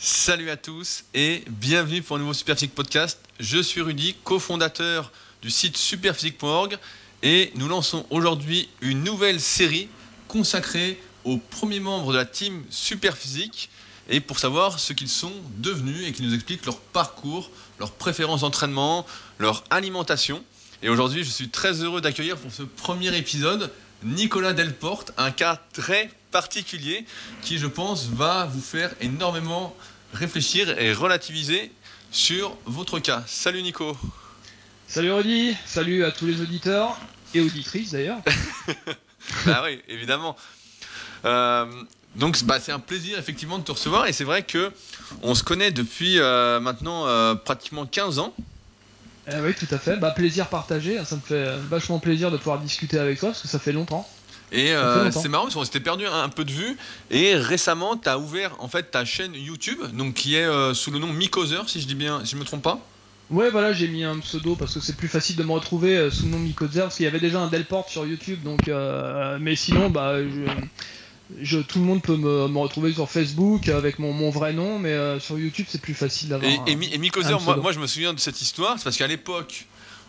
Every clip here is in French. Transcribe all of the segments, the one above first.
Salut à tous et bienvenue pour un nouveau Superphysique Podcast. Je suis Rudy, cofondateur du site superphysique.org et nous lançons aujourd'hui une nouvelle série consacrée aux premiers membres de la team Superphysique et pour savoir ce qu'ils sont devenus et qu'ils nous expliquent leur parcours, leurs préférences d'entraînement, leur alimentation. Et aujourd'hui, je suis très heureux d'accueillir pour ce premier épisode Nicolas Delporte, un cas très particulier qui, je pense, va vous faire énormément réfléchir et relativiser sur votre cas. Salut Nico. Salut Rudy, salut à tous les auditeurs et auditrices d'ailleurs. ah oui, évidemment. Euh, donc bah, c'est un plaisir effectivement de te recevoir et c'est vrai que on se connaît depuis euh, maintenant euh, pratiquement 15 ans. Eh oui, tout à fait. Bah, plaisir partagé. Ça me fait vachement plaisir de pouvoir discuter avec toi parce que ça fait longtemps. Et euh, c'est marrant parce qu'on s'était perdu un, peu de vue. Et récemment, tu as ouvert en fait ta chaîne YouTube, donc qui est euh, sous le nom Mikozer, si je dis bien, si je me trompe pas. Ouais, voilà, j'ai mis un pseudo parce que c'est plus facile de me retrouver euh, sous le nom Mikozer parce qu'il y avait déjà un Delport sur YouTube. Donc, mais sinon, bah, je, tout le monde peut me, retrouver sur Facebook avec mon, vrai nom, mais sur YouTube, c'est plus facile d'avoir. Et, et, moi, moi, je me souviens de cette histoire, c'est parce qu'à l'époque.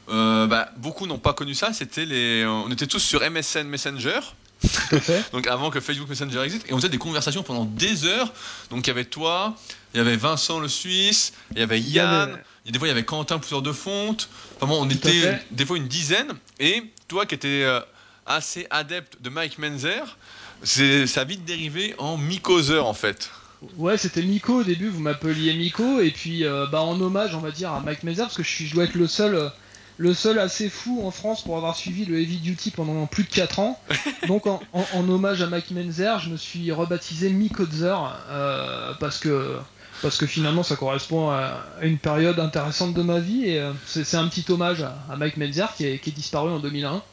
Euh, bah, beaucoup n'ont pas connu ça. C'était les, on était tous sur MSN Messenger. donc avant que Facebook Messenger existe, et on faisait des conversations pendant des heures. Donc il y avait toi, il y avait Vincent le Suisse, il y avait Yann, et des fois il y avait Quentin Pousseur de Fonte. Enfin bon, on était des fois une dizaine. Et toi qui étais euh, assez adepte de Mike Menzer, ça a vite dérivé en Mikozer en fait. Ouais, c'était Miko au début, vous m'appeliez Miko, et puis euh, bah, en hommage, on va dire, à Mike Menzer, parce que je, suis, je dois être le seul le seul assez fou en France pour avoir suivi le Heavy Duty pendant plus de 4 ans. Donc en, hommage à Mike Menzer, je me suis rebaptisé Mikodzer euh, parce que parce que finalement ça correspond à une période intéressante de ma vie et euh, c'est un petit hommage à, Mike Menzer qui est, disparu en 2001.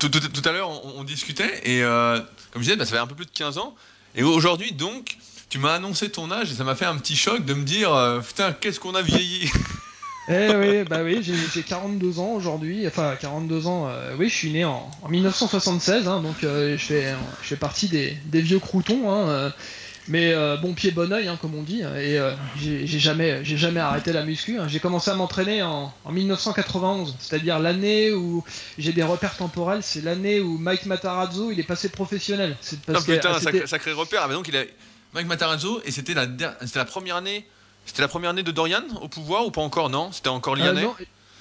Tout, à l'heure on, discutait et euh, comme je disais bah, ça fait un peu plus de 15 ans et aujourd'hui donc tu m'as annoncé ton âge et ça m'a fait un petit choc de me dire putain qu'est-ce qu'on a vieilli? Eh oui, bah oui, j'ai 42 ans aujourd'hui. Enfin, 42 ans, euh, oui, je suis né en, 1976, hein, donc euh, je, fais, je fais partie des, vieux croutons. Hein, euh, mais bon pied, bon oeil, hein, comme on dit. Et j'ai jamais, jamais arrêté la muscu. J'ai commencé à m'entraîner en, 1991, c'est-à-dire l'année où j'ai des repères temporels. C'est l'année où Mike Matarazzo il est passé professionnel. Parce ah, putain, sacré, sacré, repère. Ah, donc il a Mike Matarazzo et c'était la, la première année c'était la première année de Dorian au pouvoir ou pas encore Non? C'était encore euh,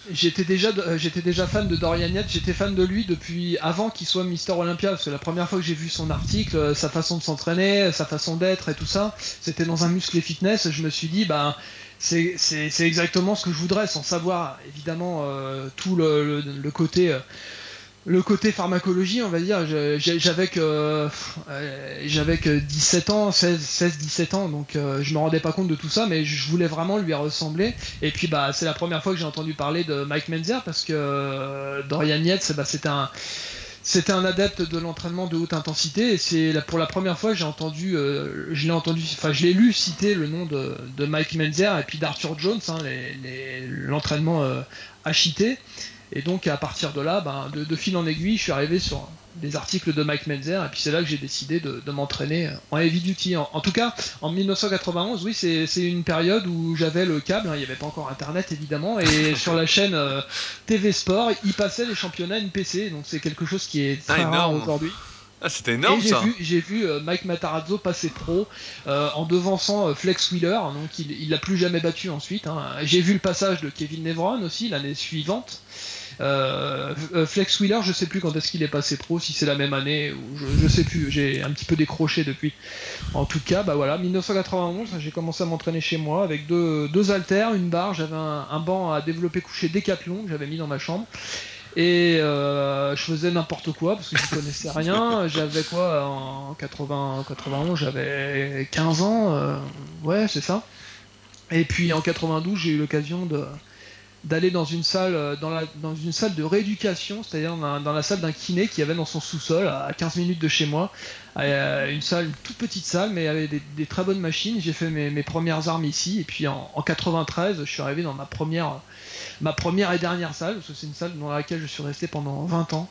J'étais déjà, euh, j'étais déjà fan de Dorian Yates, j'étais fan de lui depuis avant qu'il soit Mister Olympia, parce que la première fois que j'ai vu son article, euh, sa façon de s'entraîner, sa façon d'être et tout ça, c'était dans un muscle et fitness, je me suis dit, bah, c'est, exactement ce que je voudrais, sans savoir évidemment tout le, le côté le côté pharmacologie, on va dire, j'avais que euh, j'avais que 17 ans, 16 16 17 ans donc euh, je me rendais pas compte de tout ça mais je voulais vraiment lui ressembler et puis bah c'est la première fois que j'ai entendu parler de Mike Menzer parce que euh, Dorian Yates bah, c'était un un adepte de l'entraînement de haute intensité et c'est pour la première fois j'ai entendu, je l'ai entendu, enfin je l'ai lu citer le nom de, Mike Menzer et puis d'Arthur Jones, hein, l'entraînement HIT. Et donc à partir de là, ben, de, fil en aiguille, je suis arrivé sur des articles de Mike Menzer, et puis c'est là que j'ai décidé de, m'entraîner en heavy duty. En, tout cas, en 1991, oui, c'est une période où j'avais le câble, hein, il n'y avait pas encore Internet évidemment, et sur la chaîne euh, TV Sport, il passait les championnats NPC, donc c'est quelque chose qui est très ah, rare aujourd'hui. Ah, c'était énorme et J'ai vu, vu euh, Mike Matarazzo passer pro euh, en devançant Flex Wheeler, donc il l'a plus jamais battu ensuite. Hein. J'ai vu le passage de Kevin Nevron aussi l'année suivante. Euh, euh, Flex Wheeler, je sais plus quand est-ce qu'il est passé pro, si c'est la même année je, sais plus. J'ai un petit peu décroché depuis. En tout cas, bah voilà, 1991, j'ai commencé à m'entraîner chez moi avec deux, deux haltères, une barre. J'avais un, banc à développer couché Decathlon que j'avais mis dans ma chambre. Et euh, je faisais n'importe quoi parce que je connaissais rien. J'avais quoi en 80, 91, j'avais 15 ans. ouais, c'est ça. Et puis en 92, j'ai eu l'occasion de, d'aller dans une salle euh, dans, une salle de rééducation, c'est-à-dire dans, la salle d'un kiné qui avait dans son sous-sol à 15 minutes de chez moi, euh, une salle, toute petite salle, mais avec des, très bonnes machines. J'ai fait mes, premières armes ici, et puis en, 93, je suis arrivé dans ma première, ma première et dernière salle, parce que c'est une salle dans laquelle je suis resté pendant 20 ans.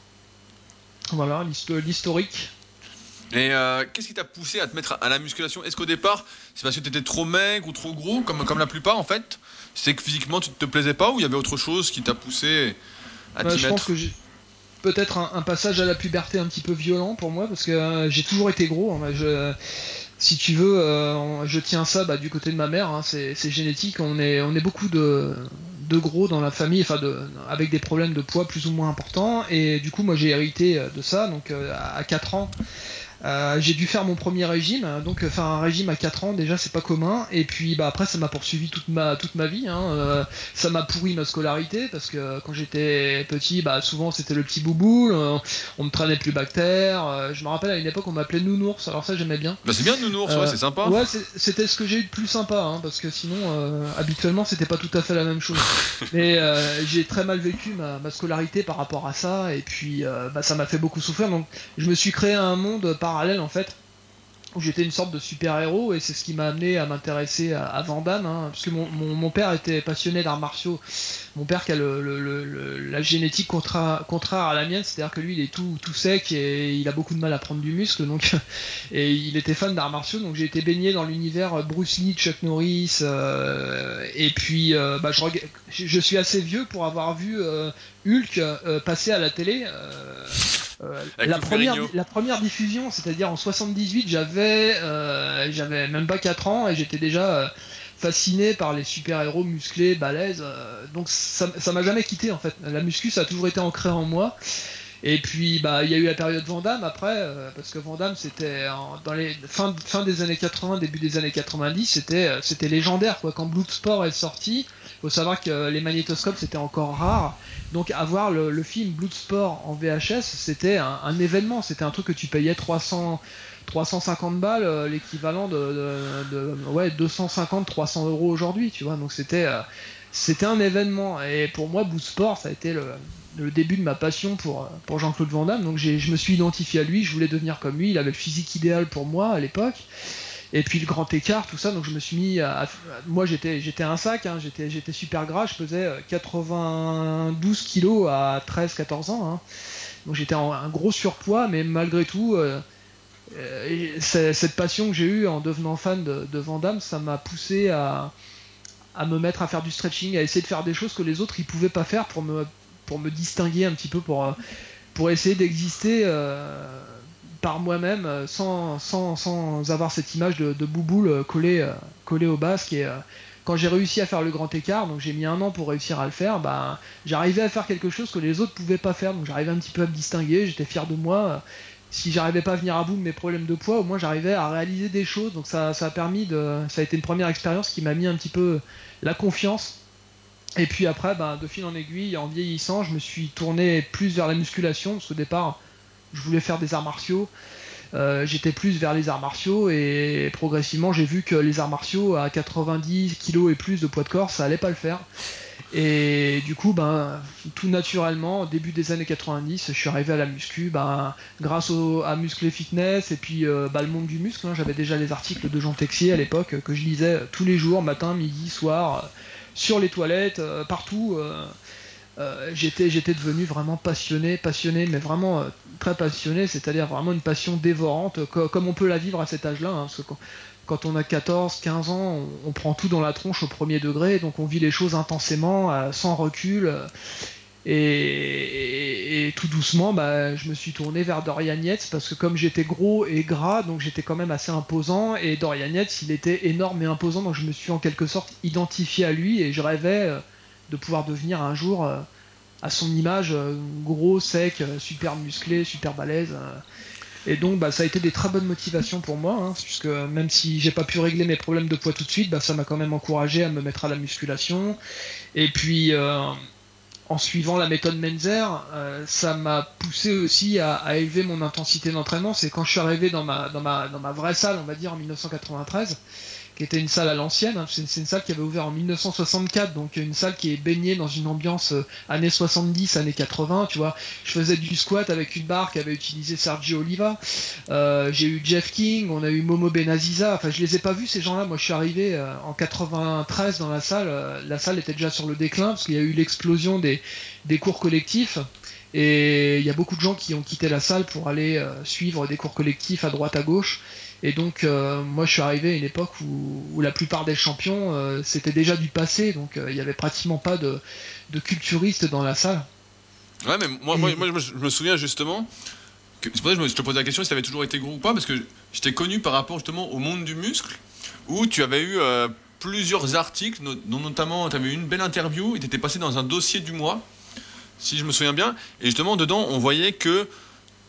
Voilà l'historique. Et euh, qu'est-ce qui t'a poussé à te mettre à la musculation? Est-ce qu'au départ, c'est parce que tu étais trop maigre ou trop gros, comme, comme la plupart en fait? C'est que physiquement tu te plaisais pas ou il y avait autre chose qui t'a poussé à Bah, t'y je mettre pense que j'ai peut-être un, un passage à la puberté un petit peu violent pour moi parce que euh, j'ai toujours été gros. hein. Je- si tu veux, euh, je tiens ça bah, du côté de ma mère. hein. C'est c'est génétique. On est, on est beaucoup de, de gros dans la famille, enfin de, avec des problèmes de poids plus ou moins importants. Et du coup, moi, j'ai hérité euh, de ça. Donc, euh, à 4 ans. Euh, j'ai dû faire mon premier régime, hein. donc euh, faire un régime à 4 ans déjà c'est pas commun, et puis bah après ça m'a poursuivi toute ma toute ma vie, hein. Euh, ça m'a pourri ma scolarité parce que quand j'étais petit bah souvent c'était le petit boubou, euh, on me traînait plus bactère, je me rappelle à une époque on m'appelait nounours, alors ça j'aimais bien. Bah, c'est bien nounours, Euh, ouais, c'est sympa. Ouais, c'était ce que j'ai eu de plus sympa, hein, parce que sinon, habituellement, c'était pas tout à fait la même chose. Mais j'ai très mal vécu ma, ma scolarité par rapport à ça, et puis bah, ça m'a fait beaucoup souffrir. Donc, je me suis créé un monde parallèle en fait, où j'étais une sorte de super-héros, et c'est ce qui m'a amené à m'intéresser à, à Van hein, parce que mon, père était passionné d'arts martiaux. Mon père qui a la génétique contra- contraire à la mienne, c'est-à-dire que lui il est tout, sec et il a beaucoup de mal à prendre du muscle, donc et il était fan d'arts martiaux, donc j'ai été baigné dans l'univers Bruce Lee, Chuck Norris, euh, et puis euh, bah, je, suis assez vieux pour avoir vu euh, Hulk passer à la télé. Euh, la, première, Ferrigno. la première diffusion, c'est-à-dire en 78, j'avais euh, j'avais même pas 4 ans et j'étais déjà euh, fasciné par les super-héros musclés, balèzes. euh, donc ça ça m'a jamais quitté en fait. La muscu, ça a toujours été ancré en moi. Et puis bah il y a eu la période Van Damme après, euh, parce que Van Damme c'était dans les fin, fin des années 80, début des années 90, c'était euh, c'était légendaire quoi. Quand Bloodsport est sorti, faut savoir que les magnétoscopes c'était encore rare. Donc avoir le, film Bloodsport en VHS, c'était un, événement, c'était un truc que tu payais 300 350 balles, euh, l'équivalent de, ouais 250 300 euros aujourd'hui, tu vois. Donc c'était c'était un événement et pour moi Bloodsport ça a été le, le début de ma passion pour Jean-Claude Van Damme. Donc je me suis identifié à lui, je voulais devenir comme lui, il avait le physique idéal pour moi à l'époque. Et puis le grand écart, tout ça, donc je me suis mis à, moi j'étais j'étais un sac, hein, j'étais j'étais super gras, je pesais euh, 92 kilos à 13-14 ans, hein. donc j'étais en gros surpoids, mais malgré tout, euh, euh, cette passion que j'ai eue en devenant fan de, de Van Damme, ça m'a poussé à, à me mettre à faire du stretching, à essayer de faire des choses que les autres ils pouvaient pas faire pour me pour me distinguer un petit peu pour euh, pour essayer d'exister euh, par moi-même euh, sans, sans, sans avoir cette image de, bouboule collée, collée au basque et quand j'ai réussi à faire le grand écart, donc j'ai mis un an pour réussir à le faire, bah, j'arrivais à faire quelque chose que les autres pouvaient pas faire, donc j'arrivais un petit peu à me distinguer, j'étais fier de moi. Si j'arrivais pas à venir à bout de mes problèmes de poids, au moins j'arrivais à réaliser des choses, donc ça, ça a permis de, ça a été une première expérience qui m'a mis un petit peu la confiance. Et puis après, bah, de fil en aiguille, en vieillissant, je me suis tourné plus vers la musculation, parce qu'au départ, je voulais faire des arts martiaux. Euh, j'étais plus vers les arts martiaux et progressivement j'ai vu que les arts martiaux à 90 kg et plus de poids de corps ça allait pas le faire et du coup ben tout naturellement au début des années 90 je suis arrivé à la muscu ben, grâce au, à Muscle Fitness et puis euh, bah, le monde du muscle hein. j'avais déjà les articles de Jean Texier à l'époque que je lisais tous les jours matin midi soir sur les toilettes euh, partout euh, euh, j'étais j'étais devenu vraiment passionné passionné mais vraiment très passionné c'est-à-dire vraiment une passion dévorante co- comme on peut la vivre à cet âge-là hein, parce que quand, on a 14 15 ans on, prend tout dans la tronche au premier degré donc on vit les choses intensément sans recul et, tout doucement bah, je me suis tourné vers Dorian Yates parce que comme j'étais gros et gras donc j'étais quand même assez imposant et Dorian Yates il était énorme et imposant donc je me suis en quelque sorte identifié à lui et je rêvais euh, de pouvoir devenir un jour euh, à son image, euh, gros, sec, super musclé, super balèze. Et donc bah, ça a été des très bonnes motivations pour moi, hein, puisque même si j'ai pas pu régler mes problèmes de poids tout de suite, bah, ça m'a quand même encouragé à me mettre à la musculation. Et puis euh, en suivant la méthode Menzer, euh, ça m'a poussé aussi à, à élever mon intensité d'entraînement. C'est quand je suis arrivé dans ma, dans, ma, dans ma vraie salle, on va dire en 1993, qui était une salle à l'ancienne. hein. C'est une salle qui avait ouvert en 1964, donc une salle qui est baignée dans une ambiance euh, années 70, années 80. Tu vois, je faisais du squat avec une barre qu'avait utilisé Sergio Oliva. Euh, J'ai eu Jeff King, on a eu Momo Benaziza. Enfin, je les ai pas vus ces gens-là. Moi, je suis arrivé euh, en 93 dans la salle. La salle était déjà sur le déclin parce qu'il y a eu l'explosion des cours collectifs. Et il y a beaucoup de gens qui ont quitté la salle pour aller suivre des cours collectifs à droite à gauche. Et donc, moi, je suis arrivé à une époque où, la plupart des champions, c'était déjà du passé, donc il n'y avait pratiquement pas de, de culturistes dans la salle. Ouais, mais moi, moi, je me souviens justement. C'est pour ça que je te posais la question si tu avais toujours été gros ou pas, parce que je t'ai connu par rapport justement au monde du muscle, où tu avais eu euh, plusieurs articles, dont notamment tu avais eu une belle interview, et tu étais passé dans un dossier du mois, si je me souviens bien, et justement dedans on voyait que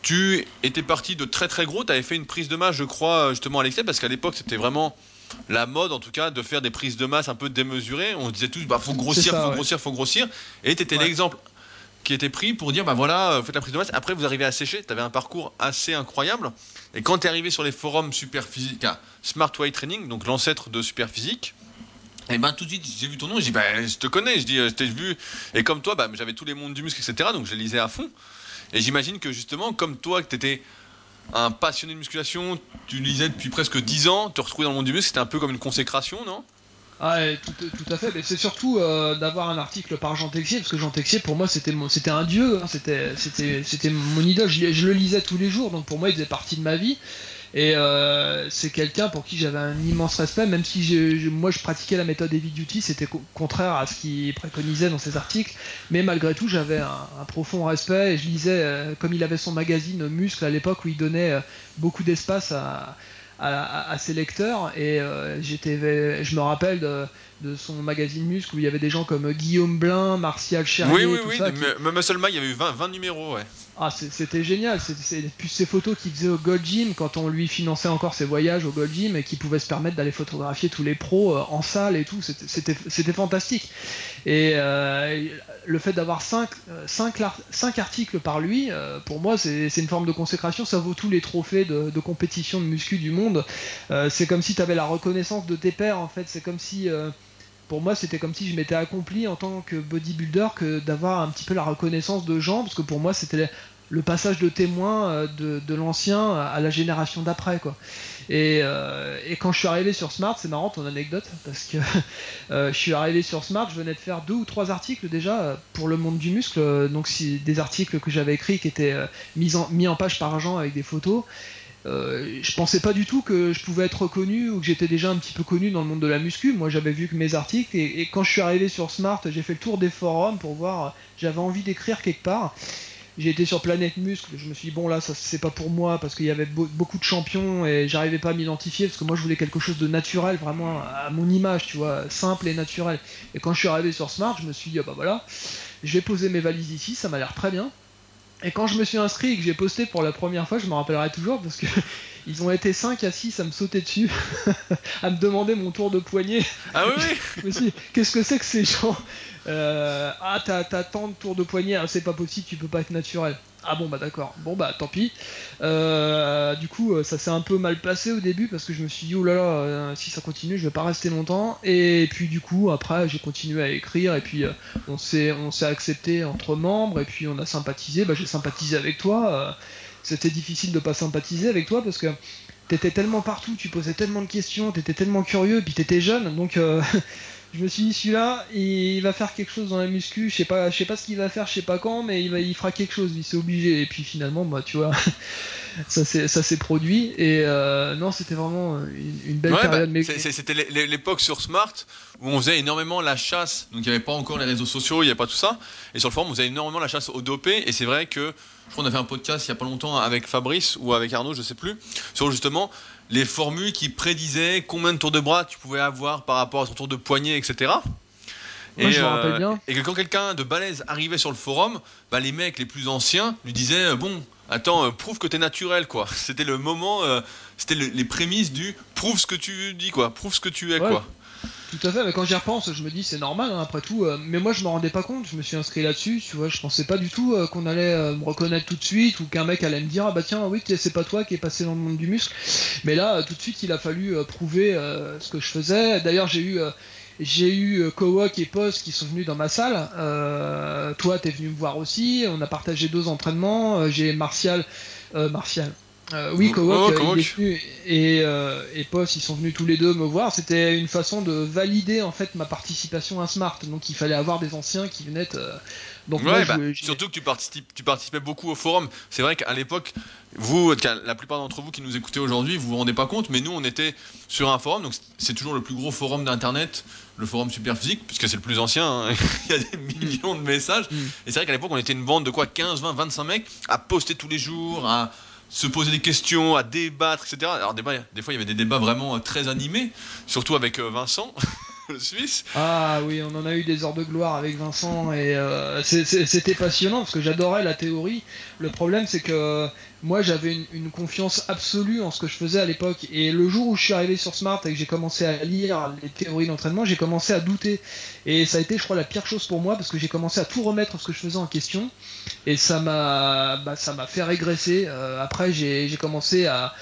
tu étais parti de très très gros, tu avais fait une prise de masse, je crois, justement à l'excès, parce qu'à l'époque c'était vraiment la mode en tout cas de faire des prises de masse un peu démesurées. On disait tous, bah faut grossir, faut grossir, faut grossir. Et tu étais l'exemple qui était pris pour dire bah voilà, euh, faites la prise de masse. Après, vous arrivez à sécher. Tu avais un parcours assez incroyable. Et quand tu es arrivé sur les forums super physique, à Smart Weight Training, donc l'ancêtre de super physique, et eh ben tout de suite j'ai vu ton nom, je dis bah je te connais, je dis euh, je t'ai vu et comme toi bah j'avais tous les mondes du muscle etc donc je lisais à fond et j'imagine que justement comme toi que tu un passionné de musculation, tu lisais depuis presque 10 ans, te retrouver dans le monde du muscle c'était un peu comme une consécration non? Ah, tout, tout, à fait. Mais c'est surtout euh, d'avoir un article par Jean Texier, parce que Jean Texier, pour moi, c'était c'était un dieu. Hein. c'était mon idole. Je, le lisais tous les jours, donc pour moi, il faisait partie de ma vie. Et euh, c'est quelqu'un pour qui j'avais un immense respect, même si moi je pratiquais la méthode Heavy Duty, c'était contraire à ce qu'il préconisait dans ses articles, mais malgré tout j'avais un, profond respect et je lisais, euh, comme il avait son magazine Muscle à l'époque où il donnait beaucoup d'espace à, à, ses lecteurs. Et euh, j'étais je me rappelle de, de, son magazine Muscle où il y avait des gens comme Guillaume Blin, Martial Cherrier oui oui oui mais Muscle Mag il y avait eu 20, 20 numéros ouais ah, c'était génial. C'est ces photos qu'il faisait au Gold Gym quand on lui finançait encore ses voyages au Gold Gym et qu'il pouvait se permettre d'aller photographier tous les pros euh, en salle et tout. C'était fantastique. Et euh, le fait d'avoir 5 cinq, euh, cinq, articles par lui, pour moi, c'est une forme de consécration. Ça vaut tous les trophées de, compétition de muscu du monde. c'est comme si tu avais la reconnaissance de tes pairs, en fait. C'est comme si pour moi, c'était comme si je m'étais accompli en tant que bodybuilder que d'avoir un petit peu la reconnaissance de gens, parce que pour moi, c'était le passage de témoin euh, de, l'ancien à la génération d'après. Euh, et, quand je suis arrivé sur Smart, c'est marrant ton anecdote, parce que euh, je suis arrivé sur Smart, je venais de faire deux ou trois articles déjà pour le monde du muscle, donc des articles que j'avais écrits qui étaient mis en, mis en page par Jean avec des photos. Euh, je pensais pas du tout que je pouvais être reconnu ou que j'étais déjà un petit peu connu dans le monde de la muscu. Moi, j'avais vu que mes articles et, quand je suis arrivé sur Smart, j'ai fait le tour des forums pour voir. J'avais envie d'écrire quelque part. J'ai été sur Planète Muscle. Je me suis dit bon là, ça c'est pas pour moi parce qu'il y avait beaucoup de champions et j'arrivais pas à m'identifier parce que moi je voulais quelque chose de naturel, vraiment à mon image, tu vois, simple et naturel. Et quand je suis arrivé sur Smart, je me suis dit ah bah voilà, je vais poser mes valises ici, ça m'a l'air très bien. Et quand je me suis inscrit et que j'ai posté pour la première fois, je me rappellerai toujours parce que ils ont été 5 à 6 à me sauter dessus, à me demander mon tour de poignet. Ah oui, oui Qu'est-ce que c'est que ces gens? Euh, Ah, t'as tant de tours de poignet, ah, c'est pas possible, tu peux pas être naturel. Ah bon bah d'accord, bon bah tant pis. Euh, du coup euh, ça s'est un peu mal passé au début parce que je me suis dit oh là là euh, si ça continue je vais pas rester longtemps et puis du coup après j'ai continué à écrire et puis on s'est on s'est accepté entre membres et puis on a sympathisé, bah j'ai sympathisé avec toi. C'était difficile de pas sympathiser avec toi parce que t'étais tellement partout, tu posais tellement de questions, t'étais tellement curieux, puis t'étais jeune donc je me suis dit celui-là il va faire quelque chose dans la muscu. Je sais pas je sais pas ce qu'il va faire je sais pas quand mais il va il fera quelque chose. Il s'est obligé. Et puis finalement bah tu vois ça s'est produit. Et euh, non c'était vraiment une, belle période. Bah, c'était l'époque sur Smart où on faisait énormément la chasse. Donc il n'y avait pas encore les réseaux sociaux il n'y avait pas tout ça. Et sur le forum on faisait énormément la chasse au dopé. Et c'est vrai que je crois qu'on a fait un podcast il y a pas longtemps avec Fabrice ou avec Arnaud je sais plus sur justement les formules qui prédisaient combien de tours de bras tu pouvais avoir par rapport à ton tour de poignet, etc. et, je me rappelle euh, bien. et que quand quelqu'un de balèze arrivait sur le forum, bah, les mecs les plus anciens lui disaient euh, Bon, attends, euh, prouve que t'es naturel, quoi. C'était le moment, c'était les prémices du prouve ce que tu dis, quoi. Prouve ce que tu es, quoi. Tout à fait, mais quand j'y repense, je me dis c'est normal hein, après tout. Euh, mais moi je me rendais pas compte, je me suis inscrit là-dessus, tu vois, je pensais pas du tout euh, qu'on allait euh, me reconnaître tout de suite ou qu'un mec allait me dire ah bah tiens oui c'est pas toi qui est passé dans le monde du muscle. Mais là tout de suite il a fallu prouver ce que je faisais. D'ailleurs j'ai eu j'ai eu et Post qui sont venus dans ma salle. toi t'es venu me voir aussi. On a partagé deux entraînements. j'ai Martial, Martial. Euh, oui, Kowok, il est venu et, et Post, ils sont venus tous les deux me voir. C'était une façon de valider en fait ma participation à Smart. Donc il fallait avoir des anciens qui venaient donc ouais, bah, surtout que tu, participes, tu participais beaucoup au forum. C'est vrai qu'à l'époque, vous, la plupart d'entre vous qui nous écoutez aujourd'hui, vous vous rendez pas compte, mais nous, on était sur un forum, donc c'est toujours le plus gros forum d'internet, le forum Superphysique, puisque c'est le plus ancien. Hein. Il y a des millions de messages. Mm. Et c'est vrai qu'à l'époque, on était une bande de quoi 15, 20, 25 mecs à poster tous les jours, à se poser des questions, à débattre, etc. Alors des, fois, il y avait des débats vraiment très animés, surtout avec euh, Vincent. Ah oui, on en a eu des heures de gloire avec Vincent et euh, c'était passionnant parce que j'adorais la théorie. Le problème c'est que moi j'avais une, confiance absolue en ce que je faisais à l'époque et le jour où je suis arrivé sur Smart et que j'ai commencé à lire les théories d'entraînement, j'ai commencé à douter et ça a été je crois la pire chose pour moi parce que j'ai commencé à tout remettre ce que je faisais en question et ça m'a bah, fait régresser. Euh, après j'ai commencé à,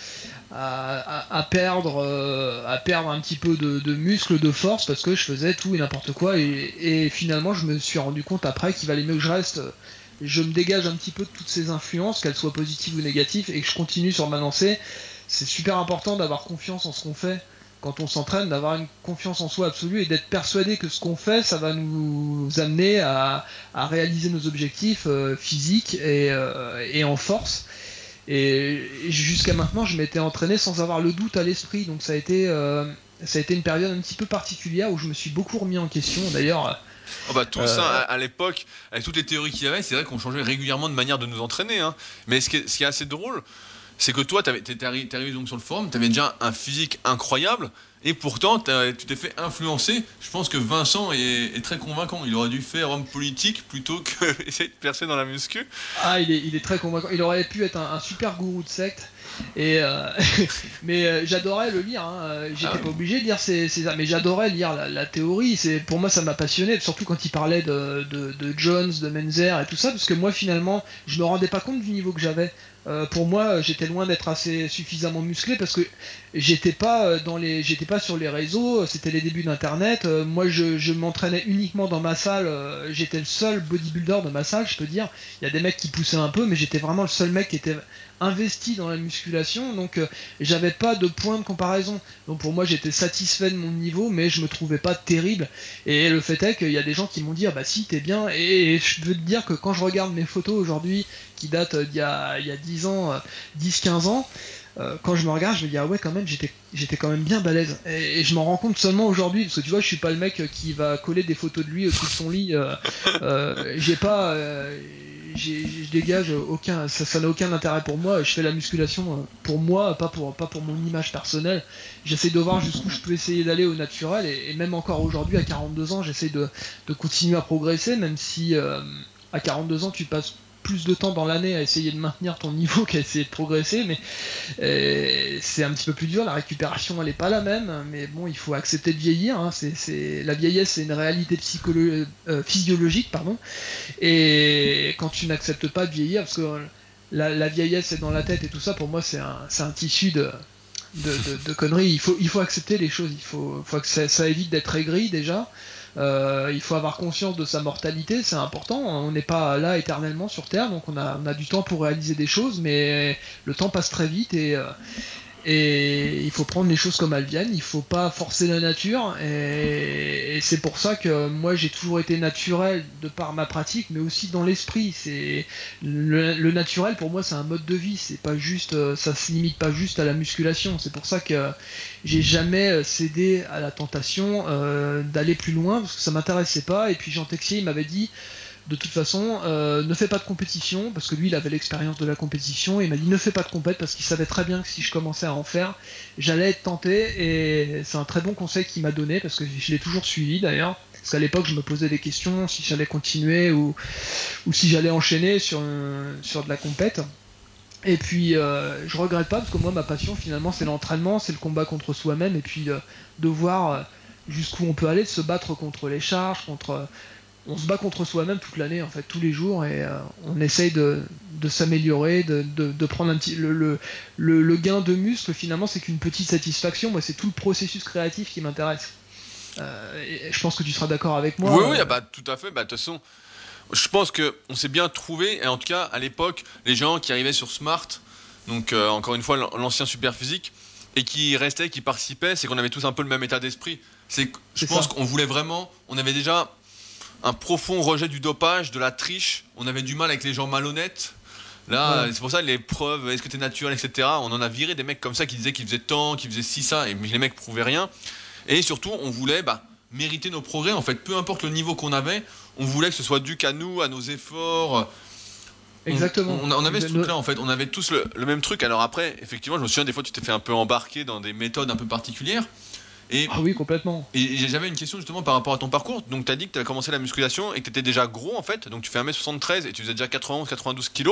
à, perdre, euh, à perdre un petit peu de, de muscle, de force, parce que je faisais tout et n'importe quoi. Et, finalement, je me suis rendu compte après qu'il valait mieux que je reste. Je me dégage un petit peu de toutes ces influences, qu'elles soient positives ou négatives, et que je continue sur ma lancée. C'est super important d'avoir confiance en ce qu'on fait quand on s'entraîne, d'avoir une confiance en soi absolue et d'être persuadé que ce qu'on fait, ça va nous amener à, réaliser nos objectifs euh, physiques euh, et en force. Et, jusqu'à maintenant, je m'étais entraîné sans avoir le doute à l'esprit. Donc ça a été, euh, ça a été une période un petit peu particulière où je me suis beaucoup remis en question. D'ailleurs. Oh bah tous, euh, à, l'époque, avec toutes les théories qu'il y avait, c'est vrai qu'on changeait régulièrement de manière de nous entraîner. Hein. Mais ce qui, est, ce qui, est, assez drôle, c'est que toi, tu es arrivé donc sur le forum, tu avais déjà un physique incroyable, et pourtant, tu t'es fait influencer. Je pense que Vincent est, très convaincant. Il aurait dû faire homme politique plutôt que essayer de percer dans la muscu. Ah, il est, il est très convaincant. Il aurait pu être un, super gourou de secte. Et euh, mais euh, j'adorais le lire. Hein. J'étais ah pas obligé de lire ces, mais j'adorais lire la, théorie. C'est pour moi ça m'a passionné, surtout quand il parlait de, de, de, Jones, de Menzer et tout ça, parce que moi finalement je me rendais pas compte du niveau que j'avais. Euh, pour moi, j'étais loin d'être assez suffisamment musclé parce que j'étais pas dans les, j'étais pas sur les réseaux. C'était les débuts d'Internet. Euh, moi, je, je m'entraînais uniquement dans ma salle. j'étais le seul bodybuilder de ma salle, je peux dire. Il y a des mecs qui poussaient un peu, mais j'étais vraiment le seul mec qui était investi dans la musculation, donc euh, j'avais pas de point de comparaison. Donc pour moi j'étais satisfait de mon niveau, mais je me trouvais pas terrible. Et le fait est qu'il y a des gens qui m'ont dit ah bah si t'es bien. Et, je veux te dire que quand je regarde mes photos aujourd'hui, qui datent d'il y a, il y a 10 ans, 10-15 euh, ans, euh, quand je me regarde, je me dis ah ouais quand même j'étais j'étais quand même bien balèze et, je m'en rends compte seulement aujourd'hui parce que tu vois je suis pas le mec qui va coller des photos de lui au-dessus de son lit. j'ai pas je dégage aucun, ça n'a aucun intérêt pour moi. Je fais la musculation euh, pour moi, pas pour, mon image personnelle. J'essaie de voir jusqu'où je peux essayer d'aller au naturel et, même encore aujourd'hui à 42 ans, j'essaie de, de, continuer à progresser, même si euh, à 42 ans tu passes plus de temps dans l'année à essayer de maintenir ton niveau qu'à essayer de progresser, mais euh, c'est un petit peu plus dur. La récupération, elle est pas la même, mais bon, il faut accepter de vieillir. Hein. La vieillesse, c'est une réalité euh, physiologique, pardon. Et quand tu n'acceptes pas de vieillir, parce que la, vieillesse est dans la tête et tout ça, pour moi, c'est un, tissu de, conneries. Il faut, accepter les choses. Il faut, faut que ça, ça évite d'être aigri déjà. Euh, il faut avoir conscience de sa mortalité, c'est important. On n'est pas là éternellement sur Terre, donc on a, on a du temps pour réaliser des choses, mais le temps passe très vite et, euh, et il faut prendre les choses comme elles viennent, il faut pas forcer la nature et, c'est pour ça que moi j'ai toujours été naturel de par ma pratique mais aussi dans l'esprit. C'est le, naturel pour moi c'est un mode de vie, c'est pas juste euh, ça se limite pas juste à la musculation. C'est pour ça que j'ai jamais cédé à la tentation euh, d'aller plus loin parce que ça m'intéressait pas et puis Jean Texier il m'avait dit de toute façon, euh, ne fais pas de compétition, parce que lui, il avait l'expérience de la compétition, et il m'a dit ne fais pas de compète, parce qu'il savait très bien que si je commençais à en faire, j'allais être tenté, et c'est un très bon conseil qu'il m'a donné, parce que je l'ai toujours suivi d'ailleurs, parce qu'à l'époque, je me posais des questions, si j'allais continuer, ou, si j'allais enchaîner sur, de la compète. Et puis, euh, je regrette pas, parce que moi, ma passion, finalement, c'est l'entraînement, c'est le combat contre soi-même, et puis euh, de voir jusqu'où on peut aller, de se battre contre les charges, contre on se bat contre soi-même toute l'année, en fait, tous les jours, et euh, on essaye de, s'améliorer, de, prendre un petit. Le, le, gain de muscle, finalement, c'est qu'une petite satisfaction. Moi, c'est tout le processus créatif qui m'intéresse. Euh, je pense que tu seras d'accord avec moi. Oui, oui, euh, bah, tout à fait. Bah, de toute façon, je pense qu'on s'est bien trouvé, et en tout cas, à l'époque, les gens qui arrivaient sur Smart, donc encore une fois l'ancien super physique, et qui restait, qui participait, c'est qu'on avait tous un peu le même état d'esprit. C'est, je pense qu'on voulait vraiment, on avait déjà un profond rejet du dopage, de la triche. On avait du mal avec les gens malhonnêtes. Là, c'est pour ça les preuves, est-ce que t'es naturel, etc. On en a viré des mecs comme ça qui disaient qu'ils faisaient tant, qu'ils faisaient ci, ça, et les mecs prouvaient rien. Et surtout, on voulait bah, mériter nos progrès. En fait, peu importe le niveau qu'on avait, on voulait que ce soit dû qu'à nous, à nos efforts. Exactement. On, avait ce truc-là, en fait. On avait tous le, le, même truc. Alors après, effectivement, je me souviens des fois, tu t'es fait un peu embarquer dans des méthodes un peu particulières ah oui, complètement. Et j'avais une question justement par rapport à ton parcours. Donc, tu as dit que tu as commencé la musculation et que tu étais déjà gros en fait. Donc, tu fais 1m73 et tu faisais déjà 91-92 kg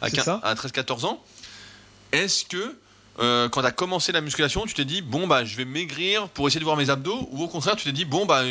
à, à 13-14 ans. Est-ce que euh, quand tu as commencé la musculation, tu t'es dit, bon, bah, je vais maigrir pour essayer de voir mes abdos Ou au contraire, tu t'es dit, bon, bah,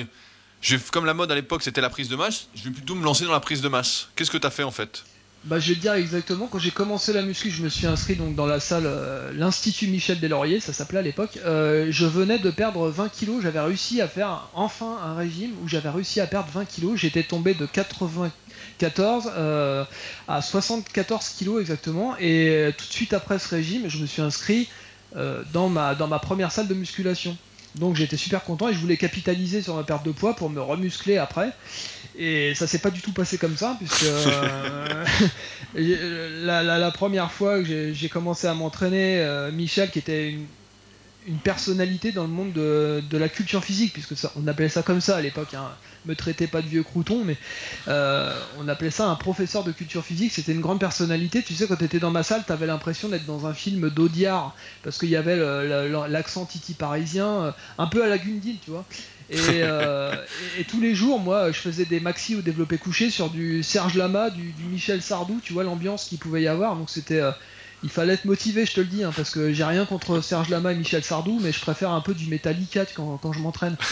je comme la mode à l'époque c'était la prise de masse, je vais plutôt me lancer dans la prise de masse. Qu'est-ce que tu as fait en fait? Bah, je vais te dire exactement. Quand j'ai commencé la muscu, je me suis inscrit donc dans la salle, euh, l'Institut Michel Deslauriers, ça s'appelait à l'époque. Euh, je venais de perdre 20 kilos. J'avais réussi à faire enfin un régime où j'avais réussi à perdre 20 kilos. J'étais tombé de 94 euh, à 74 kilos exactement. Et tout de suite après ce régime, je me suis inscrit dans, ma, dans ma première salle de musculation. Donc j'étais super content et je voulais capitaliser sur ma perte de poids pour me remuscler après. Et ça s'est pas du tout passé comme ça, puisque euh, la, première fois que j'ai commencé à m'entraîner, euh, Michel, qui était une, une personnalité dans le monde de, la culture physique, puisque ça, on appelait ça comme ça à l'époque. Hein. Me traitez pas de vieux crouton, mais euh, on appelait ça un professeur de culture physique. C'était une grande personnalité. Tu sais, quand tu étais dans ma salle, tu avais l'impression d'être dans un film d'Audiard, parce qu'il y avait l'accent titi parisien, un peu à la Gundil, tu vois. Euh, et, tous les jours, moi, je faisais des maxi au développé couché sur du Serge Lama, du, Michel Sardou, tu vois l'ambiance qu'il pouvait y avoir. Donc c'était il fallait être motivé, je te le dis, hein, parce que j'ai rien contre Serge Lama et Michel Sardou, mais je préfère un peu du Metallica quand, quand je m'entraîne.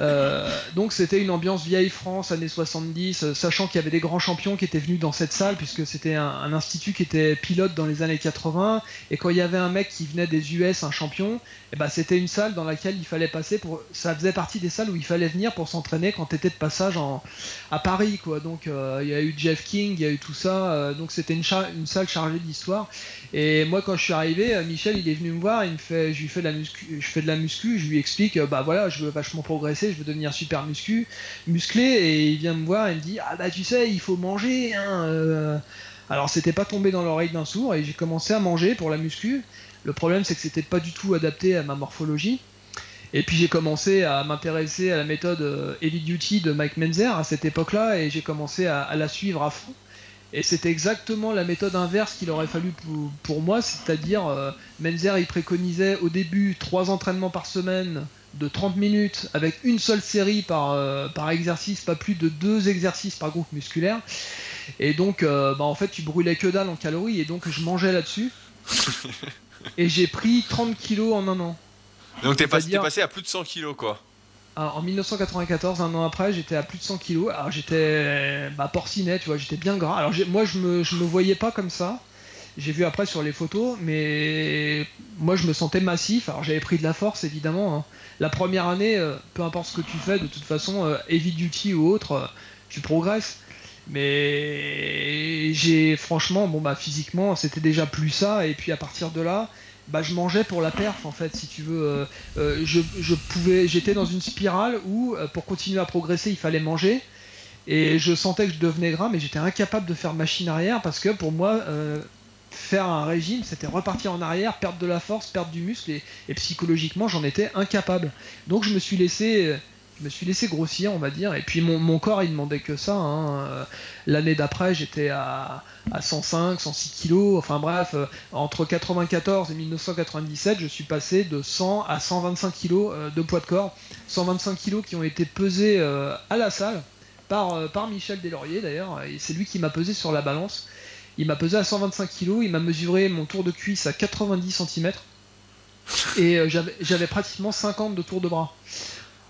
Euh, donc c'était une ambiance vieille France, années 70, euh, sachant qu'il y avait des grands champions qui étaient venus dans cette salle, puisque c'était un, institut qui était pilote dans les années 80, et quand il y avait un mec qui venait des US, un champion, et eh ben c'était une salle dans laquelle il fallait passer pour. Ça faisait partie des salles où il fallait venir pour s'entraîner quand tu étais de passage en, à Paris, quoi. Donc euh, il y a eu Jeff King, il y a eu tout ça, donc c'était une, une salle chargée d'histoire. Et moi, quand je suis arrivé, euh, Michel, il est venu me voir, il me fait, je lui fais de la muscu, je lui explique, euh, bah voilà, je veux vachement progresser, je veux devenir super muscu, musclé, et il vient me voir, et me dit, ah bah tu sais, il faut manger. Hein, euh. Alors c'était pas tombé dans l'oreille d'un sourd, et j'ai commencé à manger pour la muscu. Le problème, c'est que c'était pas du tout adapté à ma morphologie. Et puis j'ai commencé à m'intéresser à la méthode Heavy Duty de Mike Menzer à cette époque-là, et j'ai commencé à la suivre à fond. Et c'était exactement la méthode inverse qu'il aurait fallu pour, moi, c'est-à-dire euh, Menzer il préconisait au début trois entraînements par semaine de 30 minutes avec une seule série par, euh, par exercice, pas plus de deux exercices par groupe musculaire. Et donc euh, bah, en fait tu brûlais que dalle en calories et donc je mangeais là-dessus. et j'ai pris 30 kilos en un an. Donc t'es passé à plus de 100 kilos quoi en 1994, un an après, j'étais à plus de 100 kilos. Alors j'étais bah, porcinet, tu vois, j'étais bien gras. Alors moi, je me, me voyais pas comme ça. J'ai vu après sur les photos, mais moi, je me sentais massif. Alors j'avais pris de la force, évidemment. Hein. La première année, euh, peu importe ce que tu fais, de toute façon, euh, heavy duty ou autre, euh, tu progresses. Mais j'ai franchement, bon bah physiquement, c'était déjà plus ça. Et puis à partir de là, bah, je mangeais pour la perf en fait si tu veux euh, euh, je, pouvais j'étais dans une spirale où euh, pour continuer à progresser il fallait manger. Et je sentais que je devenais gras mais j'étais incapable de faire machine arrière parce que pour moi faire un régime c'était repartir en arrière perdre de la force perdre du muscle et, et psychologiquement j'en étais incapable. Donc je me suis laissé je me suis laissé grossir, on va dire. Et puis mon, corps, il demandait que ça. Hein. L'année d'après, j'étais à, 105, 106 kilos. Enfin bref, euh, entre 94 et 1997, je suis passé de 100 à 125 kilos euh, de poids de corps. 125 kilos qui ont été pesés euh, à la salle par, par Michel Deslauriers d'ailleurs. Et c'est lui qui m'a pesé sur la balance. Il m'a pesé à 125 kilos. Il m'a mesuré mon tour de cuisse à 90 cm. Et j'avais pratiquement 50 de tour de bras.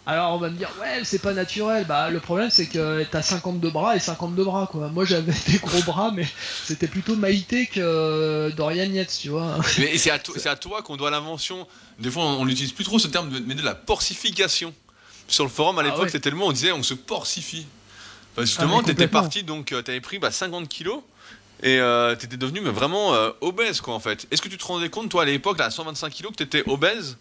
Alors on va me dire ouais c'est pas naturel. Bah le problème c'est que t'as 52 bras et 52 bras quoi. Moi j'avais des gros bras mais c'était plutôt Maïté que euh, Dorian Yates tu vois. Mais c'est à, toi qu'on doit l'invention. Des fois on n'utilise plus trop ce terme mais de la porcification. Sur le forum à ah l'époque c'était le mot on disait on se porcifie. justement ah, t'étais parti donc euh, t'avais pris bah, 50 kilos Et euh, t'étais devenu mais vraiment euh, obèse, quoi, en fait. Est-ce que tu te rendais compte, toi, à l'époque, là, à 125 kilos, que t'étais obèse?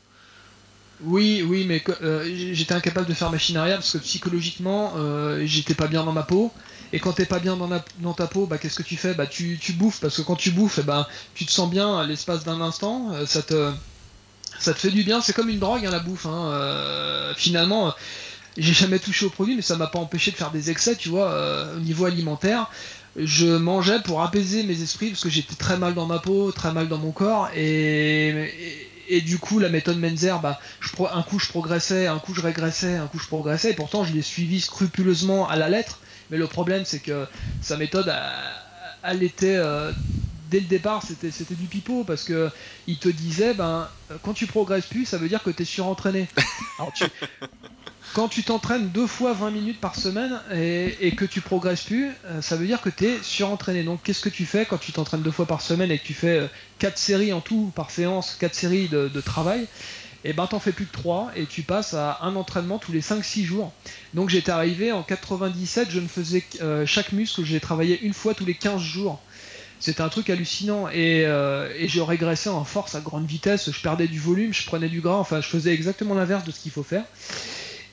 Oui, oui, mais euh, j'étais incapable de faire machine arrière parce que psychologiquement, euh, j'étais pas bien dans ma peau. Et quand t'es pas bien dans, ta peau, bah qu'est-ce que tu fais? Bah tu, bouffes parce que quand tu bouffes, eh ben tu te sens bien à l'espace d'un instant. euh, ça te ça te fait du bien. C'est comme une drogue, hein, la bouffe. Hein. Finalement, j'ai jamais touché au produit, mais ça m'a pas empêché de faire des excès, tu vois, au niveau alimentaire. Je mangeais pour apaiser mes esprits parce que j'étais très mal dans ma peau, très mal dans mon corps, et, et, du coup la méthode Menzer, bah, je, pro- un coup je progressais, un coup je régressais, un coup je progressais, et pourtant je l'ai suivi scrupuleusement à la lettre. Mais le problème c'est que sa méthode, elle, était euh, dès le départ, c'était c'était du pipeau parce que il te disait, ben quand tu progresses plus, ça veut dire que t'es surentraîné. Alors tu, quand tu t'entraînes deux fois 20 minutes par semaine et, que tu progresses plus, euh, ça veut dire que tu es surentraîné. Donc qu'est-ce que tu fais quand tu t'entraînes deux fois par semaine et que tu fais 4 séries en tout par séance, 4 séries de, travail? Et ben t'en fais plus que 3 et tu passes à un entraînement tous les 5-6 jours. Donc j'étais arrivé en 97, je ne faisais euh, chaque muscle, j'ai travaillé une fois tous les 15 jours. C'était un truc hallucinant et, euh, et je régressais en force à grande vitesse, je perdais du volume, je prenais du gras, enfin je faisais exactement l'inverse de ce qu'il faut faire.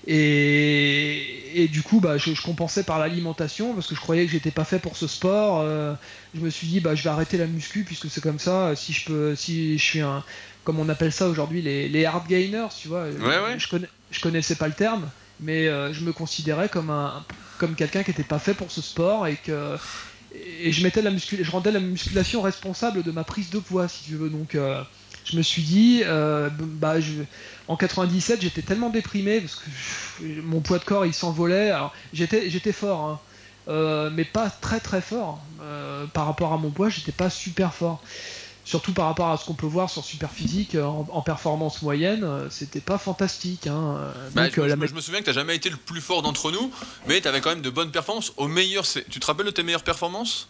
Et, et du coup, bah, je, je compensais par l'alimentation parce que je croyais que j'étais pas fait pour ce sport. Euh, je me suis dit, bah, je vais arrêter la muscu puisque c'est comme ça. Si je peux, si je suis un, comme on appelle ça aujourd'hui, les, les hard gainers, tu vois. Ouais, ouais. Je, connais, je connaissais pas le terme, mais euh, je me considérais comme un, comme quelqu'un qui était pas fait pour ce sport et que et je mettais la muscul je rendais la musculation responsable de ma prise de poids, si tu veux. Donc euh, je me suis dit, euh, bah, je, en 97, j'étais tellement déprimé parce que je- mon poids de corps il s'envolait. Alors j'étais, j'étais fort, hein, euh, mais pas très très fort Euh, par rapport à mon poids. J'étais pas super fort. Surtout par rapport à ce qu'on peut voir sur Superphysique en, en performance moyenne, c'était pas fantastique. Hein. Bah, Donc, je, la me- mé- je me souviens que t'as jamais été le plus fort d'entre nous, mais t'avais quand même de bonnes performances. Au meilleur, tu te rappelles de tes meilleures performances?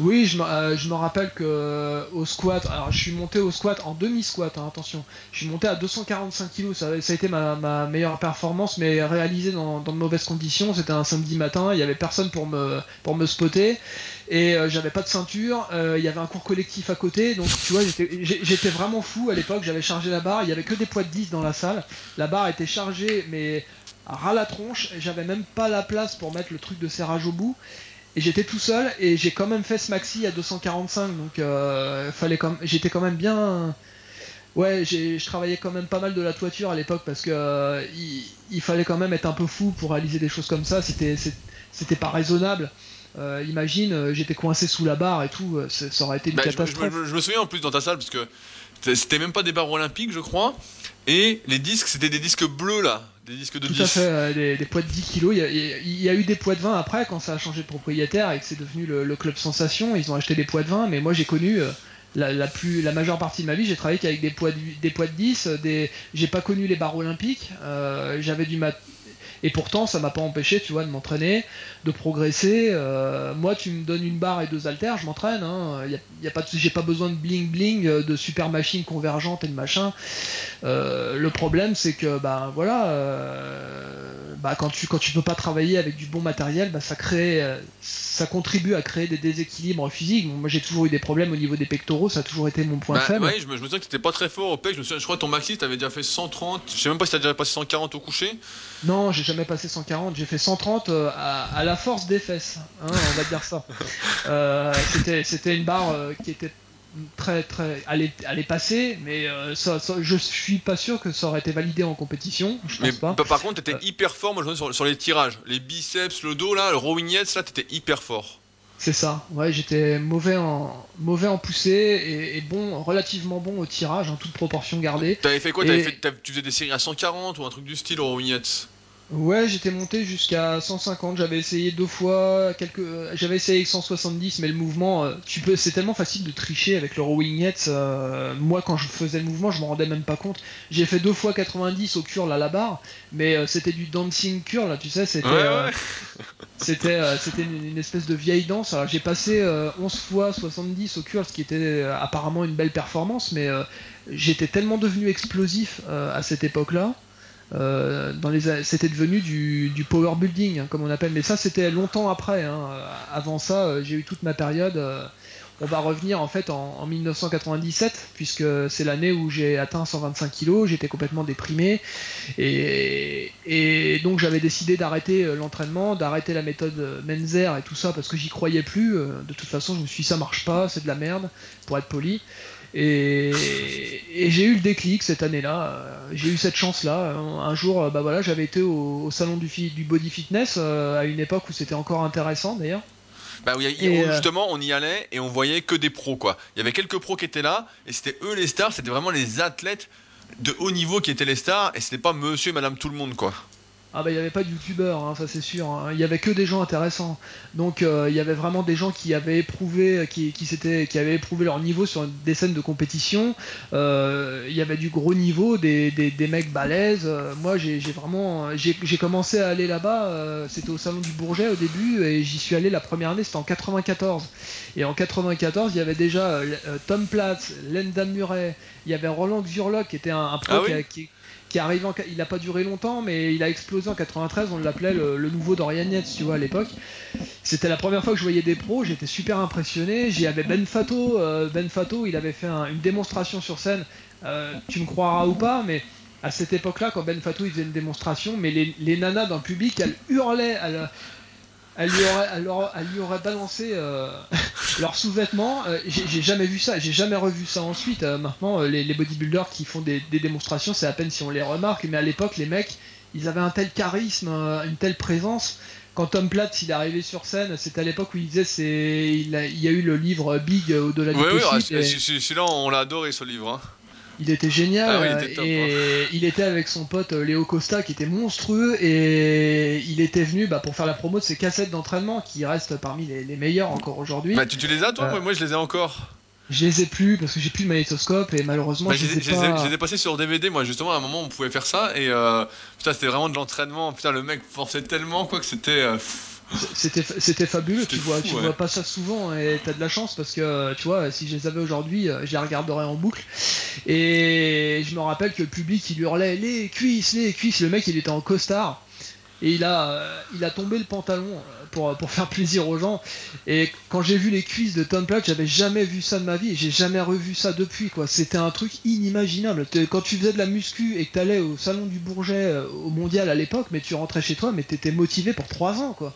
Oui, je me, euh, je me rappelle que euh, au squat, alors je suis monté au squat en demi-squat, hein, attention, je suis monté à 245 kg, ça, a été ma, meilleure performance, mais réalisée dans, de mauvaises conditions. C'était un samedi matin, il y avait personne pour me pour spotter et euh, j'avais pas de ceinture. euh, il y avait un cours collectif à côté, donc tu vois, j'étais vraiment fou à l'époque. J'avais chargé la barre, il y avait que des poids de 10 dans la salle. La barre était chargée, mais à ras la tronche. J'avais même pas la place pour mettre le truc de serrage au bout. Et j'étais tout seul et j'ai quand même fait ce maxi à 245 donc euh, fallait quand j'étais quand même bien ouais je travaillais quand même pas mal de la toiture à l'époque parce que euh, il, il fallait quand même être un peu fou pour réaliser des choses comme ça c'était c'était pas raisonnable. Euh, imagine euh, j'étais coincé sous la barre et tout euh, ça aurait été une Bah, je catastrophe. je je me souviens en plus dans ta salle, parce que c'était- même pas des barres olympiques, je crois. Et les disques, c'était des disques bleus là, des disques de Tout 10. à fait, euh, des, des poids de 10 kilos. Il y, a, il y a eu des poids de 20 après, quand ça a changé de propriétaire et que c'est devenu le, le club Sensation. Ils ont acheté des poids de 20, mais moi j'ai connu euh, la, la plus, la majeure partie de ma vie, j'ai travaillé qu'avec des poids de, des poids de 10. euh, Des, j'ai pas connu les barres olympiques. euh, j'avais du mat. Et pourtant, ça m'a pas empêché, tu vois, de m'entraîner, de progresser. Euh, moi, tu me donnes une barre et deux haltères, je m'entraîne. Hein. Y a, y a pas j'ai pas besoin de bling bling, euh, de super machines convergentes et de machin. Euh, le problème, c'est que bah voilà, euh, bah, quand tu quand tu peux pas travailler avec du bon matériel, bah, ça crée, ça contribue à créer des déséquilibres physiques. Bon, moi, j'ai toujours eu des problèmes au niveau des pectoraux, ça a toujours été mon point Bah, faible. ouais, je me, je me souviens que t'étais pas très fort au pec. Je, me souviens, je crois que ton maxi, t'avais déjà fait 130. Je sais même pas si t'as déjà passé 140 au coucher. Non, j'ai jamais passé 140, j'ai fait 130 euh, à, à la force des fesses, hein, on va dire ça. Euh, c'était une barre euh, qui était très très allait allait passer, mais euh, ça, ça- je suis pas sûr que ça aurait été validé en compétition. Je Mais pense pas. pa- par contre, t'étais Euh. hyper fort, moi je sur, sur les tirages. Les biceps, le dos là, le rowing là, t'étais hyper fort. C'est ça. Ouais, j'étais mauvais en mauvais en poussée et, et bon, relativement bon au tirage, en toute proportion gardée. T'avais fait quoi? Et- fait, Tu faisais des séries à 140 ou un truc du style au rowing Ouais, j'étais monté jusqu'à 150. J'avais essayé deux fois, quelques, euh, j'avais essayé avec 170, mais le mouvement, euh, tu peux, c'est tellement facile de tricher avec le rowing heads. euh, moi, quand je faisais le mouvement, je m'en rendais même pas compte. J'ai fait deux fois 90 au curl à la barre, mais euh, c'était du dancing curl, là, tu sais, c'était, Ouais, euh, ouais. c'était, euh, c'était une, une espèce de vieille danse. Alors, j'ai passé euh, 11 fois 70 au curl, ce qui était apparemment une belle performance, mais j'étais tellement devenu explosif à cette époque-là. Les, c'était devenu du, power building, hein, comme on appelle. Mais ça, c'était longtemps après. Hein. Avant ça, j'ai eu toute ma période on va revenir en fait en, 1997 puisque c'est l'année où j'ai atteint 125 kilos, j'étais complètement déprimé et, donc j'avais décidé d'arrêter euh, l'entraînement, d'arrêter la méthode euh, Menzer et tout ça parce que j'y croyais plus. Euh, de toute façon, je me suis dit ça marche pas, c'est de la merde pour être poli. Et, j'ai eu le déclic cette année-là. J'ai eu cette chance-là. Un jour, bah voilà, j'avais été au, salon du, du body fitness à une époque où c'était encore intéressant d'ailleurs. Bah oui, euh, justement, on y allait et on voyait que des pros, quoi. Il y avait quelques pros qui étaient là et c'était eux les stars, c'était vraiment les athlètes de haut niveau qui étaient les stars et c'était pas monsieur et madame tout le monde, quoi. Ah bah il n'y avait pas de youtubeurs, hein, ça c'est sûr. Hein. Il y avait que des gens intéressants. Donc euh, il y avait vraiment des gens qui avaient éprouvé, qui, qui, qui avaient éprouvé leur niveau sur des scènes de compétition. Euh, il y avait du gros niveau, des, des, mecs balèzes. Euh, moi j'ai vraiment, j'ai commencé à aller là-bas. c'était au salon du Bourget au début et j'y suis allé la première année, c'était en 94. Et en 94 il y avait déjà Tom Platz, Lenda Murray, il y avait Roland Xurlock qui était un, pro ah qui, il n'a pas duré longtemps, mais il a explosé en 93. On l'appelait le, nouveau Dorian Yates, tu vois, à l'époque. C'était la première fois que je voyais des pros. J'étais super impressionné. J'y avais Ben Fato. Euh, ben Fato, il avait fait une démonstration sur scène. Euh, tu me croiras ou pas, mais à cette époque-là, quand Ben Fato il faisait une démonstration, mais les, nanas dans le public, elles hurlaient, elle lui aurait, elle lui aurait balancé euh, leurs sous-vêtements. Euh, j'ai jamais vu ça, j'ai jamais revu ça ensuite. Euh, maintenant, les, bodybuilders qui font des, démonstrations, c'est à peine si on les remarque, mais à l'époque, les mecs, ils avaient un tel charisme, une telle présence. Quand Tom Platt il est arrivé sur scène, c'était à l'époque où il disait c'est il, y a eu le livre Big au-delà du possible. Oui, oui, celui-là on l'a adoré ce livre. Hein. Il était génial ah et hein. il était avec son pote euh, Léo Costa qui était monstrueux et il était venu bah, pour faire la promo de ses cassettes d'entraînement qui restent parmi les, meilleures encore aujourd'hui. Bah, tu, les as toi? Euh, Moi je les ai encore. Je les ai plus parce que j'ai plus de magnétoscope et malheureusement bah, je, les ai, pas... ai, passés sur DVD moi justement à un moment on pouvait faire ça et euh, putain c'était vraiment de l'entraînement putain le mec forçait tellement quoi que c'était c'était fabuleux, tu vois, tu vois pas ça souvent et t'as de la chance parce que tu vois, si je les avais aujourd'hui, je les regarderais en boucle. Et je me rappelle que le public il hurlait les cuisses, les cuisses. Le mec il était en costard et il a, euh, il a tombé le pantalon euh, pour, pour faire plaisir aux gens. Et quand j'ai vu les cuisses de Tom Platt, j'avais jamais vu ça de ma vie et j'ai jamais revu ça depuis. quoi. C'était un truc inimaginable. Quand tu faisais de la muscu et que t'allais au salon du Bourget, euh, au mondial à l'époque, mais tu rentrais chez toi, mais t'étais motivé pour trois ans. quoi.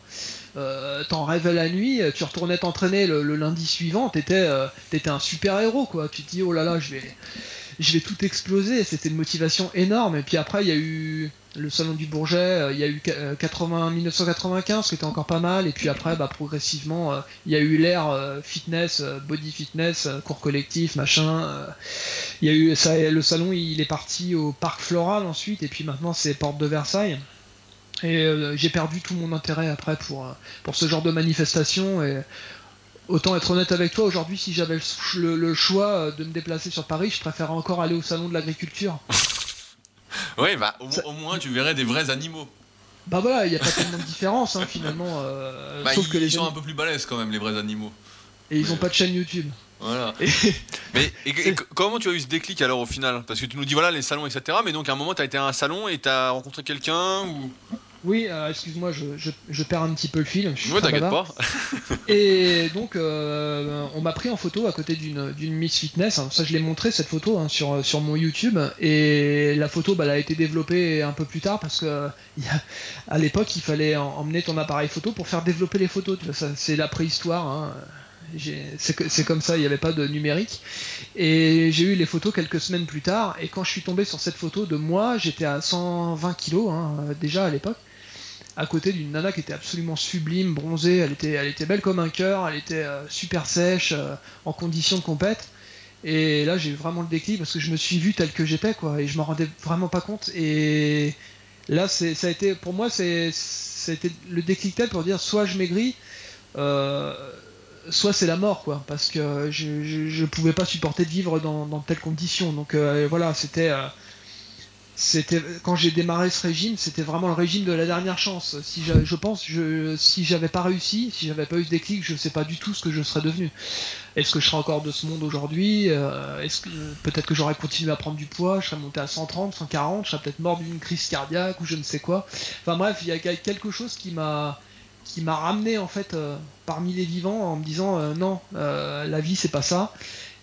T'en rêvais la nuit, tu retournais t'entraîner le, lundi suivant, t'étais étais un super héros. quoi. Tu te dis, oh là là, je vais je vais tout exploser. C'était une motivation énorme. Et puis après, il y a eu le salon du Bourget, euh, il y a eu 80, 1995 qui était encore pas mal. Et puis après, bah, progressivement, euh, il y a eu l'ère euh, fitness, body fitness, cours collectif, machin. Il y a eu ça, le salon, il est parti au parc Floral ensuite. Et puis maintenant, c'est Porte de Versailles. Et j'ai perdu tout mon intérêt après pour, pour ce genre de manifestation. Et Autant être honnête avec toi, aujourd'hui, si j'avais le, choix euh, de me déplacer sur Paris, je préférerais encore aller au salon de l'agriculture. oui, bah au, moins tu verrais des vrais animaux. Bah voilà, il n'y a pas tellement de différence hein, finalement. Euh, bah, sauf ils, que les sont un peu plus balèzes quand même, les vrais animaux. Et ils n'ont pas de chaîne YouTube. Voilà. mais comment tu as eu ce déclic alors au final? Parce que tu nous dis voilà les salons, etc. Mais donc à un moment tu as été à un salon et tu as rencontré quelqu'un ou oui, euh, excuse-moi, je, perds un petit peu le fil. Je t'inquiète pas. et donc, euh, on m'a pris en photo à côté d'une Miss Fitness. ça, je l'ai montré cette photo hein, sur, sur mon YouTube. Et la photo, bah, elle a été développée un peu plus tard parce que à l'époque, il fallait emmener ton appareil photo pour faire développer les photos. C'est la préhistoire. Hein c'est comme ça, il n'y avait pas de numérique. Et j'ai eu les photos quelques semaines plus tard. Et quand je suis tombé sur cette photo de moi, j'étais à 120 kilos hein, déjà à l'époque, à côté d'une nana qui était absolument sublime, bronzée. Elle était, elle était belle comme un cœur, elle était euh, super sèche, euh, en condition de compète. Et là, j'ai eu vraiment le déclic parce que je me suis vu tel que j'étais, quoi. Et je m'en rendais vraiment pas compte. Et là, ça a été, pour moi, c'est, été le déclic tel pour dire soit je maigris. Euh, soit c'est la mort, quoi, parce que je, je, pouvais pas supporter de vivre dans, dans telles conditions. Donc voilà, c'était c'était quand j'ai démarré ce régime, c'était vraiment le régime de la dernière chance. Si je pense, je, si j'avais pas réussi, si j'avais pas eu ce déclic, je sais pas du tout ce que je serais devenu. Est-ce que je serais encore de ce monde aujourd'hui euh, Est-ce que peut-être que j'aurais continué à prendre du poids, je serais monté à 130, 140, je serais peut-être mort d'une crise cardiaque ou je ne sais quoi. Enfin bref, il y a quelque chose qui m'a qui m'a ramené en fait euh, parmi les vivants en me disant euh, non, la vie c'est pas ça.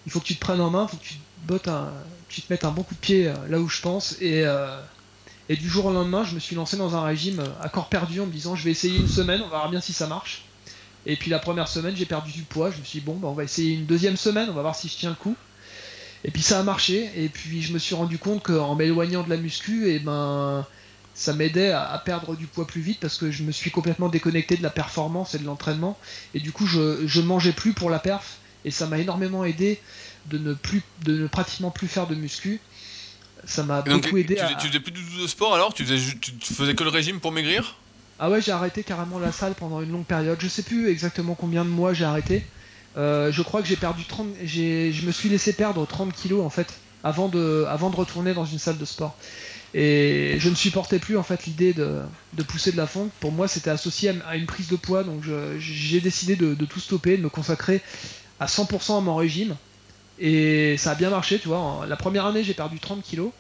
Il faut que tu te prennes en main, il faut que tu te un, tu te mettes un bon coup de pied là où je pense et et du jour au lendemain, je me suis lancé dans un régime à corps perdu en me disant je vais essayer une semaine, on verra bien si ça marche. Et puis la première semaine, j'ai perdu du poids. Je me suis dit, bon, bah, on va essayer une deuxième semaine, on va voir si je tiens le coup. Et puis ça a marché. Et puis je me suis rendu compte qu'en m'éloignant de la muscu, et eh ben, ça m'aidait à, perdre du poids plus vite parce que je me suis complètement déconnecté de la performance et de l'entraînement. Et du coup, je, je mangeais plus pour la perf. Et ça m'a énormément aidé de ne, plus, de ne pratiquement plus faire de muscu. Ça m'a beaucoup aidé. Tu, à... tu faisais plus du tout de sport alors? Tu faisais, tu faisais que le régime pour maigrir? Ah ouais, j'ai arrêté carrément la salle pendant une longue période. Je sais plus exactement combien de mois j'ai arrêté. Euh, je crois que j'ai perdu 30. Je me suis laissé perdre 30 kilos en fait avant de, avant de retourner dans une salle de sport. Et je ne supportais plus en fait l'idée de, pousser de la fonte. Pour moi, c'était associé à une prise de poids, donc j'ai décidé de, tout stopper, de me consacrer à 100% à mon régime. Et ça a bien marché, tu vois. La première année, j'ai perdu 30 kilos.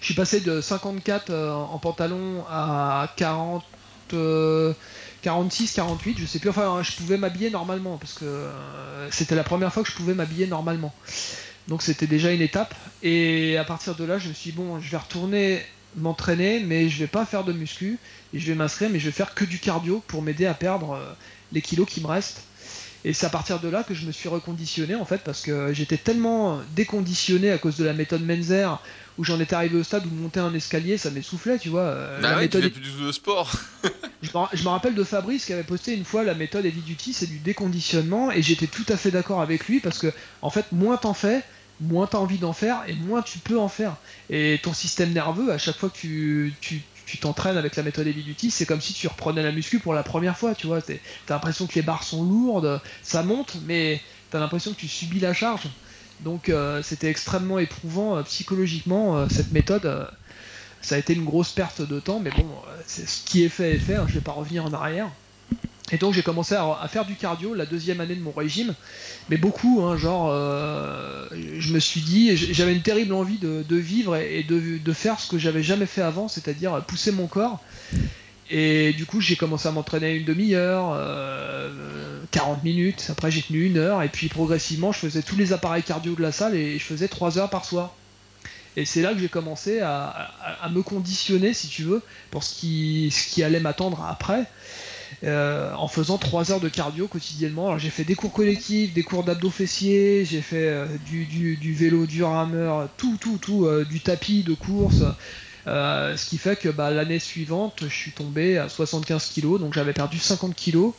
Je suis passé de 54 euh, en pantalon à 40, 46, 48, je sais plus. Enfin, je pouvais m'habiller normalement parce que euh, c'était la première fois que je pouvais m'habiller normalement. Donc c'était déjà une étape. Et à partir de là, je me suis dit, bon, je vais retourner m'entraîner, mais je vais pas faire de muscu et je vais m'inscrire, mais je vais faire que du cardio pour m'aider à perdre euh, les kilos qui me restent. Et c'est à partir de là que je me suis reconditionné en fait parce que j'étais tellement déconditionné à cause de la méthode Menzer où j'en étais arrivé au stade où monter un escalier ça m'essoufflait, tu vois. Euh, bah la méthode tu fais plus de sport. je, me, rappelle de Fabrice qui avait posté une fois la méthode Heavy Duty, c'est du déconditionnement et j'étais tout à fait d'accord avec lui parce que en fait moins t'en fais, moins t'as envie d'en faire et moins tu peux en faire. Et ton système nerveux, à chaque fois que tu, tu, tu t'entraînes avec la méthode Heavy Duty, c'est comme si tu reprenais la muscu pour la première fois, tu vois. T'as l'impression que les barres sont lourdes, ça monte, mais t'as l'impression que tu subis la charge. Donc euh, c'était extrêmement éprouvant euh, psychologiquement euh, cette méthode. ça a été une grosse perte de temps, mais bon, ce qui est fait est fait. Hein, je vais pas revenir en arrière. Et donc j'ai commencé à, faire du cardio la deuxième année de mon régime, mais beaucoup, hein, genre, euh, je me suis dit, j'avais une terrible envie de, vivre et, de, faire ce que j'avais jamais fait avant, c'est-à-dire pousser mon corps. Et du coup j'ai commencé à m'entraîner une demi-heure, 40 euh, minutes, après j'ai tenu une heure, et puis progressivement je faisais tous les appareils cardio de la salle et je faisais 3 heures par soir. Et c'est là que j'ai commencé à, me conditionner, si tu veux, pour ce qui, ce qui allait m'attendre après. Euh, en faisant 3 heures de cardio quotidiennement. Alors j'ai fait des cours collectifs, des cours d'abdos fessiers, j'ai fait euh, du, vélo, du rameur, tout, tout, tout, euh, du tapis de course. ce qui fait que bah, l'année suivante, je suis tombé à 75 kg, donc j'avais perdu 50 kg.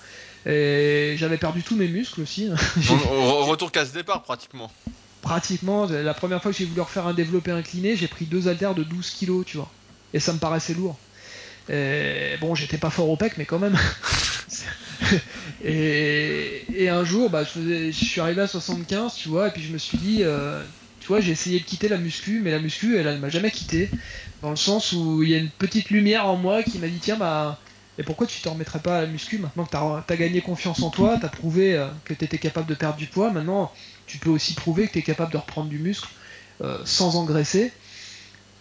Et j'avais perdu tous mes muscles aussi. Au retour casse départ pratiquement. Pratiquement, la première fois que j'ai voulu refaire un développé incliné, j'ai pris deux haltères de 12 kg, tu vois. Et ça me paraissait lourd. Et bon, j'étais pas fort au pec, mais quand même. et, un jour, bah, je, suis arrivé à 75, tu vois, et puis je me suis dit, euh, tu vois, j'ai essayé de quitter la muscu, mais la muscu, elle, elle m'a jamais quitté. Dans le sens où il y a une petite lumière en moi qui m'a dit, tiens, bah, et pourquoi tu te remettrais pas à la muscu maintenant que tu as, gagné confiance en toi, tu as prouvé euh, que tu étais capable de perdre du poids, maintenant tu peux aussi prouver que tu es capable de reprendre du muscle euh, sans engraisser.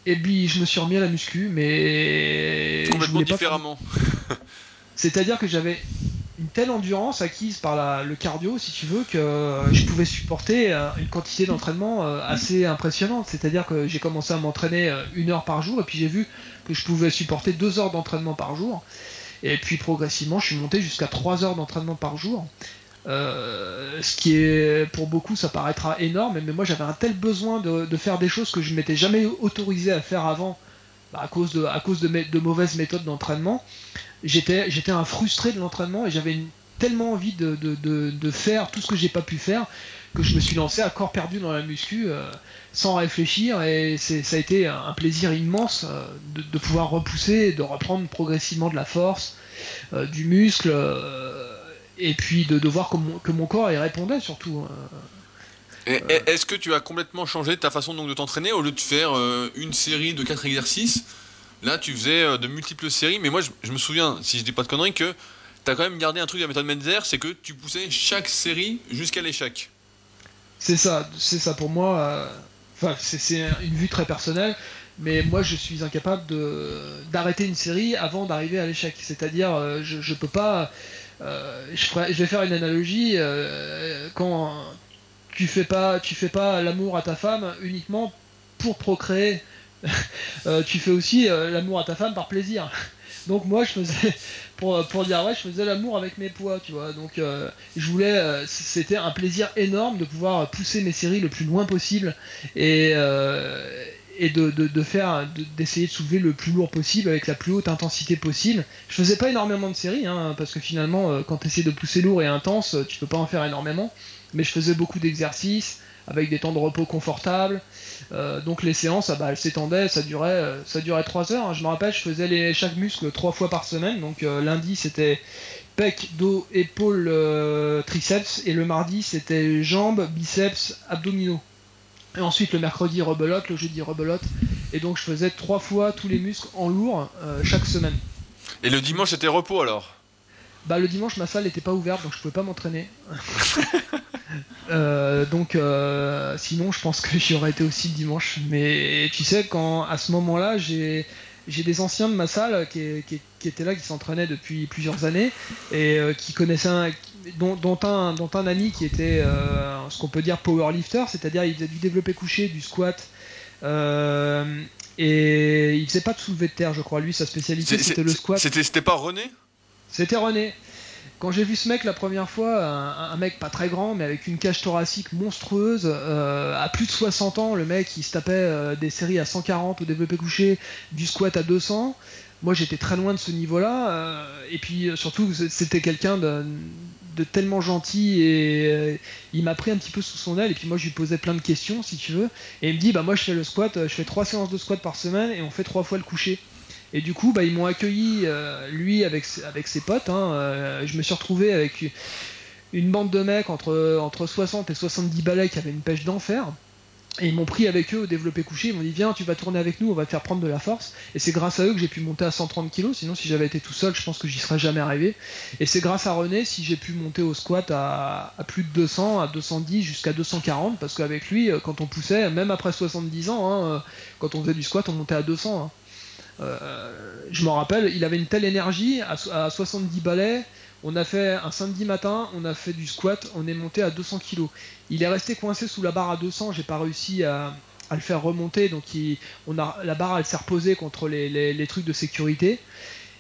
Et puis je me suis remis à la muscu, mais complètement différemment. C'est-à-dire que j'avais une telle endurance acquise par le cardio, si tu veux, que je pouvais supporter euh, une quantité d'entraînement euh, assez impressionnante. C'est-à-dire que j'ai commencé à m'entraîner euh, une heure par jour, et puis j'ai vu que je pouvais supporter deux heures d'entraînement par jour. Et puis progressivement, je suis monté jusqu'à trois heures d'entraînement par jour. Euh, ce qui est pour beaucoup ça paraîtra énorme, mais moi j'avais un tel besoin de, faire des choses que je m'étais jamais autorisé à faire avant bah, à cause de, de, mauvaises méthodes d'entraînement. J'étais, un frustré de l'entraînement et j'avais tellement envie de, faire tout ce que j'ai pas pu faire que je me suis lancé à corps perdu dans la muscu euh, sans réfléchir et ça a été un plaisir immense euh, de, pouvoir repousser, de reprendre progressivement de la force, du muscle et puis de, de voir que mon, que mon, corps y répondait surtout. Hein. Est-ce que tu as complètement changé ta façon donc de t'entraîner au lieu de faire une série de 4 exercices? Là, tu faisais de multiples séries, mais moi, je, me souviens, si je dis pas de conneries, que tu as quand même gardé un truc de la méthode Menzer, c'est que tu poussais chaque série jusqu'à l'échec. C'est ça, c'est ça pour moi. Enfin, c'est une vue très personnelle, mais moi je suis incapable d'arrêter une série avant d'arriver à l'échec. C'est-à-dire, euh, je, je peux pas. Euh, je, vais faire une analogie. Euh, quand tu fais pas, tu fais pas l'amour à ta femme uniquement pour procréer. tu fais aussi l'amour à ta femme par plaisir. Donc moi je faisais pour, pour dire ouais je faisais l'amour avec mes poids tu vois donc euh, je voulais euh, c'était un plaisir énorme de pouvoir pousser mes séries le plus loin possible et euh, et de, faire d'essayer de, soulever le plus lourd possible avec la plus haute intensité possible. Je faisais pas énormément de séries hein, parce que finalement quand tu essaies de pousser lourd et intense, tu peux pas en faire énormément, mais je faisais beaucoup d'exercices avec des temps de repos confortables. Euh, donc les séances, ah bah, elles s'étendaient, ça durait, euh, ça durait 3 heures. Hein. Je me rappelle, je faisais les, chaque muscle 3 fois par semaine. Donc euh, lundi c'était pec, dos, épaules, triceps, et le mardi c'était jambes, biceps, abdominaux. Et ensuite le mercredi rebelote, le jeudi rebelote. Et donc je faisais 3 fois tous les muscles en lourd chaque semaine. Et le dimanche c'était repos alors? Bah le dimanche ma salle n'était pas ouverte donc je pouvais pas m'entraîner. Euh, donc euh, sinon je pense que j'y aurais été aussi le dimanche. Mais tu sais quand à ce moment-là j'ai j'ai des anciens de ma salle qui, qui, étaient là, qui s'entraînaient depuis plusieurs années et euh, qui connaissaient un, dont, dont, un, dont un ami qui était ce qu'on peut dire powerlifter, c'est-à-dire il faisait du développé couché, du squat. et il faisait pas de soulevé de terre, je crois. Lui, sa spécialité, c'était le squat. C'était pas René? C'était René. Quand j'ai vu ce mec la première fois, un, mec pas très grand, mais avec une cage thoracique monstrueuse, euh, à plus de 60 ans, le mec il se tapait euh, des séries à 140 au développé couché, du squat à 200. Moi j'étais très loin de ce niveau-là, euh, et puis surtout c'était quelqu'un de, tellement gentil et il m'a pris un petit peu sous son aile, et puis moi je lui posais plein de questions si tu veux, et il me dit bah moi je fais le squat, je fais trois séances de squat par semaine et on fait trois fois le coucher. Et du coup, bah, ils m'ont accueilli, euh, lui, avec, ses potes. Hein, euh, je me suis retrouvé avec une bande de mecs entre, entre 60 et 70 balais qui avaient une pêche d'enfer. Et ils m'ont pris avec eux au développé couché, ils m'ont dit viens tu vas tourner avec nous, on va te faire prendre de la force. Et c'est grâce à eux que j'ai pu monter à 130 kg, sinon si j'avais été tout seul je pense que j'y serais jamais arrivé. Et c'est grâce à René si j'ai pu monter au squat à, plus de 200, à 210 jusqu'à 240, parce qu'avec lui euh, quand on poussait, même après 70 ans, hein, quand on faisait du squat on montait à 200. Euh, je m'en rappelle, il avait une telle énergie à, 70 balais. On a fait un samedi matin, on a fait du squat, on est monté à 200 kg. Il est resté coincé sous la barre à 200, j'ai pas réussi à, le faire remonter, donc on a, la barre elle s'est reposée contre les, trucs de sécurité.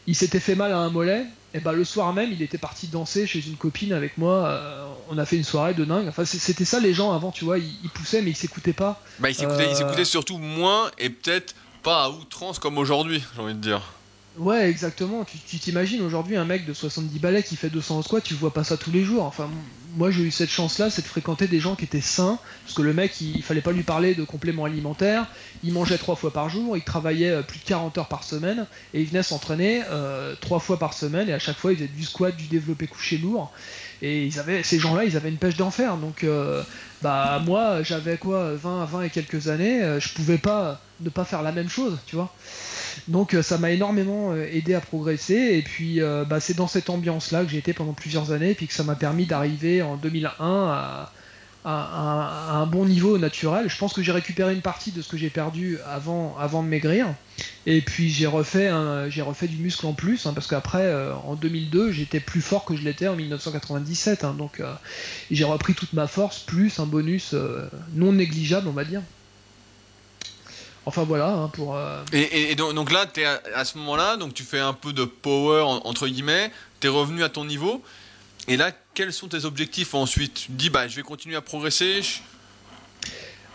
Il s'était fait mal à un mollet, et bah le soir même il était parti danser chez une copine avec moi, euh, on a fait une soirée de dingue. Enfin c'était ça les gens avant, tu vois, ils, poussaient mais ils s'écoutaient pas. Bah ils s'écoutaient euh, surtout moins et peut-être pas à outrance comme aujourd'hui, j'ai envie de dire. Ouais, exactement. Tu t'imagines aujourd'hui un mec de 70 balais qui fait 200 squats, tu vois pas ça tous les jours. Enfin, moi j'ai eu cette chance-là, c'est de fréquenter des gens qui étaient sains, parce que le mec, il, fallait pas lui parler de compléments alimentaires. Il mangeait trois fois par jour, il travaillait euh, plus de 40 heures par semaine, et il venait s'entraîner euh, trois fois par semaine, et à chaque fois il faisait du squat, du développé couché lourd. Et ils avaient, ces gens-là, ils avaient une pêche d'enfer. Donc, euh, bah moi, j'avais quoi, 20, 20 et quelques années, euh, je pouvais pas ne pas faire la même chose, tu vois. Donc, euh, ça m'a énormément aidé à progresser. Et puis, bah, c'est dans cette ambiance-là que j'ai été pendant plusieurs années, et puis que ça m'a permis d'arriver en 2001 à à, un bon niveau naturel. Je pense que j'ai récupéré une partie de ce que j'ai perdu avant, avant de maigrir. Et puis j'ai refait, refait du muscle en plus, hein, parce qu'après, euh, en 2002, j'étais plus fort que je l'étais en 1997. Hein. donc euh, j'ai repris toute ma force, plus un bonus euh, non négligeable, on va dire. Enfin voilà, hein, pour. Et, donc, là, es à, à, ce moment-là, donc tu fais un peu de power entre guillemets, tu es revenu à ton niveau. Et là, quels sont tes objectifs ensuite? Tu te dis, bah, je vais continuer à progresser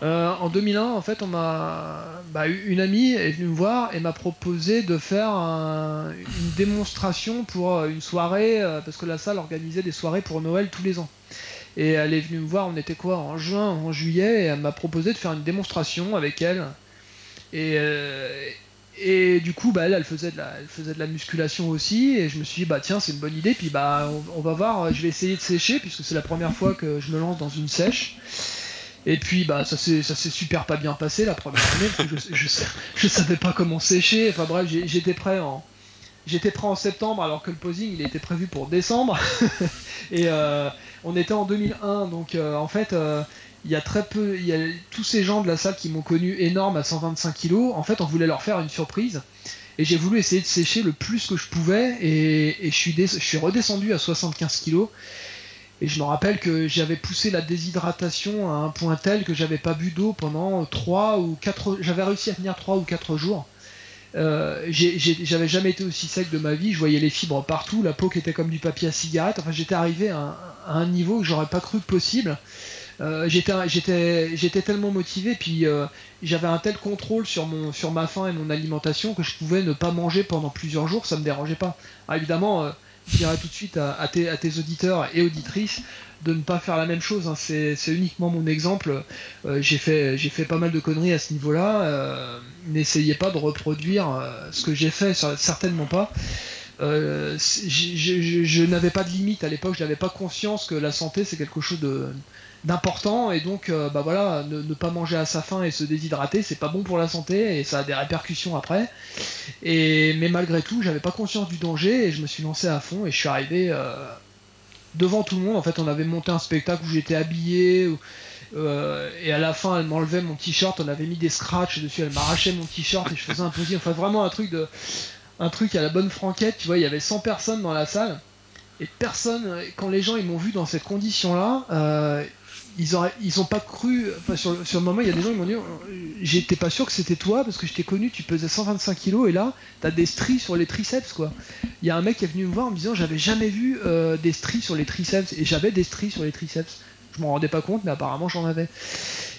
euh, en 2001, en fait, on m'a, bah, une amie est venue me voir et m'a proposé de faire une démonstration pour euh, une soirée, euh, parce que la salle organisait des soirées pour Noël tous les ans. Et elle est venue me voir, on était quoi, en juin, en juillet, et elle m'a proposé de faire une démonstration avec elle. Et, et du coup, bah, elle, faisait, de la, elle faisait de la musculation aussi, et je me suis dit, bah tiens, c'est une bonne idée, puis bah on, va voir, je vais essayer de sécher, puisque c'est la première fois que je me lance dans une sèche. Et puis bah ça s'est super pas bien passé la première année parce que je, je, je savais pas comment sécher. Enfin bref, j'étais prêt en j'étais prêt en septembre alors que le posing il était prévu pour décembre. et euh, on était en 2001 donc euh, en fait euh, il y a très peu, il y a tous ces gens de la salle qui m'ont connu énorme à 125 kg. En fait, on voulait leur faire une surprise. Et j'ai voulu essayer de sécher le plus que je pouvais. Et, je, suis redescendu à 75 kg. Et je me rappelle que j'avais poussé la déshydratation à un point tel que j'avais pas bu d'eau pendant 3 ou 4 j'avais réussi à tenir 3 ou 4 jours. Euh, j'avais jamais été aussi sec de ma vie, je voyais les fibres partout, la peau qui était comme du papier à cigarette, enfin j'étais arrivé à un, à un, niveau que j'aurais pas cru possible. Euh, j'étais tellement motivé, puis euh, j'avais un tel contrôle sur, mon, sur ma faim et mon alimentation que je pouvais ne pas manger pendant plusieurs jours, ça me dérangeait pas. Alors évidemment, euh, je dirais tout de suite à, tes, à, tes, auditeurs et auditrices de ne pas faire la même chose. Hein. C'est uniquement mon exemple. J'ai fait, fait pas mal de conneries à ce niveau-là. N'essayez pas de reproduire ce que j'ai fait, certainement pas. Je n'avais pas de limite à l'époque, je n'avais pas conscience que la santé c'est quelque chose de d'important et donc euh, bah voilà ne, pas manger à sa faim et se déshydrater c'est pas bon pour la santé et ça a des répercussions après. Et mais malgré tout j'avais pas conscience du danger et je me suis lancé à fond et je suis arrivé euh, devant tout le monde. En fait on avait monté un spectacle où j'étais habillé euh, et à la fin elle m'enlevait mon t-shirt on avait mis des scratchs dessus elle m'arrachait mon t-shirt et je faisais un posing enfin vraiment un truc de un truc à la bonne franquette tu vois il y avait 100 personnes dans la salle. Et personne quand les gens ils m'ont vu dans cette condition là euh, ils ils ont pas cru. Enfin, sur, le moment, il y a des gens qui m'ont dit, j'étais pas sûr que c'était toi parce que je t'ai connu, tu pesais 125 kilos et là, t'as des stries sur les triceps quoi. Il y a un mec qui est venu me voir en me disant, j'avais jamais vu euh, des stries sur les triceps et j'avais des stries sur les triceps. Je m'en rendais pas compte, mais apparemment j'en avais.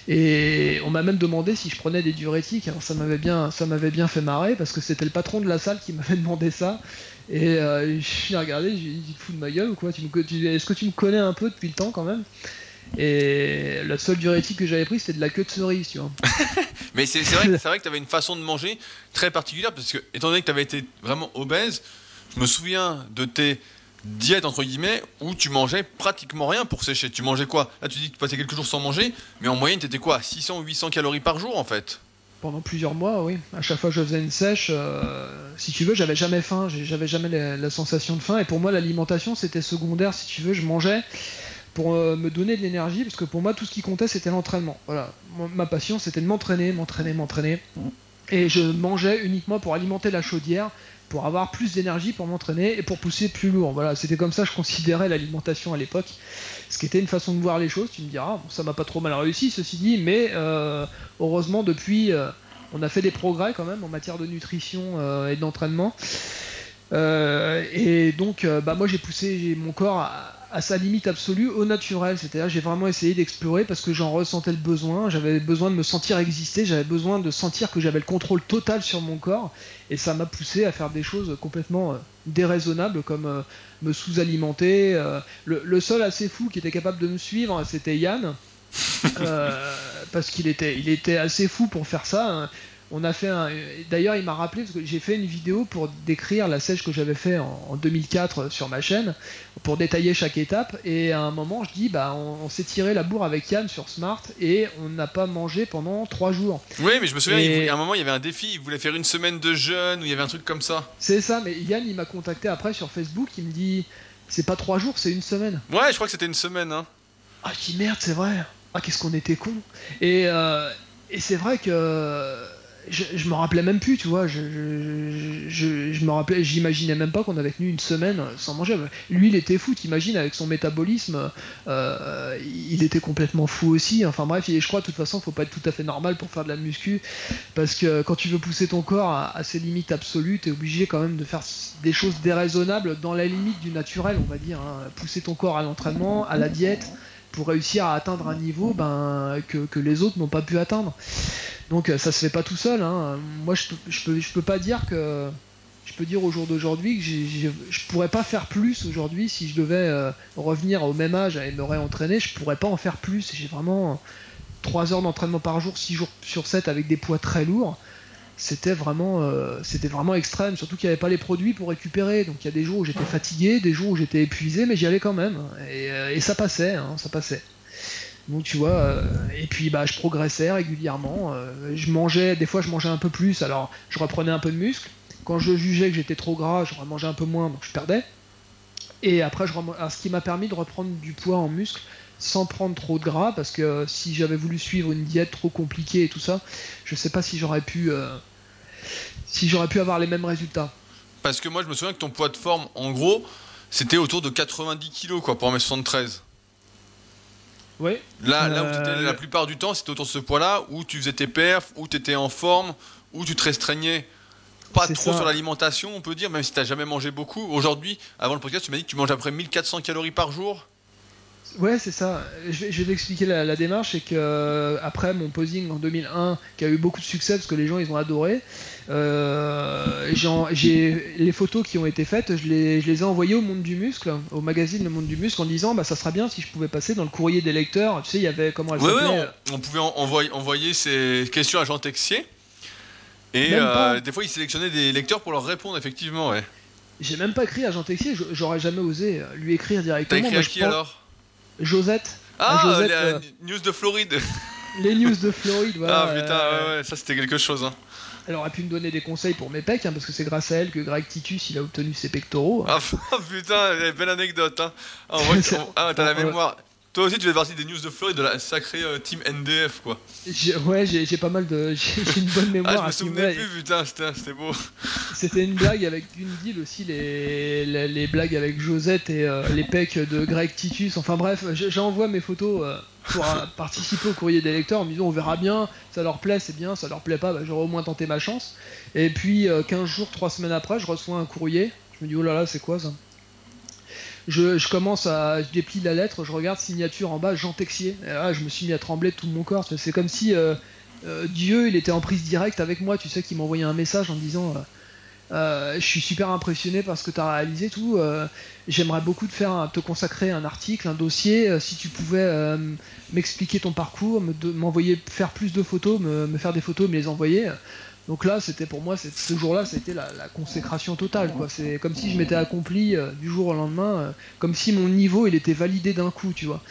Et on m'a même demandé si je prenais des diurétiques. Alors ça m'avait bien, fait marrer parce que c'était le patron de la salle qui m'avait demandé ça. Et euh, je l'ai regardé, j'ai dit, fous de ma gueule ou quoi? Tu tu, Est-ce que tu me connais un peu depuis le temps quand même? Et la seule diurétique que j'avais pris, c'était de la queue de cerise, tu vois. Mais c'est vrai, vrai, que tu avais une façon de manger très particulière, parce que, étant donné que tu avais été vraiment obèse, je me souviens de tes diètes, entre guillemets, où tu mangeais pratiquement rien pour sécher. Tu mangeais quoi? Là, tu dis que tu passais quelques jours sans manger, mais en moyenne, tu étais quoi 600 ou 800 calories par jour, en fait? Pendant plusieurs mois, oui. À chaque fois que je faisais une sèche, euh, si tu veux, j'avais jamais faim, j'avais jamais la, la, sensation de faim. Et pour moi, l'alimentation, c'était secondaire, si tu veux. Je mangeais pour euh, me donner de l'énergie, parce que pour moi, tout ce qui comptait, c'était l'entraînement. Voilà. Ma passion, c'était de m'entraîner, m'entraîner, m'entraîner. Et je mangeais uniquement pour alimenter la chaudière, pour avoir plus d'énergie pour m'entraîner et pour pousser plus lourd. Voilà, c'était comme ça que je considérais l'alimentation à l'époque. Ce qui était une façon de voir les choses. Tu me diras, ça m'a pas trop mal réussi, ceci dit, mais euh, heureusement, depuis, euh, on a fait des progrès quand même en matière de nutrition et d'entraînement. Et donc, bah, moi, j'ai poussé mon corps à, à sa limite absolue au naturel. C'est-à-dire j'ai vraiment essayé d'explorer parce que j'en ressentais le besoin. J'avais besoin de me sentir exister. J'avais besoin de sentir que j'avais le contrôle total sur mon corps. Et ça m'a poussé à faire des choses complètement euh, déraisonnables comme euh, me sous-alimenter. Euh, le, seul assez fou qui était capable de me suivre, c'était Yann. Parce qu'il était, il était assez fou pour faire ça. On a fait un. D'ailleurs, il m'a rappelé parce que j'ai fait une vidéo pour décrire la sèche que j'avais fait en, en, 2004 sur ma chaîne, pour détailler chaque étape. Et à un moment, je dis, bah, on, on s'est tiré la bourre avec Yann sur Smart et on n'a pas mangé pendant trois jours. Oui, mais je me souviens, et... il, à un moment, il y avait un défi. Il voulait faire une semaine de jeûne ou il y avait un truc comme ça. C'est ça, mais Yann, il m'a contacté après sur Facebook. Il me dit, c'est pas trois jours, c'est une semaine. Ouais, je crois que c'était une semaine. Hein. Ah, dis merde, c'est vrai. Ah, qu'est-ce qu'on était con. Et, euh, et c'est vrai que je, me rappelais même plus, tu vois. Je, je, me rappelais, j'imaginais même pas qu'on avait tenu une semaine sans manger. Lui, il était fou, t'imagines, avec son métabolisme, euh, il était complètement fou aussi. Enfin bref, et je crois de toute façon, faut pas être tout à fait normal pour faire de la muscu, parce que quand tu veux pousser ton corps à, ses limites absolues, t'es obligé quand même de faire des choses déraisonnables dans la limite du naturel, on va dire. Hein. Pousser ton corps à l'entraînement, à la diète pour réussir à atteindre un niveau ben, que les autres n'ont pas pu atteindre. Donc ça se fait pas tout seul. Hein. Moi, je, je, peux, je peux pas dire que je peux dire au jour d'aujourd'hui que je pourrais pas faire plus aujourd'hui si je devais euh, revenir au même âge et me réentraîner. Je pourrais pas en faire plus. J'ai vraiment 3 heures d'entraînement par jour, 6 jours sur 7 avec des poids très lourds. C'était vraiment, euh, c'était vraiment extrême. Surtout qu'il n'y avait pas les produits pour récupérer. Donc il y a des jours où j'étais fatigué, des jours où j'étais épuisé, mais j'y allais quand même. Et, euh, et ça passait, hein, ça passait. Donc tu vois, euh, et puis bah je progressais régulièrement. euh, je mangeais, des fois je mangeais un peu plus, alors je reprenais un peu de muscle. Quand je jugeais que j'étais trop gras, je mangeais un peu moins, donc je perdais. Et après, je rem- ce qui m'a permis de reprendre du poids en muscle sans prendre trop de gras, parce que euh, si j'avais voulu suivre une diète trop compliquée et tout ça, je sais pas si j'aurais pu, euh, si j'aurais pu avoir les mêmes résultats. Parce que moi, je me souviens que ton poids de forme, en gros, c'était autour de 90 kilos quoi, pour 1m73. Ouais. Là, là où tu Euh, étais la plupart du temps, c'était autour de ce poids-là, où tu faisais tes perfs, où tu étais en forme, où tu te restreignais pas trop ça. sur l'alimentation, on peut dire, même si tu jamais mangé beaucoup. Aujourd'hui, avant le podcast, tu m'as dit que tu manges à peu près 1400 calories par jour. Ouais, c'est ça. Je vais, je vais t'expliquer la, la démarche. C'est que euh, après mon posing en 2001, qui a eu beaucoup de succès parce que les gens ils ont adoré, j'ai j'ai les photos qui ont été faites, je les, je les ai envoyées au Monde du Muscle, au magazine Le Monde du Muscle, en disant bah ça serait bien si je pouvais passer dans le courrier des lecteurs. Tu sais, il y avait comment elle Ouais, ouais, on, on pouvait en- envoyer, envoyer ces questions à Jean Texier. Et euh, des fois, il sélectionnait des lecteurs pour leur répondre, effectivement, ouais. J'ai même pas écrit à Jean Texier, j'aurais jamais osé euh, lui écrire T'as directement. écrit à je qui pense- alors? Josette. Ah, Josette, la euh, news de Floride. les news de Floride, voilà. ah putain, euh, ouais, ouais, ça c'était quelque chose. Hein. Elle aurait pu me donner des conseils pour mes pecs, hein, parce que c'est grâce à elle que Greg Titus il a obtenu ses pectoraux. Ah putain, belle anecdote. Hein. Ah, on voit que- ah, t'as la Ouais. mémoire. Toi aussi, tu fais partie des news de Floride, de la sacrée euh, team NDF, quoi. J'ai- Ouais, j'ai j'ai pas mal de. J'ai j'ai une bonne Ah, mémoire je me à ce souvenais niveau-là. plus, putain, c'était c'était beau. C'était une blague avec une deal aussi, les, les, les blagues avec Josette et euh, les pecs de Greg Titus. Enfin bref, je- j'envoie mes photos euh, pour euh, participer au courrier des lecteurs en me disant on verra bien, ça leur plaît, c'est bien, ça leur plaît pas, bah, j'aurais au moins tenté ma chance. Et puis euh, 15 jours, 3 semaines après, je reçois un courrier. Je me dis oh là là, c'est quoi ça? Je, commence à. Je déplie la lettre, je regarde signature en bas, Jean Texier. Et je me suis mis à trembler de tout mon corps. C'est comme si euh, euh, Dieu, il était en prise directe avec moi, tu sais, qui m'envoyait un message en me disant. euh, je suis super impressionné par ce que tu as réalisé tout. J'aimerais beaucoup te faire te consacrer un article, un dossier. si tu pouvais m'expliquer ton parcours, m'envoyer faire plus de photos, me, me faire des photos, me les envoyer. Donc là, c'était pour moi, ce jour-là, c'était la, la consécration totale. C'est comme si je m'étais accompli euh, du jour au lendemain, euh, comme si mon niveau, il était validé d'un coup, tu vois.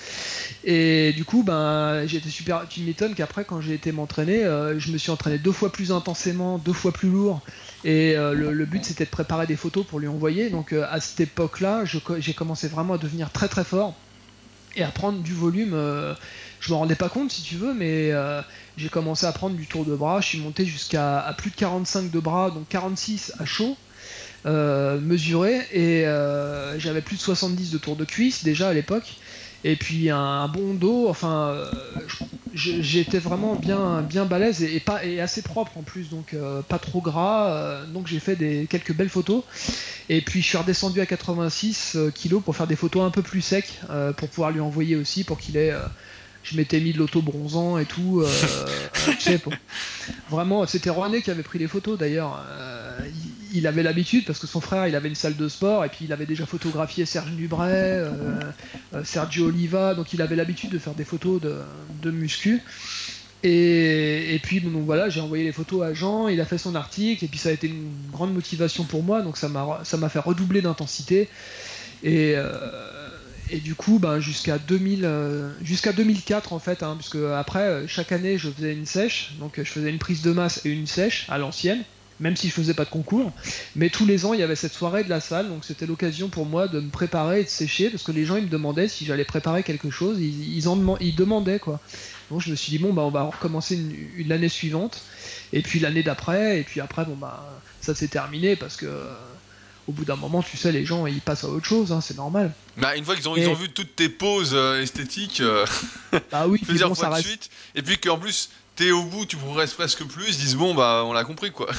Et du coup, ben, j'étais super. Tu m'étonnes qu'après, quand j'ai été m'entraîner, euh, je me suis entraîné deux fois plus intensément, deux fois plus lourd. Et le, but, c'était de préparer des photos pour lui envoyer. Donc à cette époque-là, j'ai commencé vraiment à devenir très très fort et à prendre du volume. Je me rendais pas compte, si tu veux, mais euh, j'ai commencé à prendre du tour de bras. Je suis monté jusqu'à plus de 45 de bras, donc 46 à chaud. euh, mesuré et euh, j'avais plus de 70 de tour de cuisse déjà à l'époque et puis un, bon dos enfin j'étais vraiment bien bien balèze et, pas et assez propre en plus donc pas trop gras donc j'ai fait des quelques belles photos et puis je suis redescendu à 86 euh, kilos pour faire des photos un peu plus secs pour pouvoir lui envoyer aussi pour qu'il ait je m'étais mis de l'auto bronzant et tout euh, pour- Vraiment, c'était René qui avait pris les photos d'ailleurs. Euh, il, il avait l'habitude parce que son frère, il avait une salle de sport et puis il avait déjà photographié Serge Dubray, euh, euh, Sergio Oliva, donc il avait l'habitude de faire des photos de, de muscu. Et, et puis bon, donc voilà, j'ai envoyé les photos à Jean, il a fait son article et puis ça a été une grande motivation pour moi, donc ça m'a ça m'a fait redoubler d'intensité. Et, euh, et du coup, ben, jusqu'à 2000, euh, jusqu'à 2004 en fait, hein, puisque après euh, chaque année je faisais une sèche, donc je faisais une prise de masse et une sèche à l'ancienne, même si je faisais pas de concours. Mais tous les ans il y avait cette soirée de la salle, donc c'était l'occasion pour moi de me préparer et de sécher, parce que les gens ils me demandaient si j'allais préparer quelque chose, ils, en demandaient quoi. Donc je me suis dit bon bah on va recommencer une, une l'année suivante, et puis l'année d'après, et puis après bon bah ça s'est terminé parce que euh, au bout d'un moment, tu sais, les gens ils passent à autre chose, hein, c'est normal. Bah, une fois qu'ils ont, Et- ils ont vu toutes tes poses euh, esthétiques euh, Bah oui, plusieurs bon, fois ça de reste. suite, et puis qu'en plus t'es au bout, tu progresses presque plus, ils se disent bon bah on l'a compris quoi.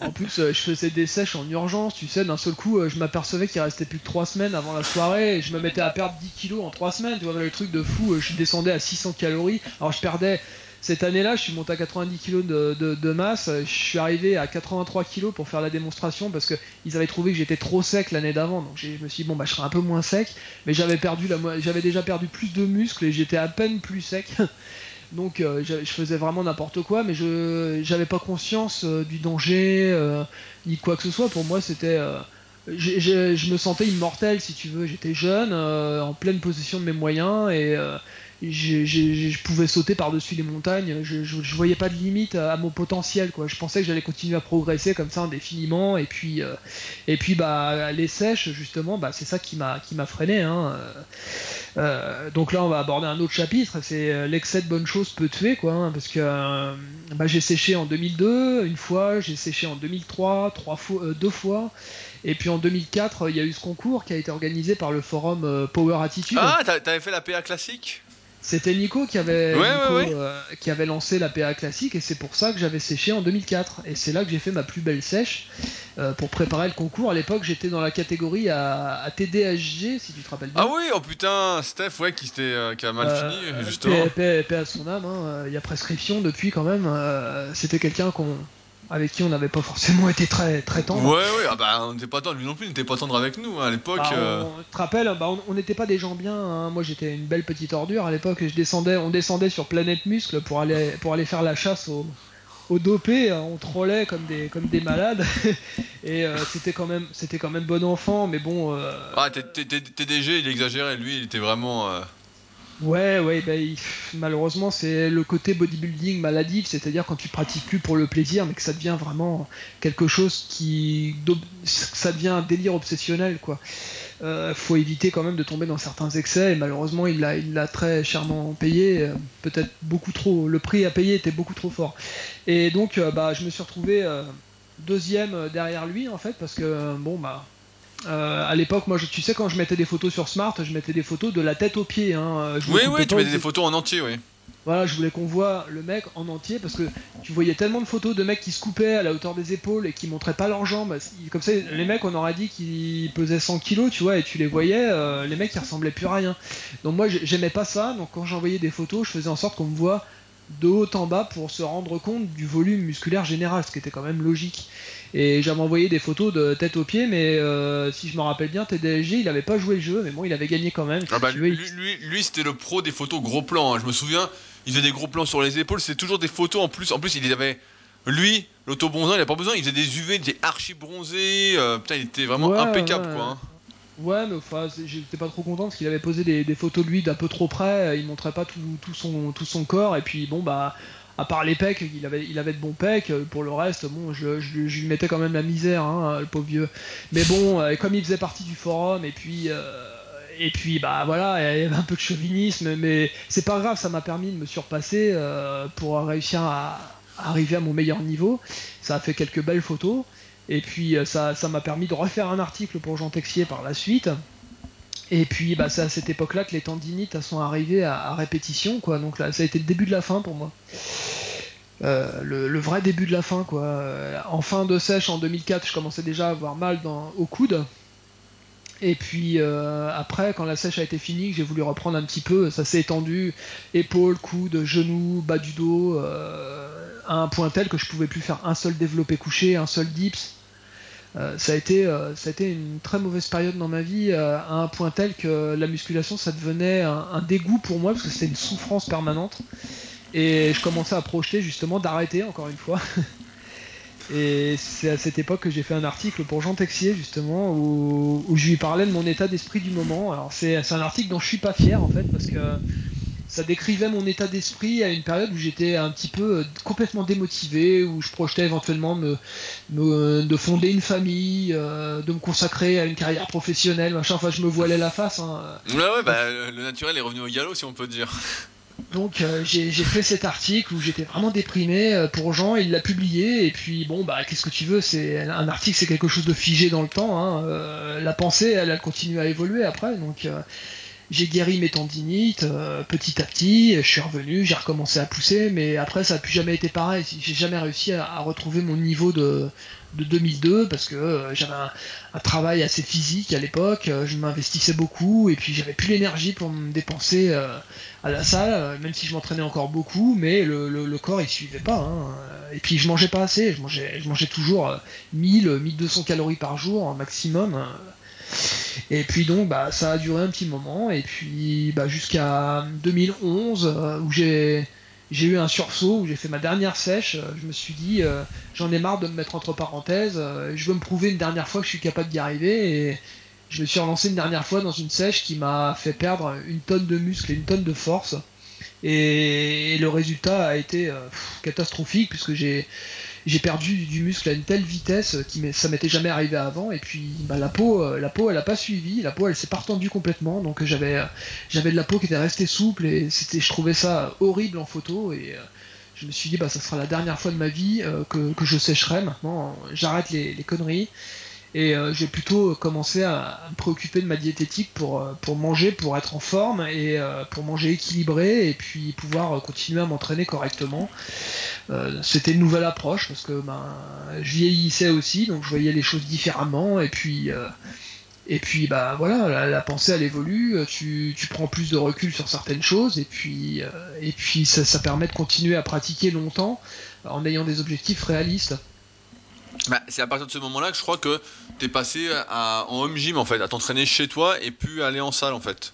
En plus, euh, je faisais des sèches en urgence, tu sais, d'un seul coup, euh, je m'apercevais qu'il restait plus que 3 semaines avant la soirée, et je me mettais à perdre 10 kilos en 3 semaines, tu vois, le truc de fou, euh, je descendais à 600 calories, alors je perdais. Cette année-là, je suis monté à 90 kilos de, masse, je suis arrivé à 83 kilos pour faire la démonstration parce que ils avaient trouvé que j'étais trop sec l'année d'avant, donc je me suis dit bon bah je serai un peu moins sec, mais j'avais perdu j'avais déjà perdu plus de muscles et j'étais à peine plus sec. Donc euh, je, je faisais vraiment n'importe quoi, mais je j'avais pas conscience euh, du danger euh, ni quoi que ce soit. Pour moi, c'était j'ai- je me sentais immortel si tu veux. J'étais jeune, en pleine possession de mes moyens et, euh, je pouvais sauter par-dessus les montagnes, je, je, voyais pas de limite à, mon potentiel, quoi. Je pensais que j'allais continuer à progresser comme ça indéfiniment, et puis, euh, et puis bah, les sèches, justement, bah, c'est ça qui m'a, qui m'a freiné. Hein. Euh, donc là, on va aborder un autre chapitre, c'est euh, l'excès de bonnes choses peut tuer, quoi, hein, parce que bah, j'ai séché en 2002, une fois, j'ai séché en 2003, trois fois, deux fois, et puis en 2004, il y a eu ce concours qui a été organisé par le forum Power Attitude. Ah, t'avais fait la PA classique? C'était Nico qui avait, euh, qui avait lancé la PA classique et c'est pour ça que j'avais séché en 2004. Et c'est là que j'ai fait ma plus belle sèche euh, pour préparer le concours. À l'époque, j'étais dans la catégorie à, TDHG, si tu te rappelles bien. Ah oui, oh putain, Steph, ouais, qui, euh, qui a mal fini, justement. Paix, à son âme, hein. il y a prescription depuis quand même. C'était quelqu'un qu'on avec qui on n'avait pas forcément été très, très tendre. Ouais, ouais, ah bah, on n'était pas tendre, lui non plus, il n'était pas tendre avec nous hein, à l'époque. Bah, euh. on, te rappelles, bah, on n'était pas des gens bien. Hein. Moi, j'étais une belle petite ordure à l'époque. Je descendais, on descendait sur Planète Muscle pour aller, pour aller faire la chasse au, au dopé. On trollait comme des, comme des malades. Et euh, c'était quand même, c'était quand même bon enfant, mais bon. Euh... Ah, TDG, il exagérait. Lui, il était vraiment. Ouais, ouais, bah, malheureusement, c'est le côté bodybuilding maladif, c'est-à-dire quand tu pratiques plus pour le plaisir, mais que ça devient vraiment quelque chose qui. ça devient un délire obsessionnel, quoi. Euh, faut éviter quand même de tomber dans certains excès, et malheureusement, il l'a très chèrement payé, euh, peut-être beaucoup trop. Le prix à payer était beaucoup trop fort. Et donc, euh, bah, je me suis retrouvé deuxième derrière lui, en fait, parce que, bon, bah euh, à l'époque, moi, je, tu sais, quand je mettais des photos sur Smart, je mettais des photos de la tête aux pieds. Hein. oui, oui, tu mettais des photos en entier, oui. Voilà, je voulais qu'on voit le mec en entier parce que tu voyais tellement de photos de mecs qui se coupaient à la hauteur des épaules et qui montraient pas leurs jambes. Comme ça, les mecs, on aurait dit qu'ils pesaient 100 kilos, tu vois, et tu les voyais, euh, les mecs, ils ressemblaient plus à rien. Donc moi, j'aimais pas ça. Donc quand j'envoyais des photos, je faisais en sorte qu'on me voit de haut en bas pour se rendre compte du volume musculaire général, ce qui était quand même logique. Et j'avais envoyé des photos de tête aux pieds, mais euh, si je me rappelle bien, TDSG, il avait pas joué le jeu, mais bon, il avait gagné quand même. Ah bah, lui, lui, c'était le pro des photos gros plans. Hein. Je me souviens, il faisait des gros plans sur les épaules, c'était toujours des photos en plus. En plus, il avait. Lui, l'autobronzant, il a pas besoin, il faisait des UV, il était archi bronzé. Euh, putain, il était vraiment impeccable, quoi. Hein. Ouais, mais enfin, j'étais pas trop content parce qu'il avait posé des, photos de lui d'un peu trop près, il montrait pas tout, tout, son, tout son corps, et puis bon, bah, à part les pecs, il avait, de bons pecs. Pour le reste, bon, je lui mettais quand même la misère, hein, le pauvre vieux. Mais bon, euh, comme il faisait partie du forum, et puis. Euh, et puis bah voilà, il y avait un peu de chauvinisme, mais c'est pas grave, ça m'a permis de me surpasser euh, pour réussir à, arriver à mon meilleur niveau. Ça a fait quelques belles photos, et puis ça m'a permis de refaire un article pour Jean Texier par la suite. Et puis bah, c'est à cette époque-là que les tendinites sont arrivées à, répétition, quoi. Donc là, ça a été le début de la fin pour moi. Euh, le, vrai début de la fin, quoi. En fin de sèche, en 2004, je commençais déjà à avoir mal au coude. Et puis euh, après, quand la sèche a été finie, j'ai voulu reprendre un petit peu, ça s'est étendu, épaules, coude, genoux, bas du dos, euh, à un point tel que je pouvais plus faire un seul développé couché, un seul dips. Euh, ça, a été, euh, ça a été une très mauvaise période dans ma vie, euh, à un point tel que la musculation, ça devenait un, dégoût pour moi, parce que c'était une souffrance permanente. Et je commençais à projeter justement d'arrêter, encore une fois. Et c'est à cette époque que j'ai fait un article pour Jean Texier, justement, où, où je lui parlais de mon état d'esprit du moment. Alors c'est un article dont je suis pas fier, en fait, parce que ça décrivait mon état d'esprit à une période où j'étais un petit peu euh, complètement démotivé, où je projetais éventuellement me, de fonder une famille, euh, de me consacrer à une carrière professionnelle, machin. Enfin, je me voilais la face. Hein. Ouais, ouais, bah, le naturel est revenu au galop, si on peut dire. Donc euh, j'ai fait cet article où j'étais vraiment déprimé pour Jean, il l'a publié et puis bon bah qu'est-ce que tu veux, c'est un article c'est quelque chose de figé dans le temps, hein. la pensée elle, elle continue à évoluer après donc j'ai guéri mes tendinites euh, petit à petit, je suis revenu, j'ai recommencé à pousser, mais après ça n'a plus jamais été pareil. J'ai jamais réussi à, retrouver mon niveau de, de 2002 parce que euh, j'avais un, travail assez physique à l'époque, euh, je m'investissais beaucoup et puis j'avais plus l'énergie pour me dépenser à la salle, même si je m'entraînais encore beaucoup, mais le, le, corps il suivait pas. Hein. Et puis je mangeais pas assez, je mangeais, je mangeais toujours 1000, 1200 calories par jour maximum. Et puis donc bah ça a duré un petit moment et puis bah, jusqu'à 2011 euh, où j'ai j'ai eu un sursaut où j'ai fait ma dernière sèche. Euh, je me suis dit euh, j'en ai marre de me mettre entre parenthèses. je veux me prouver une dernière fois que je suis capable d'y arriver et je me suis relancé une dernière fois dans une sèche qui m'a fait perdre une tonne de muscle et une tonne de force. Et, le résultat a été catastrophique puisque j'ai j'ai perdu du muscle à une telle vitesse que ça m'était jamais arrivé avant. Et puis bah, la peau euh, la peau elle a pas suivi. La peau elle s'est pas retendue complètement. Donc j'avais j'avais de la peau qui était restée souple et c'était je trouvais ça horrible en photo. Et je me suis dit bah ça sera la dernière fois de ma vie que, je sécherai maintenant. J'arrête les, conneries et euh, j'ai plutôt commencé à, me préoccuper de ma diététique pour, euh, pour manger, pour être en forme et euh, pour manger équilibré et puis pouvoir continuer à m'entraîner correctement. C'était une nouvelle approche parce que ben, je vieillissais aussi, donc je voyais les choses différemment et puis et puis bah voilà, la, pensée elle évolue, tu, tu, prends plus de recul sur certaines choses et puis et puis ça, ça permet de continuer à pratiquer longtemps en ayant des objectifs réalistes. Bah, c'est à partir de ce moment-là que je crois que tu es passé à, en home gym en fait, à t'entraîner chez toi et puis aller en salle en fait.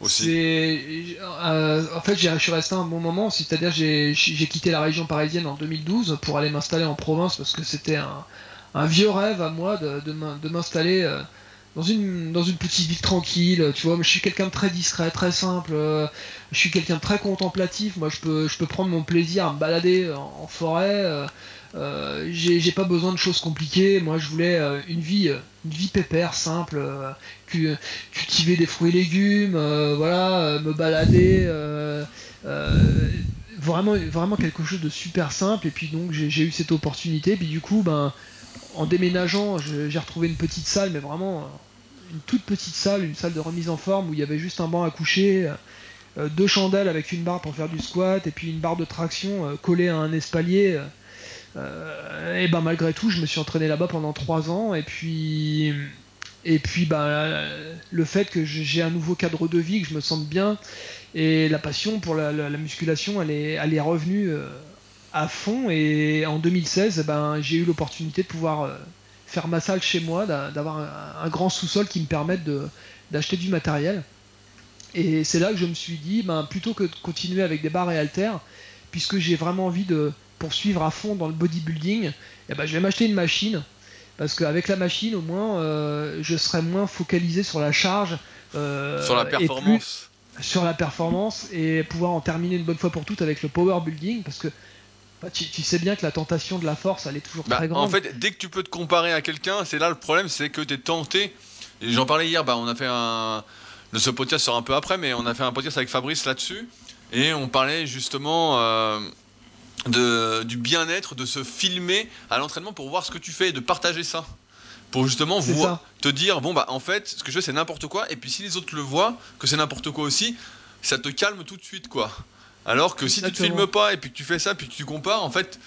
Aussi. Euh, en fait, je suis resté un bon moment, c'est-à-dire j'ai quitté la région parisienne en 2012 pour aller m'installer en province parce que c'était un, vieux rêve à moi de, de m'installer euh, dans une dans une petite ville tranquille tu vois je suis quelqu'un de très discret très simple euh, je suis quelqu'un de très contemplatif moi je peux je peux prendre mon plaisir à me balader en, forêt euh, euh, j'ai pas besoin de choses compliquées moi je voulais une vie une vie pépère simple cultiver des fruits et légumes voilà me balader vraiment vraiment quelque chose de super simple et puis donc j'ai eu cette opportunité puis du coup ben en déménageant, j'ai retrouvé une petite salle, mais vraiment une toute petite salle, une salle de remise en forme où il y avait juste un banc à coucher, euh, deux chandelles avec une barre pour faire du squat et puis une barre de traction euh, collée à un espalier. Euh, et ben malgré tout, je me suis entraîné là-bas pendant trois ans et puis et puis ben, le fait que j'ai un nouveau cadre de vie, que je me sente bien et la passion pour la, musculation, elle est, revenue à fond et en 2016 ben, j'ai eu l'opportunité de pouvoir euh, faire ma salle chez moi, d'avoir un, grand sous-sol qui me permette d'acheter du matériel. Et c'est là que je me suis dit, ben, plutôt que de continuer avec des barres et haltères, puisque j'ai vraiment envie de poursuivre à fond dans le bodybuilding, et eh ben, je vais m'acheter une machine, parce qu'avec la machine, au moins, euh, je serai moins focalisé sur la charge. Euh, sur la performance. sur la performance et pouvoir en terminer une bonne fois pour toutes avec le power building, parce que bah, tu, sais bien que la tentation de la force, elle est toujours bah, très grande. En fait, dès que tu peux te comparer à quelqu'un, c'est là le problème, c'est que tu es tenté. J'en parlais hier, bah, on a fait un. Ce podcast sort un peu après, mais on a fait un podcast avec Fabrice là-dessus. Et on parlait justement euh, de, du bien-être, de se filmer à l'entraînement pour voir ce que tu fais et de partager ça. Pour justement voir, te dire, bon, bah en fait, ce que je fais, c'est n'importe quoi. Et puis si les autres le voient, que c'est n'importe quoi aussi, ça te calme tout de suite, quoi. Alors que si tu te filmes pas et puis que tu fais ça puis que tu compares, en fait,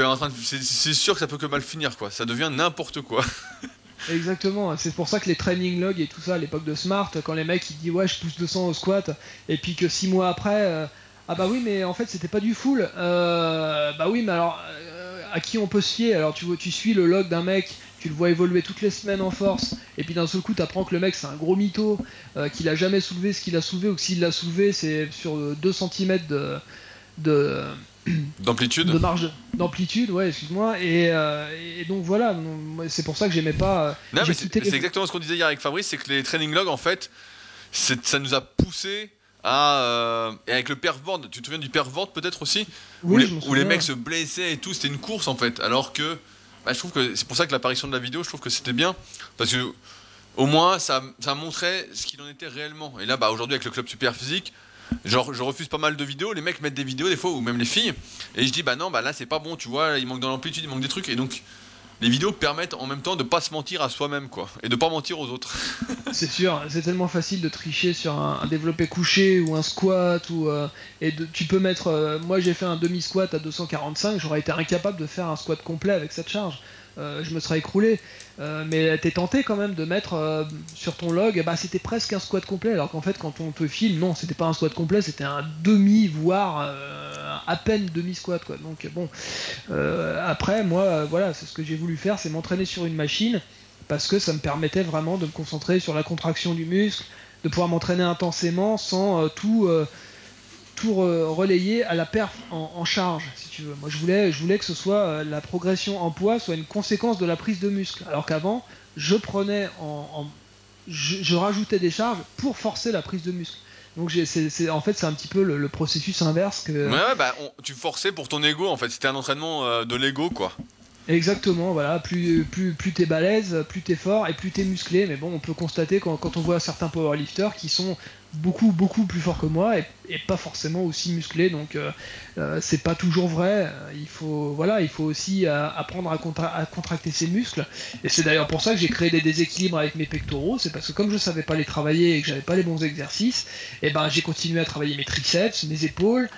es en train c'est sûr que ça peut que mal finir quoi. Ça devient n'importe quoi. Exactement, c'est pour ça que les training logs et tout ça à l'époque de Smart, quand les mecs ils disent ouais je pousse 200 au squat et puis que 6 mois après, euh, ah bah oui mais en fait c'était pas du full, euh, bah oui mais alors euh, à qui on peut se fier? Alors tu, tu suis le log d'un mec tu le vois évoluer toutes les semaines en force, et puis d'un seul coup, tu apprends que le mec c'est un gros mytho, euh, qu'il a jamais soulevé ce qu'il a soulevé, ou que s'il l'a soulevé, c'est sur 2 cm de. d'amplitude de marge d'amplitude ouais excuse-moi et, euh, donc voilà c'est pour ça que j'aimais pas euh, non mais c'est exactement ce qu'on disait hier avec Fabrice c'est que les training logs en fait ça nous a poussé à et avec le perf tu te souviens du perf peut-être aussi où, les, où les mecs se blessaient et tout c'était une course en fait alors que bah, je trouve que c'est pour ça que l'apparition de la vidéo, je trouve que c'était bien. Parce que au moins, ça, ça montrait ce qu'il en était réellement. Et là, bah, aujourd'hui, avec le club super physique, genre, je refuse pas mal de vidéos. Les mecs mettent des vidéos, des fois, ou même les filles. Et je dis, bah non, bah là, c'est pas bon, tu vois, il manque dans l'amplitude, il manque des trucs. Et donc, les vidéos permettent en même temps de pas se mentir à soi-même, quoi. Et de pas mentir aux autres. c'est sûr, c'est tellement facile de tricher sur un, développé couché ou un squat. ou euh, Et tu peux mettre. Euh, moi, j'ai fait un demi-squat à 245, j'aurais été incapable de faire un squat complet avec cette charge. Euh, je me serais écroulé. Euh, mais t'es tenté quand même de mettre euh, sur ton log, bah c'était presque un squat complet, alors qu'en fait quand on te filme, non, c'était pas un squat complet, c'était un demi, voire à peine demi squat quoi. Donc bon, après moi, voilà, c'est ce que j'ai voulu faire, c'est m'entraîner sur une machine parce que ça me permettait vraiment de me concentrer sur la contraction du muscle, de pouvoir m'entraîner intensément sans tout tout relayer à la perf en, charge, si tu veux. Moi, je voulais, je voulais que ce soit euh, la progression en poids soit une conséquence de la prise de muscle. Alors qu'avant, je prenais en, je, rajoutais des charges pour forcer la prise de muscle. Donc c'est, en fait c'est un petit peu le, processus inverse que. Ouais, bah tu forçais pour ton ego en fait. C'était un entraînement euh, de l'ego quoi. Exactement, voilà, plus, plus, plus t'es balèze, plus t'es fort et plus t'es musclé. Mais bon, on peut constater quand, quand on voit certains powerlifters qui sont beaucoup beaucoup plus fort que moi et, pas forcément aussi musclé. Donc euh, euh, c'est pas toujours vrai. Il faut voilà il faut aussi euh, apprendre à, à, contracter ses muscles. Et c'est d'ailleurs pour ça que j'ai créé des déséquilibres avec mes pectoraux. C'est parce que comme je savais pas les travailler et que j'avais pas les bons exercices et eh ben j'ai continué à travailler mes triceps mes épaules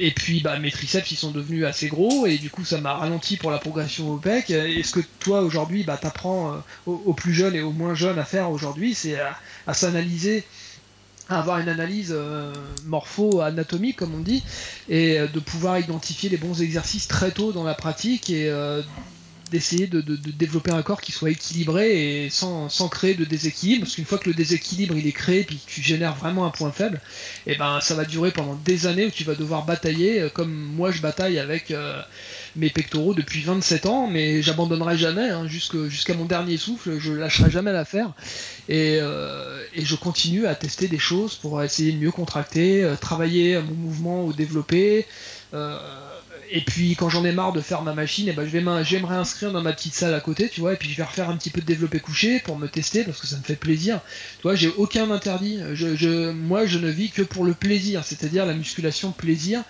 et puis bah mes triceps ils sont devenus assez gros et du coup ça m'a ralenti pour la progression au pec. Et ce que toi aujourd'hui bah t'apprends aux, plus jeunes et aux moins jeunes à faire aujourd'hui c'est à s'analyser avoir une analyse euh, morpho-anatomique, comme on dit, et euh, de pouvoir identifier les bons exercices très tôt dans la pratique et euh, d'essayer de, développer un corps qui soit équilibré et sans, créer de déséquilibre. Parce qu'une fois que le déséquilibre il est créé puis que tu génères vraiment un point faible et eh ben ça va durer pendant des années où tu vas devoir batailler comme moi je bataille avec mes pectoraux depuis 27 ans, mais j'abandonnerai jamais, hein, jusqu'à mon dernier souffle, je lâcherai jamais l'affaire. Et, euh, et, je continue à tester des choses pour essayer de mieux contracter, euh, travailler mon mouvement ou développer. Euh, et puis quand j'en ai marre de faire ma machine, et eh ben je vais, réinscrire dans ma petite salle à côté, tu vois, et puis je vais refaire un petit peu de développé couché pour me tester parce que ça me fait plaisir. Tu vois, j'ai aucun interdit. Je, je, moi, je ne vis que pour le plaisir, c'est-à-dire la musculation plaisir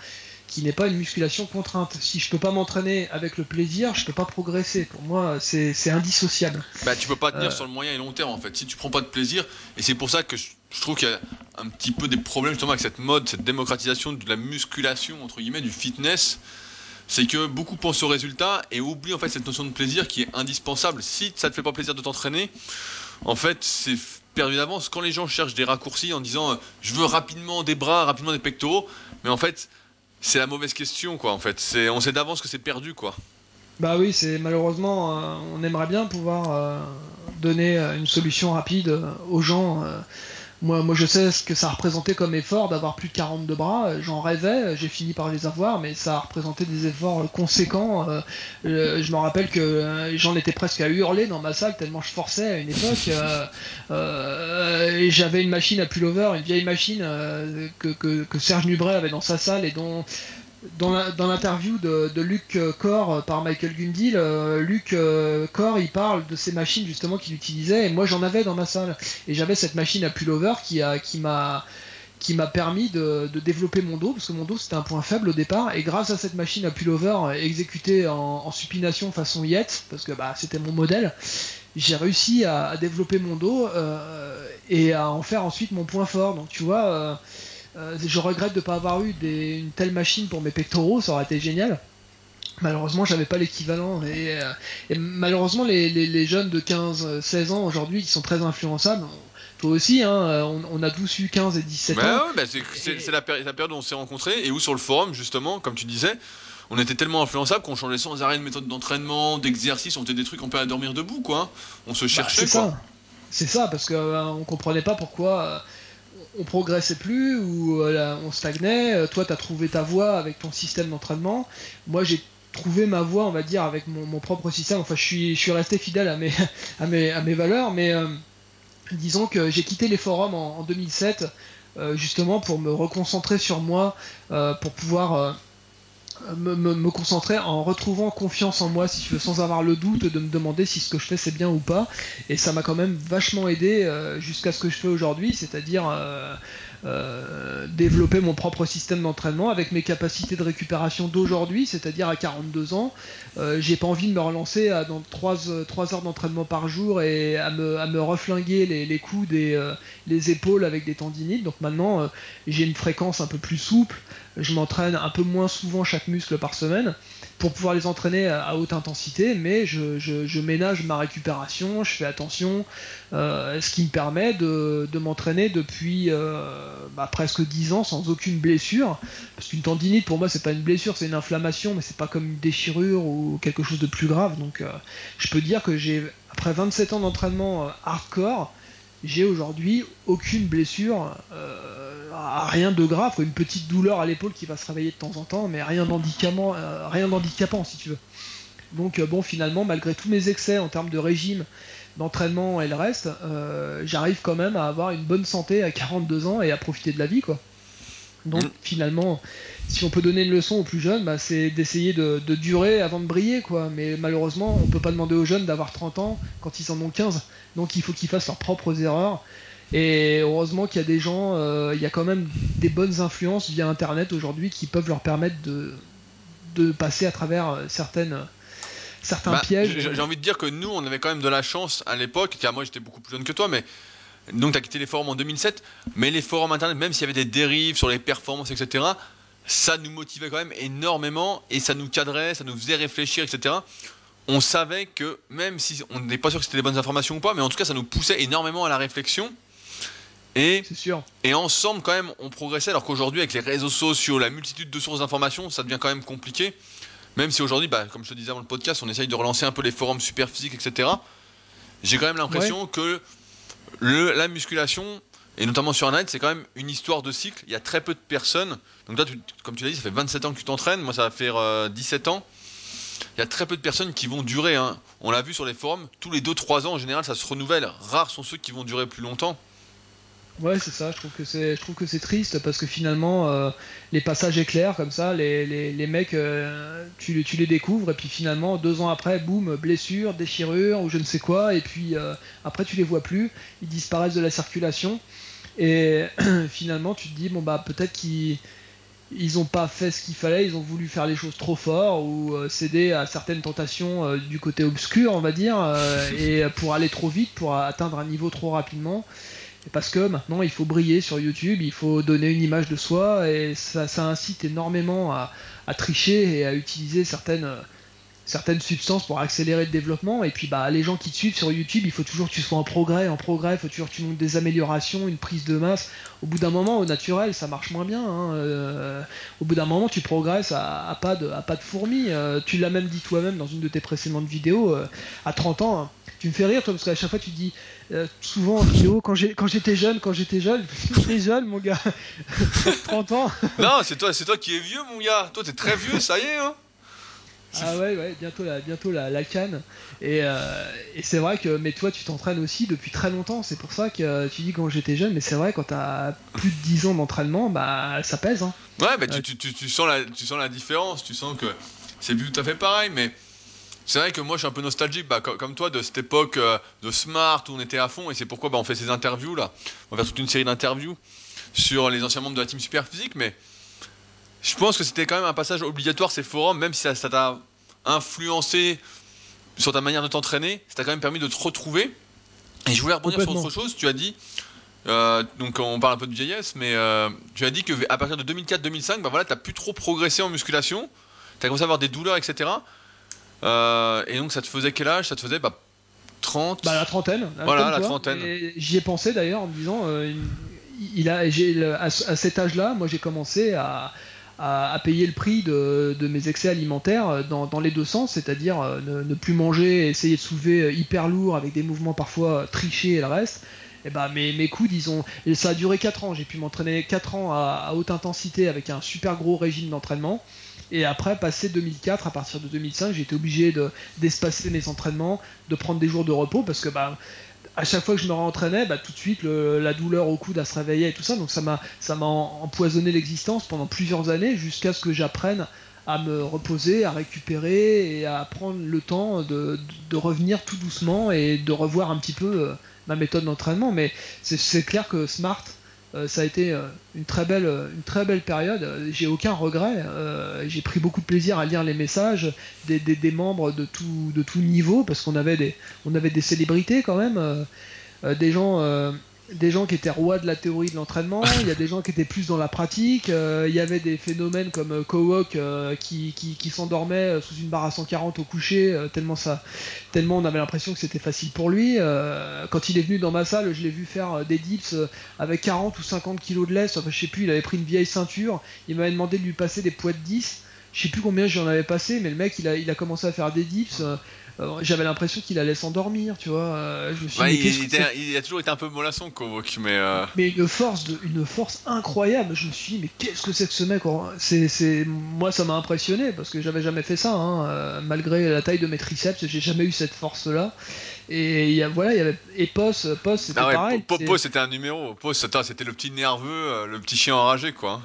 qui n'est pas une musculation contrainte. Si je peux pas m'entraîner avec le plaisir, je peux pas progresser. Pour moi, c'est indissociable. Bah, tu peux pas tenir euh. sur le moyen et long terme en fait. Si tu prends pas de plaisir, et c'est pour ça que je, trouve qu'il y a un petit peu des problèmes justement avec cette mode, cette démocratisation de la musculation entre guillemets, du fitness. C'est que beaucoup pensent au résultat et oublient en fait cette notion de plaisir qui est indispensable. Si ça te fait pas plaisir de t'entraîner, en fait, c'est perdu d'avance. Quand les gens cherchent des raccourcis en disant euh, je veux rapidement des bras, rapidement des pectoraux, mais en fait, c'est la mauvaise question, quoi, en fait. C'est, on sait d'avance que c'est perdu, quoi. Bah oui, c'est malheureusement, euh, on aimerait bien pouvoir euh, donner euh, une solution rapide aux gens moi, moi, je sais ce que ça représentait comme effort d'avoir plus de 42 bras. J'en rêvais, j'ai fini par les avoir, mais ça a représenté des efforts conséquents. Euh, euh, je me rappelle que euh, j'en étais presque à hurler dans ma salle tellement je forçais à une époque. et j'avais une machine à pullover, une vieille machine que Serge Nubret avait dans sa salle et dont dans l'interview de, Luc Core euh, par Michael Gundil, euh, Luc euh, il parle de ces machines justement qu'il utilisait et moi j'en avais dans ma salle. Et j'avais cette machine à pullover qui a qui m'a qui m'a permis de, développer mon dos parce que mon dos c'était un point faible au départ. Et grâce à cette machine à pullover exécutée en, supination façon Yet parce que bah, c'était mon modèle j'ai réussi à, développer mon dos euh, et à en faire ensuite mon point fort. Donc tu vois euh, euh, je regrette de ne pas avoir eu une telle machine pour mes pectoraux, ça aurait été génial. Malheureusement, j'avais pas l'équivalent. Et, euh, malheureusement, les, jeunes de 15-16 ans aujourd'hui qui sont très influençables, toi aussi, hein, on, a tous eu 15 et 17 bah ans. Ouais, bah c'est la, période où on s'est rencontrés et où sur le forum, justement, comme tu disais, on était tellement influençables qu'on changeait sans arrêt de méthode d'entraînement, d'exercice, on faisait des trucs, on peut dormir debout, quoi. On se bah, cherchait, C'est ça. C'est ça, parce qu'on euh, comprenait pas pourquoi on progressait plus ou euh, on stagnait. Euh, toi, tu as trouvé ta voie avec ton système d'entraînement. Moi, j'ai trouvé ma voie, on va dire, avec mon, propre système. Enfin, je suis, resté fidèle à mes valeurs, mais euh, disons que j'ai quitté les forums en, 2007 justement pour me reconcentrer sur moi, pour pouvoir me, concentrer en retrouvant confiance en moi, si veux, sans avoir le doute de me demander si ce que je fais c'est bien ou pas. Et ça m'a quand même vachement aidé euh, jusqu'à ce que je fais aujourd'hui, c'est-à-dire euh, euh, développer mon propre système d'entraînement avec mes capacités de récupération d'aujourd'hui, c'est-à-dire à 42 ans. J'ai pas envie de me relancer à, dans 3, 3 heures d'entraînement par jour et à me, reflinguer les coudes et les épaules avec des tendinites. Donc maintenant, j'ai une fréquence un peu plus souple je m'entraîne un peu moins souvent chaque muscle par semaine pour pouvoir les entraîner à haute intensité, mais je, ménage ma récupération, je fais attention, euh, ce qui me permet de, m'entraîner depuis euh, bah, presque 10 ans sans aucune blessure. Parce qu'une tendinite pour moi c'est pas une blessure, c'est une inflammation, mais c'est pas comme une déchirure ou quelque chose de plus grave. Donc euh, je peux dire que j'ai après 27 ans d'entraînement hardcore, j'ai aujourd'hui aucune blessure, rien de grave, une petite douleur à l'épaule qui va se réveiller de temps en temps, mais rien d'handicapant, euh, rien d'handicapant si tu veux. Donc euh, bon, finalement, malgré tous mes excès en termes de régime, d'entraînement et le reste, j'arrive quand même à avoir une bonne santé à 42 ans et à profiter de la vie, quoi. Donc mm. finalement, si on peut donner une leçon aux plus jeunes, bah, c'est d'essayer de, durer avant de briller, quoi. Mais malheureusement, on peut pas demander aux jeunes d'avoir 30 ans quand ils en ont 15. Donc il faut qu'ils fassent leurs propres erreurs. Et heureusement qu'il y a des gens, euh, il y a quand même des bonnes influences via Internet aujourd'hui qui peuvent leur permettre de, de passer à travers euh, certaines certains bah, pièges. J'ai envie de dire que nous, on avait quand même de la chance à l'époque, car moi j'étais beaucoup plus jeune que toi, mais donc tu as quitté les forums en 2007, mais les forums internet, même s'il y avait des dérives sur les performances, etc., ça nous motivait quand même énormément et ça nous cadrait, ça nous faisait réfléchir, etc. On savait que même si on n'est pas sûr que c'était des bonnes informations ou pas, mais en tout cas ça nous poussait énormément à la réflexion. Et, sûr. et ensemble quand même on progressait alors qu'aujourd'hui avec les réseaux sociaux, la multitude de sources d'informations, ça devient quand même compliqué. Même si aujourd'hui, bah, comme je te disais avant le podcast, on essaye de relancer un peu les forums super physiques, etc. J'ai quand même l'impression que le, la musculation, et notamment sur Internet, c'est quand même une histoire de cycle. Il y a très peu de personnes. Donc toi, comme tu l'as dit, ça fait 27 ans que tu t'entraînes. Moi, ça va faire 17 euh, ans. Il y a très peu de personnes qui vont durer. Hein. On l'a vu sur les forums. Tous les 2-3 ans, en général, ça se renouvelle. Rares sont ceux qui vont durer plus longtemps. Ouais, c'est ça. Je trouve que c'est, je trouve que c'est triste parce que finalement, euh, les passages éclairs comme ça, les, les, les mecs, euh, tu, tu, les découvres et puis finalement, deux ans après, boum, blessure, déchirure ou je ne sais quoi, et puis euh, après, tu les vois plus, ils disparaissent de la circulation et finalement, tu te dis bon bah peut-être qu'ils ils ont pas fait ce qu'il fallait, ils ont voulu faire les choses trop fort ou céder à certaines tentations du côté obscur, on va dire, et pour aller trop vite, pour atteindre un niveau trop rapidement parce que maintenant il faut briller sur YouTube, il faut donner une image de soi et ça, incite énormément à, tricher et à utiliser certaines, certaines substances pour accélérer le développement. Et puis bah, les gens qui te suivent sur YouTube, il faut toujours que tu sois en progrès, en progrès, il faut toujours que tu montres des améliorations, une prise de masse. Au bout d'un moment, au naturel, ça marche moins bien. Hein. Euh, au bout d'un moment, tu progresses à, pas, de, à pas de. Euh, tu l'as même dit toi-même dans une de tes précédentes vidéos, euh, à 30 ans. Hein. tu me fais rire toi parce qu'à chaque fois tu dis euh, souvent en vidéo quand j'étais jeune quand j'étais jeune j'étais jeune mon gars. 30 ans. Non c'est toi c'est toi qui es vieux mon gars. Toi t'es très vieux ça y est hein. Ah ouais ouais bientôt la bientôt la, la canne. Et, euh, et c'est vrai que mais toi tu t'entraînes aussi depuis très longtemps. C'est pour ça que tu dis quand j'étais jeune mais c'est vrai quand t'as plus de 10 ans d'entraînement bah ça pèse hein. ouais bah tu, tu, tu, tu, sens la tu sens la différence. Tu sens que c'est plus tout à fait pareil mais c'est vrai que moi je suis un peu nostalgique, bah, comme toi, de cette époque euh, de Smart où on était à fond, et c'est pourquoi bah, on fait ces interviews là. On va faire toute une série d'interviews sur les anciens membres de la team Super Physique, mais je pense que c'était quand même un passage obligatoire ces forums, même si ça t'a influencé sur ta manière de t'entraîner, ça t'a quand même permis de te retrouver. Et je voulais rebondir sur autre chose, tu as dit, euh, donc on parle un peu de vieillesse, mais euh, tu as dit que à partir de 2004-2005, bah voilà, t'as plus trop progressé en musculation, t'as commencé à avoir des douleurs, etc. Euh, et donc ça te faisait quel âge? Ça te faisait bah, 30 Bah la trentaine. Voilà, la trentaine. J'y ai pensé d'ailleurs en me disant, euh, il a, à, à cet âge-là, moi j'ai commencé à, à, payer le prix de, de, mes excès alimentaires dans, dans les deux sens, c'est-à-dire euh, ne, plus manger, essayer de soulever hyper lourd avec des mouvements parfois trichés et le reste. Et bah mes, mes coudes, ils ont, et ça a duré 4 ans. J'ai pu m'entraîner 4 ans à, haute intensité avec un super gros régime d'entraînement. Et après, passé 2004, à partir de 2005, j'ai été obligé d'espacer mes entraînements, de prendre des jours de repos parce que bah, à chaque fois que je me rentraînais, bah, tout de suite la douleur au coude, à se réveiller et tout ça. Donc ça m'a empoisonné l'existence pendant plusieurs années jusqu'à ce que j'apprenne à me reposer, à récupérer et à prendre le temps de, revenir tout doucement et de revoir un petit peu euh, ma méthode d'entraînement. Mais c'est clair que Smart ça a été euh, une très belle, une très belle période. J'ai aucun regret. Euh, j'ai pris beaucoup de plaisir à lire les messages des, membres de tout, de niveau parce qu'on avait des célébrités quand même, des gens des gens qui étaient rois de la théorie de l'entraînement, il y a des gens qui étaient plus dans la pratique, euh, il y avait des phénomènes comme euh, Kowok euh, qui, s'endormait sous une barre à 140 au coucher, tellement ça, tellement on avait l'impression que c'était facile pour lui. quand il est venu dans ma salle, je l'ai vu faire des dips avec 40 ou 50 kilos de laisse, enfin je sais plus, il avait pris une vieille ceinture, il m'avait demandé de lui passer des poids de 10 je sais plus combien j'en avais passé, mais le mec il a commencé à faire des dips. Euh, j'avais l'impression qu'il allait s'endormir, tu vois. Euh, je me suis il, a toujours été un peu mollasson, Kovok, mais. Euh, mais une force, de, une force incroyable. Je me suis dit, mais qu'est-ce que c'est que ce mec c'est, c'est, Moi, ça m'a impressionné parce que j'avais jamais fait ça. Hein. malgré la taille de mes triceps, j'ai jamais eu cette force-là. Et y a, voilà, il y avait et Pos, Pos c'était Ah ouais, pareil. Po- c'est- Pos c'était un numéro. Pos c'était le petit nerveux, euh, le petit chien enragé quoi.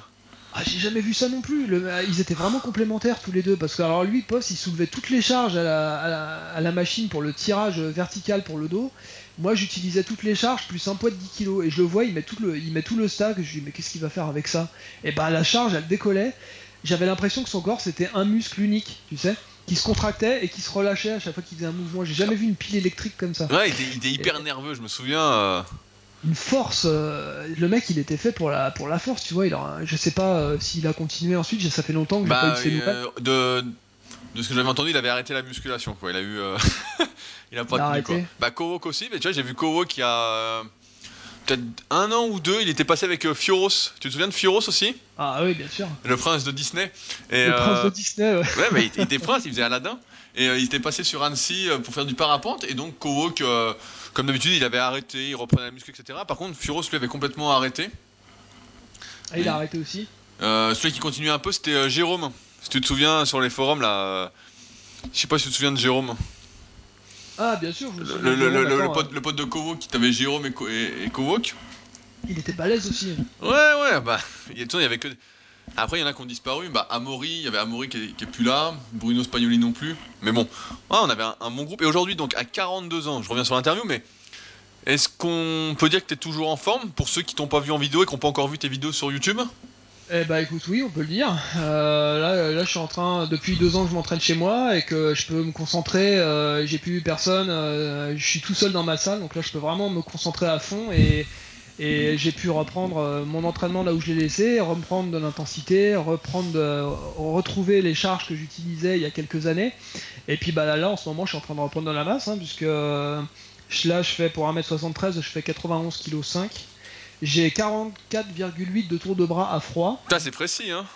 Ah, j'ai jamais vu ça non plus. Le- euh, ils étaient vraiment complémentaires tous les deux. Parce que, alors, lui, Post, il soulevait toutes les charges à la, à la- à la machine pour le tirage vertical pour le dos. Moi, j'utilisais toutes les charges plus un poids de 10 kg. Et je le vois, il met tout le, il met tout le stack. Je lui dis, mais qu'est-ce qu'il va faire avec ça? Et ben, la charge, elle décollait. J'avais l'impression que son corps, c'était un muscle unique, tu sais, qui se contractait et qui se relâchait à chaque fois qu'il faisait un mouvement. J'ai jamais vu une pile électrique comme ça. Ouais, il était, il était hyper nerveux, je me souviens. euh, une force. euh, le mec, il était fait pour la, pour la force, tu vois. Il a, je sais pas euh, s'il a continué ensuite. Ça fait longtemps que j'ai pas eu Bah, de ses nouvelles. euh, de, de ce que j'avais entendu, il avait arrêté la musculation quoi. Il a eu. euh, il a pas Il a tenu quoi. Bah, Kovok aussi, mais tu vois, j'ai vu Kovok qui a. Peut-être un an ou deux, il était passé avec Fioros. Tu te souviens de Fioros aussi? Ah oui, bien sûr. Le prince de Disney. Et, Le prince de Disney. ouais. Ouais, mais il, était prince, il faisait Aladdin. Et il était passé sur Annecy pour faire du parapente. Et donc, Kowok, comme d'habitude, il avait arrêté, il reprenait la muscu, etc. Par contre, Furos lui avait complètement arrêté. Ah, il a arrêté aussi. Euh, celui qui continuait un peu, c'était euh, Jérôme. Si tu te souviens sur les forums, là. euh, Je sais pas si tu te souviens de Jérôme. Ah, bien sûr. Je me Le, le- pote, le pote de Kowok, qui t'avait Jérôme et, et, Il était balèze aussi. Ouais, ouais, bah. Il y avait que. Après, il y en a qui ont disparu. Bah, Amaury, il y avait Amaury qui est, qui est plus là. Bruno Spagnoli non plus. Mais bon, ouais, on avait un, bon groupe. Et aujourd'hui, donc, à 42 ans, je reviens sur l'interview, mais est-ce qu'on peut dire que tu es toujours en forme pour ceux qui t'ont pas vu en vidéo et qui n'ont pas encore vu tes vidéos sur YouTube? Eh bah écoute, oui, on peut le dire. Euh, là, là, je suis en train, depuis deux ans je m'entraîne chez moi et que je peux me concentrer. euh, J'ai plus personne. euh, je suis tout seul dans ma salle, donc là, je peux vraiment me concentrer à fond et et j'ai pu reprendre euh, mon entraînement là où je l'ai laissé, reprendre de l'intensité, reprendre, de- retrouver les charges que j'utilisais il y a quelques années. Et puis bah là, là, en ce moment, je suis en train de reprendre de la masse, hein, puisque euh, là, je fais pour 1m73, je fais 91 kg 5. J'ai 44,8 de tour de bras à froid. Putain, c'est précis, hein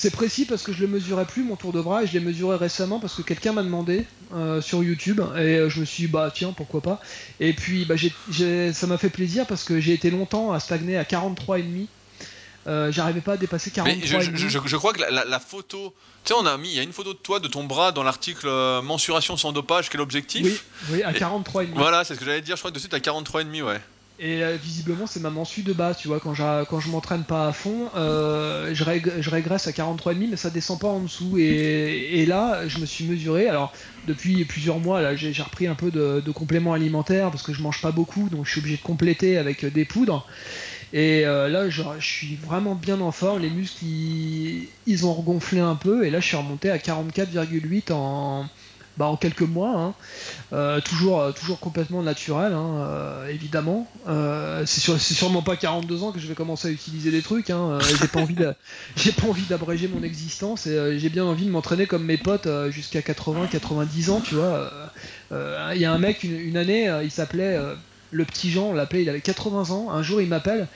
C'est précis parce que je le mesurais plus mon tour de bras et je l'ai mesuré récemment parce que quelqu'un m'a demandé euh, sur YouTube et euh, je me suis dit bah tiens pourquoi pas et puis bah ça m'a fait plaisir parce que j'ai été longtemps à stagner à 43,5 euh, j'arrivais pas à dépasser Mais je, 43,5 je- crois que la, la- la photo. Tu sais, on a mis. Il y a une photo de toi, de ton bras, dans l'article euh, Mensuration sans dopage, quel objectif oui, oui à Et- 43,5 Voilà, c'est ce que j'allais dire. Je crois que dessus, t'as 43,5, ouais. Et euh, visiblement, c'est ma mensu de base, tu vois. Quand, quand je m'entraîne pas à fond, euh, je, rég- je régresse à 43,5, mais ça descend pas en dessous. Et, là, je me suis mesuré. Alors, depuis plusieurs mois, là, j'ai repris un peu de, compléments alimentaires parce que je mange pas beaucoup, donc je suis obligé de compléter avec euh, des poudres. Et là, je, je suis vraiment bien en forme. Les muscles, ils, ils ont regonflé un peu. Et là, je suis remonté à 44,8 en, bah, en quelques mois. hein. Euh, toujours, euh, toujours complètement naturel, hein, euh, évidemment. C'est sûr, c'est sûrement pas 42 ans que je vais commencer à utiliser des trucs. Hein. J'ai pas envie, j'ai pas envie d'abréger mon existence et j'ai bien envie de m'entraîner comme mes potes jusqu'à 80, 90 ans, tu vois. Il y a un mec une, une année, il s'appelait le petit Jean, on l'appelait, il avait 80 ans. Un jour, il m'appelle.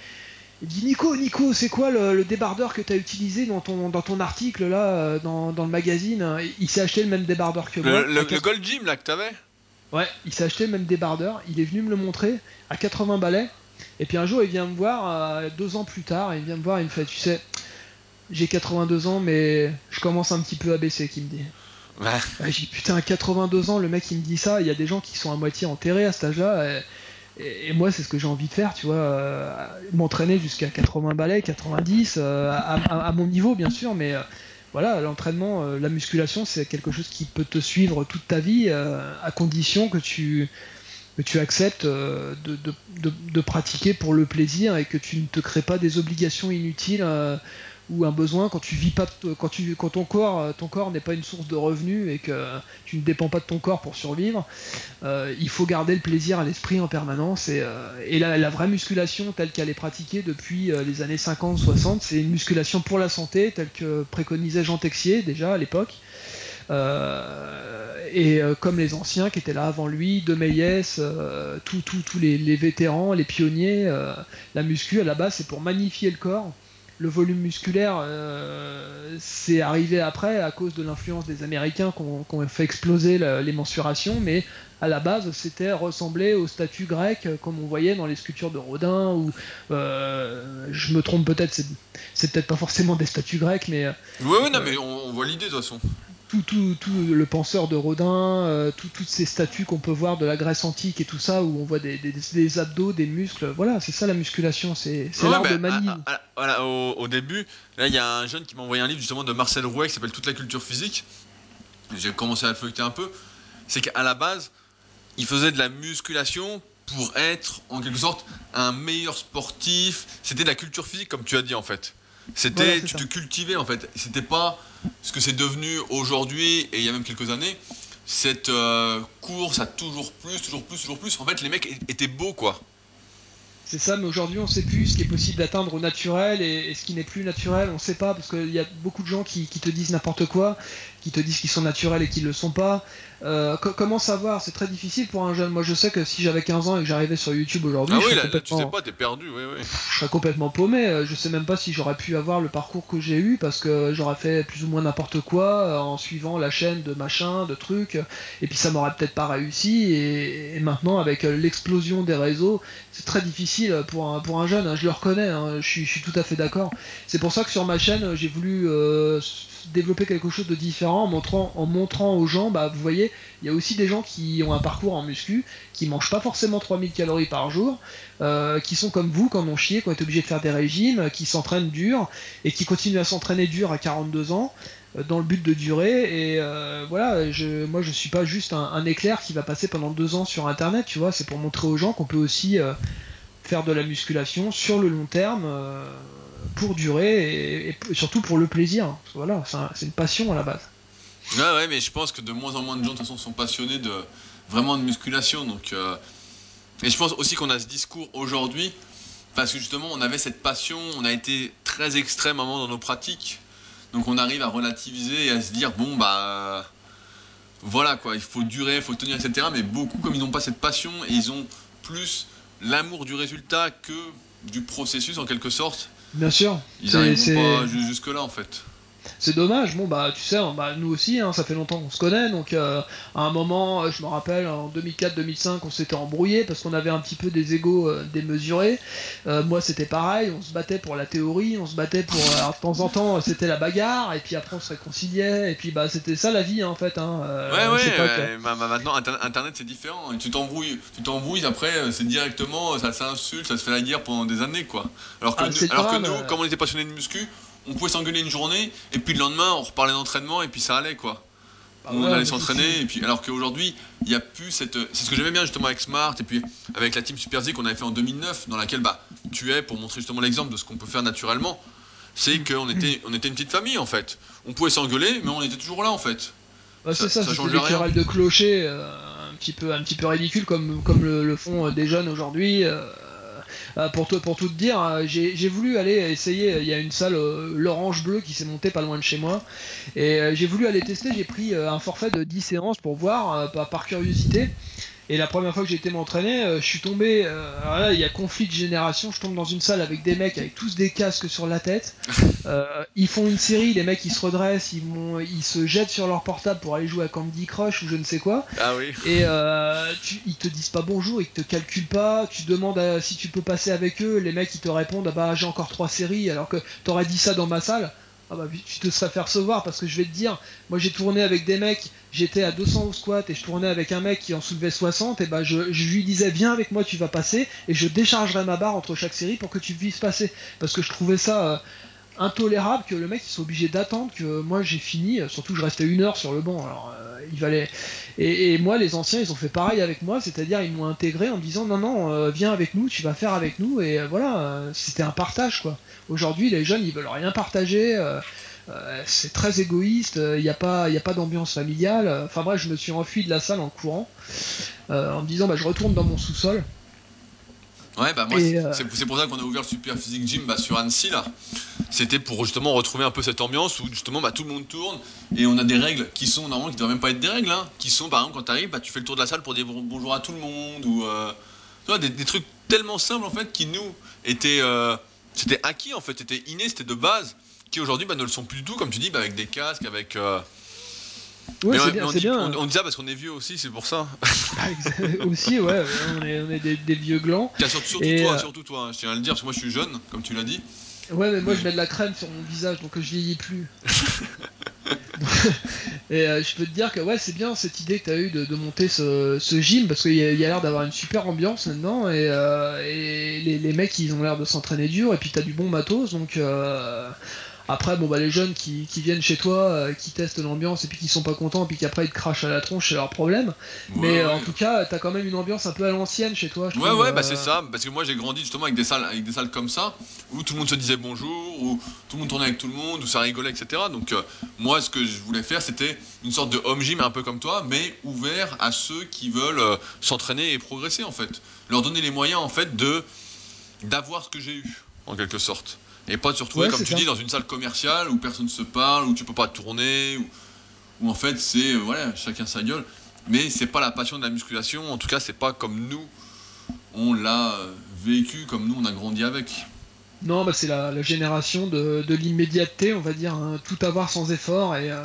Il dit Nico, Nico, c'est quoi le, le débardeur que tu as utilisé dans ton, dans ton article là, euh, dans, dans le magazine Il s'est acheté le même débardeur que moi. Le, le- à le Gold Gym, là, que t'avais Ouais, il s'est acheté le même débardeur, il est venu me le montrer à 80 balais. Et puis un jour, il vient me voir, euh, deux ans plus tard, il vient me voir, il me fait, tu sais, j'ai 82 ans, mais je commence un petit peu à baisser, qu'il me dit. Ouais. Ouais, j'ai putain, à 82 ans, le mec, il me dit ça, il y a des gens qui sont à moitié enterrés à cet âge-là. Et, et- moi, c'est ce que j'ai envie de faire, tu vois, euh, m'entraîner jusqu'à 80 balais, 90, euh, à, mon niveau, bien sûr, mais... euh, voilà, l'entraînement, la musculation, c'est quelque chose qui peut te suivre toute ta vie, à condition que tu, que tu acceptes de, de- pratiquer pour le plaisir et que tu ne te crées pas des obligations inutiles ou un besoin quand tu vis pas, quand tu, quand ton corps, euh, ton corps n'est pas une source de revenus et que tu ne dépends pas de ton corps pour survivre. euh, il faut garder le plaisir à l'esprit en permanence et, euh, la, vraie musculation telle qu'elle est pratiquée depuis les années 50-60, c'est une musculation pour la santé telle que préconisait Jean Texier déjà à l'époque. Et comme les anciens qui étaient là avant lui, De euh, tous les, les vétérans, les pionniers, la muscu à la base c'est pour magnifier le corps. Le volume musculaire, euh, c'est arrivé après à cause de l'influence des Américains qui ont, qui ont fait exploser la- les mensurations, mais à la base c'était ressembler au statut grec euh, comme on voyait dans les sculptures de Rodin ou euh, je me trompe peut-être, c'est peut-être pas forcément des statues grecques, mais Ouais, ouais, non, mais on, on voit l'idée, de toute façon. Tout, tout, tout le penseur de Rodin, euh, tout- toutes ces statues qu'on peut voir de la Grèce antique et tout ça, où on voit des, des- des abdos, des muscles. Voilà, c'est ça la musculation, c'est Ouais, l'art de à- à- voilà, au, au début, là, il y a un jeune qui m'a envoyé un livre justement de Marcel Rouet qui s'appelle Toute la culture physique. J'ai commencé à le feuilleter un peu. C'est qu'à la base, il faisait de la musculation pour être en quelque sorte un meilleur sportif. C'était de la culture physique, comme tu as dit en fait. C'était, Voilà, tu ça. te cultivais en fait. C'était pas ce que c'est devenu aujourd'hui et il y a même quelques années. Cette euh, course à toujours plus, toujours plus, toujours plus. En fait, les mecs étaient beaux quoi. C'est ça, mais aujourd'hui on sait plus ce qui est possible d'atteindre au naturel et, ce qui n'est plus naturel, on sait pas, parce qu'il y a beaucoup de gens qui te disent n'importe quoi, qui te disent qu'ils sont naturels et qu'ils le sont pas. Euh, co- comment savoir C'est très difficile pour un jeune. Moi je sais que si j'avais 15 ans et que j'arrivais sur YouTube aujourd'hui, Ah je, oui, serais tu sais complètement- pas, t'es perdu, oui, oui. je serais complètement paumé. Euh, Je sais même pas si j'aurais pu avoir le parcours que j'ai eu parce que j'aurais fait plus ou moins n'importe quoi euh, en suivant la chaîne de machin, de trucs, et puis ça m'aurait peut-être pas réussi. Et, et maintenant, avec l'explosion des réseaux, c'est très difficile pour un, pour un jeune. hein, je le reconnais, hein, je, suis, je suis tout à fait d'accord. C'est pour ça que sur ma chaîne, j'ai voulu euh, développer quelque chose de différent en montrant, aux gens, bah, vous voyez, il y a aussi des gens qui ont un parcours en muscu, qui mangent pas forcément 3000 calories par jour, euh, qui sont comme vous, qui en ont chié, qui ont été obligés de faire des régimes, qui s'entraînent dur et qui continuent à s'entraîner dur à 42 ans euh, dans le but de durer. Et euh, voilà, je, moi je suis pas juste un, éclair qui va passer pendant deux ans sur Internet, tu vois. C'est pour montrer aux gens qu'on peut aussi euh, faire de la musculation sur le long terme euh, pour durer et, surtout pour le plaisir. Voilà, c'est un- c'est une passion à la base. Ouais, ouais, mais je pense que de moins en moins de gens, de toute façon, sont passionnés de vraiment de musculation. Donc, euh, Et je pense aussi qu'on a ce discours aujourd'hui parce que justement, on avait cette passion, on a été très extrême moment dans nos pratiques. Donc, on arrive à relativiser et à se dire, bon, bah. Voilà quoi, il faut durer, il faut tenir, etc. Mais beaucoup, comme ils n'ont pas cette passion et ils ont plus l'amour du résultat que du processus en quelque sorte, Bien sûr. ils n'arriveront pas ju- jusque-là en fait. C'est dommage, bon bah tu sais, hein, bah, nous aussi, hein, ça fait longtemps qu'on se connaît, donc euh, à un moment, euh, je me rappelle, en 2004-2005, on s'était embrouillé parce qu'on avait un petit peu des égaux euh, démesurés. Euh, moi c'était pareil, on se battait pour la théorie, on se battait pour... alors, de temps en temps, c'était la bagarre, et puis après on se réconciliait, et puis bah c'était ça la vie hein, en fait. Hein, ouais, ouais, pas bah, bah, maintenant Inter- Internet c'est différent. Et Tu t'embrouilles, tu t'embrouilles après, c'est directement, ça s'insulte, ça se fait la guerre pendant des années quoi. Alors que, Ah, nous, alors que nous, comme on était passionnés de muscu, on pouvait s'engueuler une journée et puis le lendemain on reparlait d'entraînement et puis ça allait quoi. bah, on allait s'entraîner et puis alors qu'aujourd'hui il n'y a plus cette c'est ce que j'aimais bien justement avec Smart et puis avec la team Super Z qu'on avait fait en 2009 dans laquelle bah tu es pour montrer justement l'exemple de ce qu'on peut faire naturellement c'est Mm. qu'on était on était une petite famille en fait on pouvait s'engueuler mais on était toujours là en fait Bah, c'est Ça- ça, ça change rien. de clochers euh, un petit peu un petit peu ridicules comme comme le, le font euh, des jeunes aujourd'hui. euh, pour tout pour tout te dire, euh, j'ai voulu aller essayer. Il y a une salle euh, l'Orange Bleu qui s'est montée pas loin de chez moi, et euh, j'ai voulu aller tester. J'ai pris euh, un forfait de 10 séances pour voir euh, par curiosité. Et la première fois que j'ai été m'entraîner, euh, je suis tombé. euh, là, il y a conflit de génération. Je tombe dans une salle avec des mecs avec tous des casques sur la tête. Euh, ils font une série, les mecs ils se redressent, ils, vont, ils se jettent sur leur portable pour aller jouer à Candy Crush ou je ne sais quoi. ah oui Et euh, tu, ils te disent pas bonjour, ils te calculent pas. Tu demandes à- si tu peux passer avec eux, les mecs ils te répondent ah bah j'ai encore trois séries alors que t'aurais dit ça dans ma salle. Ah bah tu te recevoir parce que je vais te dire, moi j'ai tourné avec des mecs, j'étais à 200 au squat et je tournais avec un mec qui en soulevait 60 et bah je, je lui disais viens avec moi tu vas passer et je déchargerai ma barre entre chaque série pour que tu puisses passer. Parce que je trouvais ça euh, intolérable que le mec il soit obligé d'attendre que moi j'ai fini, surtout je restais une heure sur le banc. Alors euh, il valait. Et, moi les anciens ils ont fait pareil avec moi, c'est-à-dire ils m'ont intégré en me disant non non euh, viens avec nous, tu vas faire avec nous et euh, voilà, c'était un partage quoi. Aujourd'hui les jeunes ils veulent rien partager. c'est très égoïste, il n'y a pas, y a pas d'ambiance familiale. Enfin bref, je me suis enfui de la salle en courant, en me disant bah, je retourne dans mon sous-sol. Ouais, bah moi, c'est euh, pour ça qu'on a ouvert le Super Physique Gym bah, sur Annecy, là. C'était pour justement retrouver un peu cette ambiance où justement bah, tout le monde tourne et on a des règles qui sont normalement qui ne doivent même pas être des règles, hein, qui sont par exemple quand tu arrives, bah, tu fais le tour de la salle pour dire bon- bonjour à tout le monde ou euh, tu vois, des, des trucs tellement simples en fait qui nous étaient. euh, c'était acquis en fait, c'était inné, c'était de base, qui aujourd'hui bah, ne le sont plus du tout, comme tu dis, bah, avec des casques, avec. Ouais, c'est bien, on, dit, bien. on, on dit ça parce qu'on est vieux aussi, c'est pour ça. Ah, aussi, ouais, on est, on est des, des vieux glands. Tiens, surtout, surtout Et, toi, euh, surtout toi, hein, je tiens à le dire, parce que moi je suis jeune, comme tu l'as dit. Ouais, mais moi je mets de la crème sur mon visage donc je vieillis plus. et euh, je peux te dire que ouais, c'est bien cette idée que tu as eu de, monter ce, gym parce qu'il y a, l'air d'avoir une super ambiance maintenant et, euh, les, mecs ils ont l'air de s'entraîner dur et puis tu as du bon matos donc euh, après, bon bah les jeunes qui, viennent chez toi, euh, qui testent l'ambiance et puis qui sont pas contents, et puis qu'après ils te crachent à la tronche, c'est leur problème. Mais euh, en tout cas, t'as quand même une ambiance un peu à l'ancienne chez toi. Je ouais, ouais, bah c'est ça. Parce que moi j'ai grandi justement avec des salles, avec des salles comme ça, où tout le monde se disait bonjour, où tout le monde tournait avec tout le monde, où ça rigolait, etc. Donc euh, moi, ce que je voulais faire, c'était une sorte de home gym un peu comme toi, mais ouvert à ceux qui veulent s'entraîner et progresser en fait. Leur donner les moyens en fait de d'avoir ce que j'ai eu en quelque sorte. Et pas de se retrouver, comme tu dis, dans une salle commerciale où personne se parle, où tu peux pas tourner, où, en fait c'est euh, voilà, chacun sa gueule. Mais c'est pas la passion de la musculation, en tout cas c'est pas comme nous on l'a euh, vécu, comme nous on a grandi avec. Non, bah c'est la, génération de, l'immédiateté, on va dire, hein. tout avoir sans effort et euh,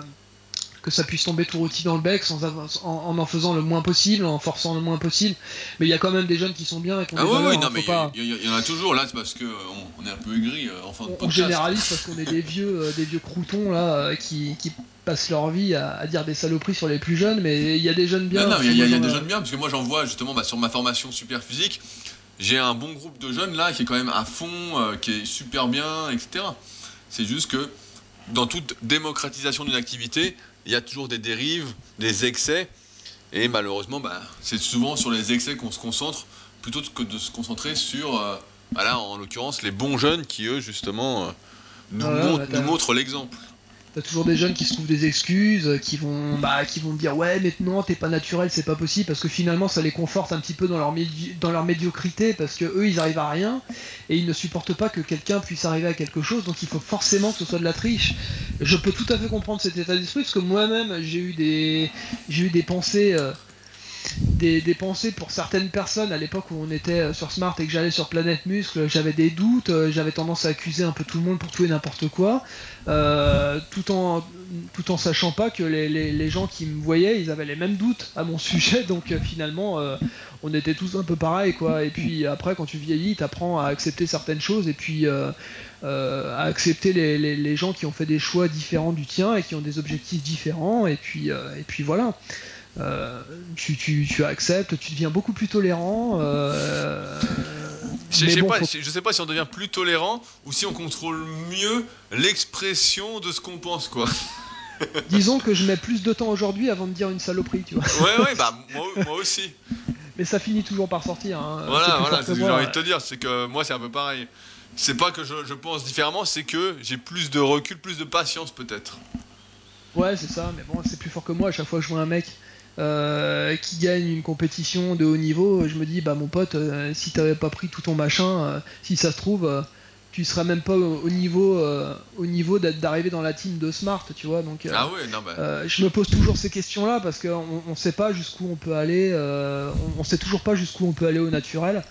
que ça puisse tomber tout rôti dans le bec sans en, en, faisant le moins possible, en forçant le moins possible. Mais il y a quand même des jeunes qui sont bien et qui ont ah des oui, non, hein, mais il y, en a toujours là, c'est parce qu'on on est un peu aigri euh, en on, généralise parce qu'on est des vieux, euh, des vieux croutons là euh, qui, qui, passent leur vie à, dire des saloperies sur les plus jeunes, mais il y a des jeunes bien. Non, il y, a, des jeunes bien parce que moi j'en vois justement bah, sur ma formation super physique, j'ai un bon groupe de jeunes là qui est quand même à fond, qui est super bien, etc. C'est juste que dans toute démocratisation d'une activité, il y a toujours des dérives, des excès. Et malheureusement, bah, c'est souvent sur les excès qu'on se concentre plutôt que de se concentrer sur, euh, bah là, en l'occurrence, les bons jeunes qui, eux, justement, euh, nous, nous montrent l'exemple. Toujours des jeunes qui se trouvent des excuses, euh, qui vont, bah, qui vont dire ouais maintenant t'es pas naturel, c'est pas possible, parce que finalement ça les conforte un petit peu dans leur, dans leur médiocrité, parce que eux ils arrivent à rien et ils ne supportent pas que quelqu'un puisse arriver à quelque chose, donc il faut forcément que ce soit de la triche. Je peux tout à fait comprendre cet état d'esprit, parce que moi-même j'ai eu des, j'ai eu des pensées. Euh, des, pensées pour certaines personnes à l'époque où on était euh, sur Smart et que j'allais sur Planète Muscle, j'avais des doutes, euh, j'avais tendance à accuser un peu tout le monde pour tout et n'importe quoi, euh, tout, en, tout sachant pas que les, gens qui me voyaient, ils avaient les mêmes doutes à mon sujet, donc finalement on était tous un peu pareils quoi. Et puis après quand tu vieillis, tu apprends à accepter certaines choses et puis à accepter les, gens qui ont fait des choix différents du tien et qui ont des objectifs différents et puis voilà. Euh, tu, tu, acceptes, tu deviens beaucoup plus tolérant. Euh, je, sais pas, je sais pas si on devient plus tolérant ou si on contrôle mieux l'expression de ce qu'on pense, quoi. Disons que je mets plus de temps aujourd'hui avant de dire une saloperie, tu vois. Ouais, ouais, bah moi, aussi. Mais ça finit toujours par sortir. Hein. Voilà, voilà, c'est ce que j'ai envie de te dire, c'est que moi c'est un peu pareil. C'est pas que je, je pense différemment, c'est que j'ai plus de recul, plus de patience peut-être. Ouais, c'est ça, mais bon, c'est plus fort que moi. À chaque fois que je vois un mec euh, qui gagne une compétition de haut niveau, je me dis bah mon pote, euh, si t'avais pas pris tout ton machin, euh, si ça se trouve, tu seras même pas au, niveau, au niveau d'arriver dans la team de Smart, tu vois. Donc, ah ouais, non, bah. je me pose toujours ces questions-là parce qu'on on sait pas jusqu'où on peut aller, on, sait toujours pas jusqu'où on peut aller au naturel.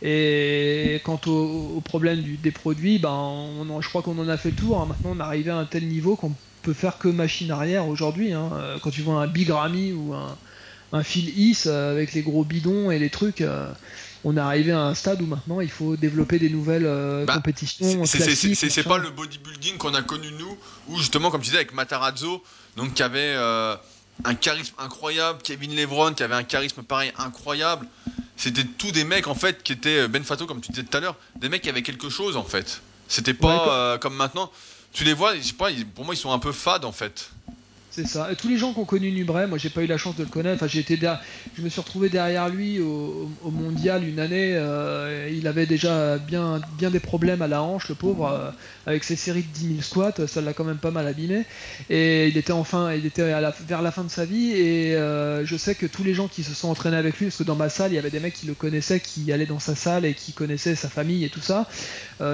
Et quant au, problème des produits, ben, je crois qu'on en a fait le tour. Hein. Maintenant, on est arrivé à un tel niveau qu'on faire que machine arrière aujourd'hui. Hein. Euh, quand tu vois un Big Ramy ou un, un Phil Is euh, avec les gros bidons et les trucs, euh, on est arrivé à un stade où maintenant il faut développer des nouvelles bah, compétitions. C'est pas le bodybuilding qu'on a connu nous, où justement, comme tu disais, avec Matarazzo, donc qui avait un charisme incroyable, Kevin Levron qui avait un charisme pareil incroyable. C'était tous des mecs en fait qui étaient Ben Fato, comme tu disais tout à l'heure, des mecs qui avaient quelque chose en fait. C'était pas comme maintenant tu les vois, je sais pas, pour moi ils sont un peu fades en fait. C'est ça. Et tous les gens qui ont connu Nubray, moi j'ai pas eu la chance de le connaître. Enfin, j'ai été je me suis retrouvé derrière lui au, mondial une année. Euh, il avait déjà bien, bien des problèmes à la hanche, le pauvre, euh, avec ses séries de 10 000 squats. Ça l'a quand même pas mal abîmé. Et il était enfin, il était vers la fin de sa vie. Et euh, je sais que tous les gens qui se sont entraînés avec lui, parce que dans ma salle, il y avait des mecs qui le connaissaient, qui allaient dans sa salle et qui connaissaient sa famille et tout ça.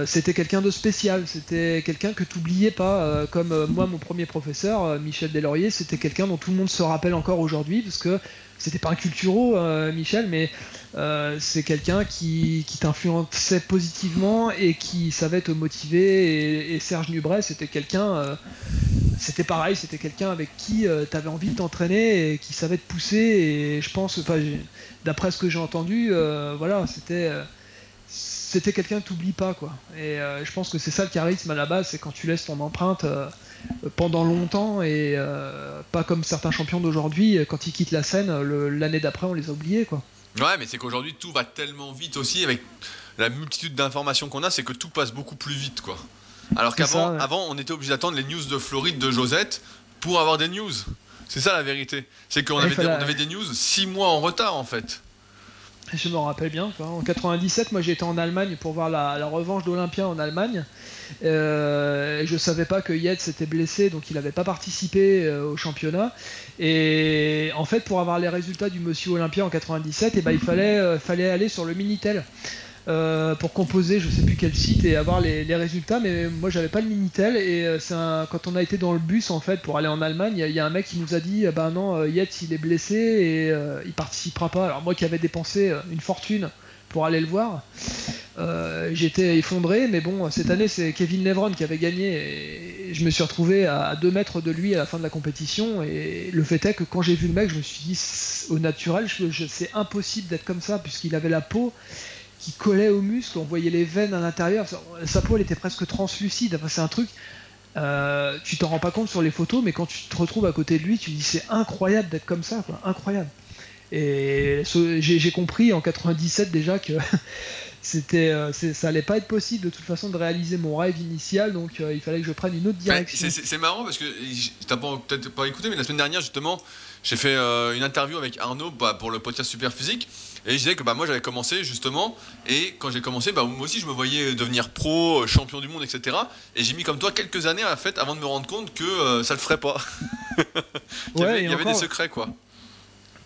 c'était quelqu'un de spécial. C'était quelqu'un que tu n'oubliais pas, comme moi, mon premier professeur, Michel Delors c'était quelqu'un dont tout le monde se rappelle encore aujourd'hui, parce que c'était pas un culturo, euh, Michel, mais euh, c'est quelqu'un qui, t'influençait positivement et qui savait te motiver. Et, Serge Nubret, c'était quelqu'un, euh, c'était pareil, c'était quelqu'un avec qui tu avais envie de t'entraîner et qui savait te pousser. Et je pense, d'après ce que j'ai entendu, voilà, c'était c'était quelqu'un que t'oublies pas quoi. Et je pense que c'est ça le charisme à la base, c'est quand tu laisses ton empreinte pendant longtemps et pas comme certains champions d'aujourd'hui, quand ils quittent la scène, l'année d'après on les a oubliés quoi. Ouais, mais c'est qu'aujourd'hui tout va tellement vite aussi avec la multitude d'informations qu'on a, c'est que tout passe beaucoup plus vite quoi. Alors qu'avant, avant, on était obligé d'attendre les news de Floride de Josette pour avoir des news. C'est ça la vérité. C'est qu'on avait, avait, des news six mois en retard en fait. Je me rappelle bien. En 97, moi j'étais en Allemagne pour voir la, revanche d'Olympia en Allemagne. Euh, je savais pas que Yates s'était blessé, donc il n'avait pas participé euh, au championnat. Et en fait, pour avoir les résultats du Monsieur Olympia en 97, et eh ben, il fallait, euh, fallait aller sur le Minitel. Euh, pour composer je sais plus quel site et avoir les, résultats mais moi j'avais pas le Minitel et quand on a été dans le bus en fait pour aller en Allemagne il y, a un mec qui nous a dit bah non Yates il est blessé et il participera pas alors moi qui avais dépensé une fortune pour aller le voir j'étais effondré mais bon cette année c'est Kevin Levron qui avait gagné et je me suis retrouvé à 2 mètres de lui à la fin de la compétition. Et le fait est que quand j'ai vu le mec je me suis dit au naturel c'est impossible d'être comme ça puisqu'il avait la peau qui collait aux muscles, on voyait les veines à l'intérieur, sa peau elle était presque translucide, enfin, c'est un truc, euh, tu t'en rends pas compte sur les photos, mais quand tu te retrouves à côté de lui, tu dis c'est incroyable d'être comme ça, quoi, incroyable. Et j'ai compris en 97 déjà que c'était euh, ça allait pas être possible de toute façon de réaliser mon rêve initial donc euh, il fallait que je prenne une autre direction. c'est marrant parce que t'as peut-être pas écouté mais la semaine dernière justement j'ai fait une interview avec Arnaud bah, pour le podcast Super Physique et je disais que bah, moi j'avais commencé justement, et quand j'ai commencé, bah, moi aussi je me voyais devenir pro, champion du monde, etc. Et j'ai mis comme toi quelques années en fait avant de me rendre compte que euh, ça le ferait pas. il y avait, des secrets quoi.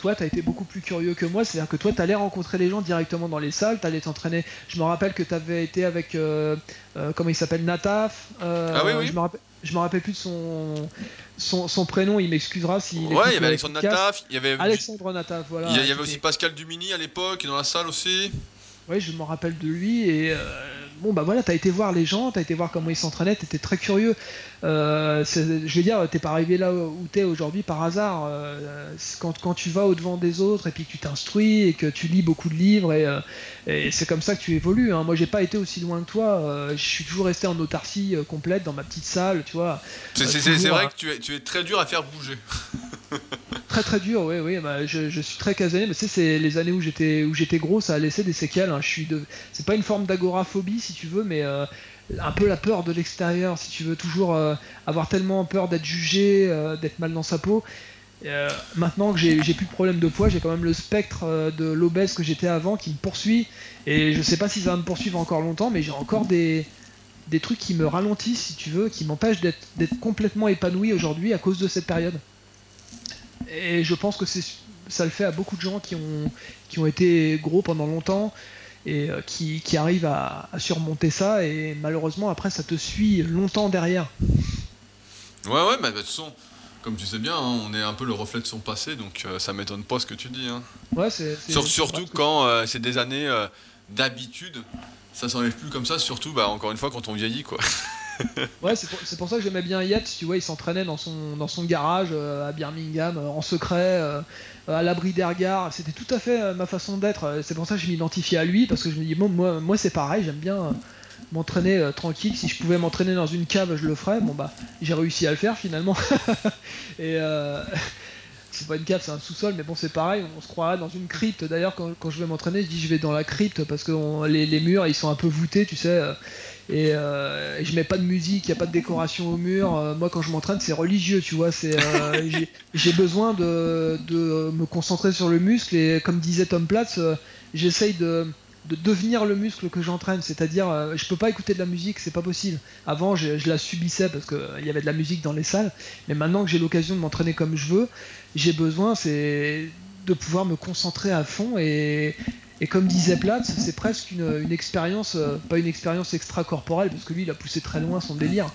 Toi, tu as été beaucoup plus curieux que moi, c'est-à-dire que toi, tu allais rencontrer les gens directement dans les salles, tu allais t'entraîner. Je me rappelle que tu avais été avec, euh, euh, comment il s'appelle, Nataf. ah oui, oui. Je me rappelle, je me rappelle plus de son, son, prénom, il m'excusera si. Ouais, il y avait Alexandre Nataf, il y avait. Alexandre Nataf, voilà. Il y avait aussi Pascal Dumini à l'époque, dans la salle aussi. Ouais, je me rappelle de lui et euh, bon bah voilà, t'as été voir les gens, t'as été voir comment ils s'entraînaient, t'étais très curieux. Euh, je veux dire, t'es pas arrivé là où t'es aujourd'hui par hasard. Euh, quand, quand, tu vas au devant des autres et puis que tu t'instruis et que tu lis beaucoup de livres et, et c'est comme ça que tu évolues. Hein. Moi, j'ai pas été aussi loin que toi. je suis toujours resté en autarcie complète dans ma petite salle, tu vois. C'est vrai que tu es, tu es très dur à faire bouger. très très dur, oui, oui. Bah, je, suis très casanier, mais tu sais, c'est les années où j'étais où j'étais gros, ça a laissé des séquelles. Hein. Je suis de, c'est pas une forme d'agoraphobie si tu veux, mais euh, un peu la peur de l'extérieur, si tu veux, toujours euh, avoir tellement peur d'être jugé, euh, d'être mal dans sa peau. maintenant que j'ai plus de problème de poids, j'ai quand même le spectre de l'obèse que j'étais avant qui me poursuit, et je sais pas si ça va me poursuivre encore longtemps, mais j'ai encore des des trucs qui me ralentissent, si tu veux, qui m'empêchent d'être complètement épanoui aujourd'hui à cause de cette période. Et je pense que ça le fait à beaucoup de gens qui ont, qui ont été gros pendant longtemps et euh, qui, qui arrivent à, surmonter ça. Et malheureusement, après, ça te suit longtemps derrière. Ouais, ouais, mais de toute façon, comme tu sais bien, hein, on est un peu le reflet de son passé, donc euh, ça m'étonne pas ce que tu dis. Hein. Ouais, c'est, surtout quand euh, c'est des années d'habitude, ça s'enlève plus comme ça, surtout, bah, encore une fois, quand on vieillit, quoi. ouais, c'est pour, ça que j'aimais bien Yates, tu vois, il s'entraînait dans son, dans son garage euh, à Birmingham, euh, en secret, euh, à l'abri des regards. C'était tout à fait ma façon d'être. C'est pour ça que je m'identifiais à lui, parce que je me dis, bon, moi, c'est pareil, j'aime bien m'entraîner tranquille. Si je pouvais m'entraîner dans une cave, je le ferais. Bon, bah, j'ai réussi à le faire finalement. Et. c'est pas une cave, c'est un sous-sol, mais bon, c'est pareil, on se croirait dans une crypte. D'ailleurs, quand, je vais m'entraîner, je dis je vais dans la crypte parce que les, murs ils sont un peu voûtés, tu sais. Et, je mets pas de musique, il y a pas de décoration au mur. Euh, moi, quand je m'entraîne, c'est religieux, tu vois. C'est euh, j'ai besoin de, de, me concentrer sur le muscle et comme disait Tom Platz, j'essaye de, de, devenir le muscle que j'entraîne. C'est-à-dire, je peux pas écouter de la musique, c'est pas possible. Avant, je, je la subissais parce qu'il y avait de la musique dans les salles, mais maintenant que j'ai l'occasion de m'entraîner comme je veux, j'ai besoin, c'est de pouvoir me concentrer à fond et, et comme disait Platz, c'est presque une, expérience, euh, pas une expérience extracorporelle, parce que lui il a poussé très loin son délire,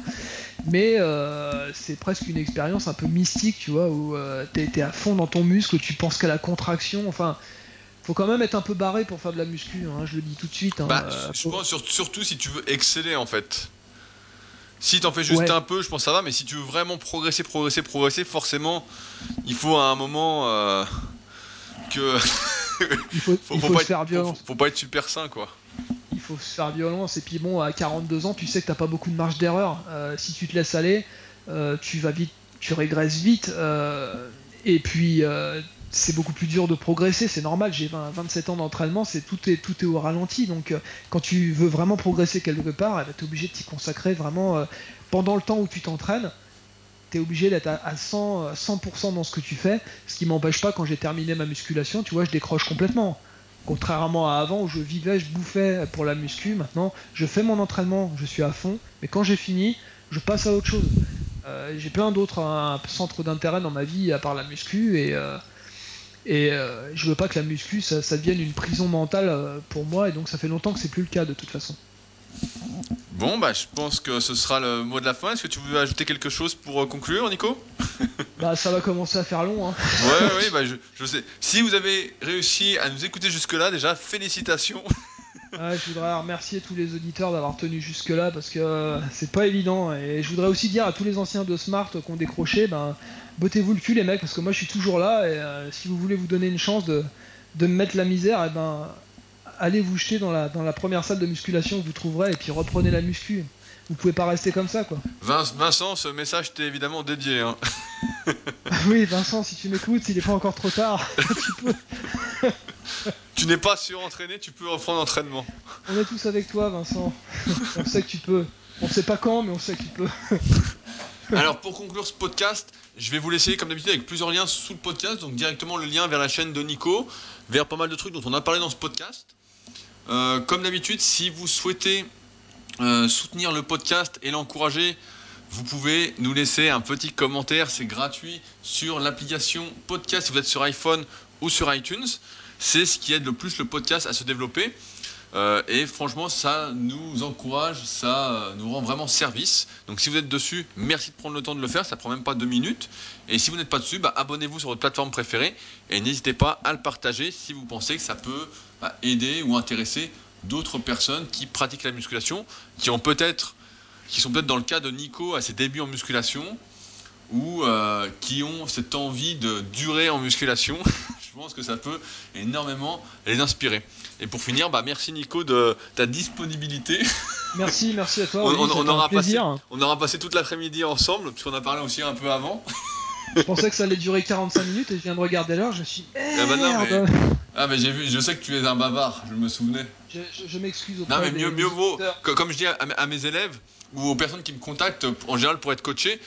mais euh, c'est presque une expérience un peu mystique, tu vois, où euh, t'es à fond dans ton muscle, tu penses qu'à la contraction, enfin, faut quand même être un peu barré pour faire de la muscu, hein, je le dis tout de suite. Hein, bah, je pense surtout si tu veux exceller en fait. Si t'en fais juste un peu, je pense que ça va, mais si tu veux vraiment progresser, progresser, progresser, forcément, il faut à un moment que. il faut, se faire violence. Faut, pas être super sain, quoi. Il faut se faire violence, et puis bon, à 42 ans, tu sais que t'as pas beaucoup de marge d'erreur. Euh, si tu te laisses aller, tu vas vite, tu régresses vite, et puis c'est beaucoup plus dur de progresser, c'est normal, j'ai 27 ans d'entraînement, c'est tout est tout est au ralenti, donc quand tu veux vraiment progresser quelque part, eh ben, tu es obligé de t'y consacrer vraiment pendant le temps où tu t'entraînes tu es obligé d'être à, 100%, 100 dans ce que tu fais, ce qui m'empêche pas quand j'ai terminé ma musculation, tu vois, je décroche complètement. Contrairement à avant où je vivais, je bouffais pour la muscu, maintenant je fais mon entraînement, je suis à fond, mais quand j'ai fini, je passe à autre chose. Euh, j'ai plein d'autres centres d'intérêt dans ma vie à part la muscu et, euh, et euh, je veux pas que la muscu ça, ça devienne une prison mentale pour moi et donc ça fait longtemps que c'est plus le cas de toute façon. Bon, bah, je pense que ce sera le mot de la fin. Est-ce que tu veux ajouter quelque chose pour euh, conclure, Nico? Bah, ça va commencer à faire long. Hein. Ouais, oui, bah, je, sais. Si vous avez réussi à nous écouter jusque-là, déjà, félicitations. Ouais, je voudrais remercier tous les auditeurs d'avoir tenu jusque-là parce que euh, c'est pas évident. Et je voudrais aussi dire à tous les anciens de Smart qui ont décroché, ben, bottez-vous le cul, les mecs, parce que moi je suis toujours là. Et euh, si vous voulez vous donner une chance de, de me mettre la misère, et eh ben, allez vous jeter dans la, dans la première salle de musculation que vous trouverez et puis reprenez la muscu. Vous pouvez pas rester comme ça, quoi. Vincent, ce message t'est évidemment dédié. Hein. oui, Vincent, si tu m'écoutes, il n'est pas encore trop tard. tu peux. tu n'es pas surentraîné, tu peux reprendre l'entraînement. On est tous avec toi, Vincent. on sait que tu peux. On sait pas quand, mais on sait que tu peux. Alors, pour conclure ce podcast, je vais vous laisser, comme d'habitude, avec plusieurs liens sous le podcast. Donc, directement le lien vers la chaîne de Nico, vers pas mal de trucs dont on a parlé dans ce podcast. Euh, comme d'habitude, si vous souhaitez euh, soutenir le podcast et l'encourager, vous pouvez nous laisser un petit commentaire, c'est gratuit sur l'application podcast si vous êtes sur iPhone ou sur iTunes. C'est ce qui aide le plus le podcast à se développer. Euh, et franchement, ça nous encourage, ça nous rend vraiment service. Donc si vous êtes dessus, merci de prendre le temps de le faire, ça prend même pas deux minutes. Et si vous n'êtes pas dessus, bah, abonnez-vous sur votre plateforme préférée et n'hésitez pas à le partager si vous pensez que ça peut aider ou intéresser d'autres personnes qui pratiquent la musculation, qui ont peut-être, qui sont peut-être dans le cas de Nico à ses débuts en musculation, ou euh, qui ont cette envie de durer en musculation. Je pense que ça peut énormément les inspirer. Et pour finir, bah merci Nico de ta disponibilité. Merci, merci à toi. on, aura passé, on aura passé toute l'après-midi ensemble, puisqu'on a parlé aussi un peu avant. Je pensais que ça allait durer 45 minutes et je viens de regarder l'heure, je me suis ah, bah mais... ah mais j'ai vu, je sais que tu es un bavard, je me souvenais. Je, m'excuse Non mais mieux, mieux vaut, comme je dis à, mes élèves ou aux personnes qui me contactent en général pour être coaché,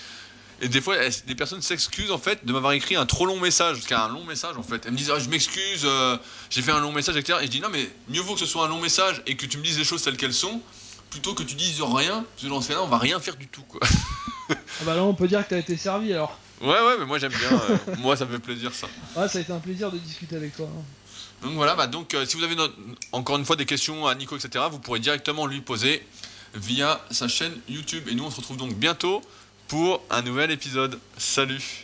et des fois, des personnes s'excusent en fait de m'avoir écrit un trop long message, parce qu'il y a un long message en fait. Elles me disent ah, je m'excuse, euh, j'ai fait un long message, etc. Et je dis non mais mieux vaut que ce soit un long message et que tu me dises les choses telles qu'elles sont, plutôt que tu dises rien, parce que dans ce cas-là on va rien faire du tout quoi. ah bah là on peut dire que t'as été servi alors. Ouais, ouais, mais moi j'aime bien. Euh, moi, ça me fait plaisir ça. Ouais, ça a été un plaisir de discuter avec toi. Hein. Donc voilà, bah, donc euh, si vous avez encore une fois des questions à Nico, etc., vous pourrez directement lui poser via sa chaîne YouTube. Et nous, on se retrouve donc bientôt pour un nouvel épisode. Salut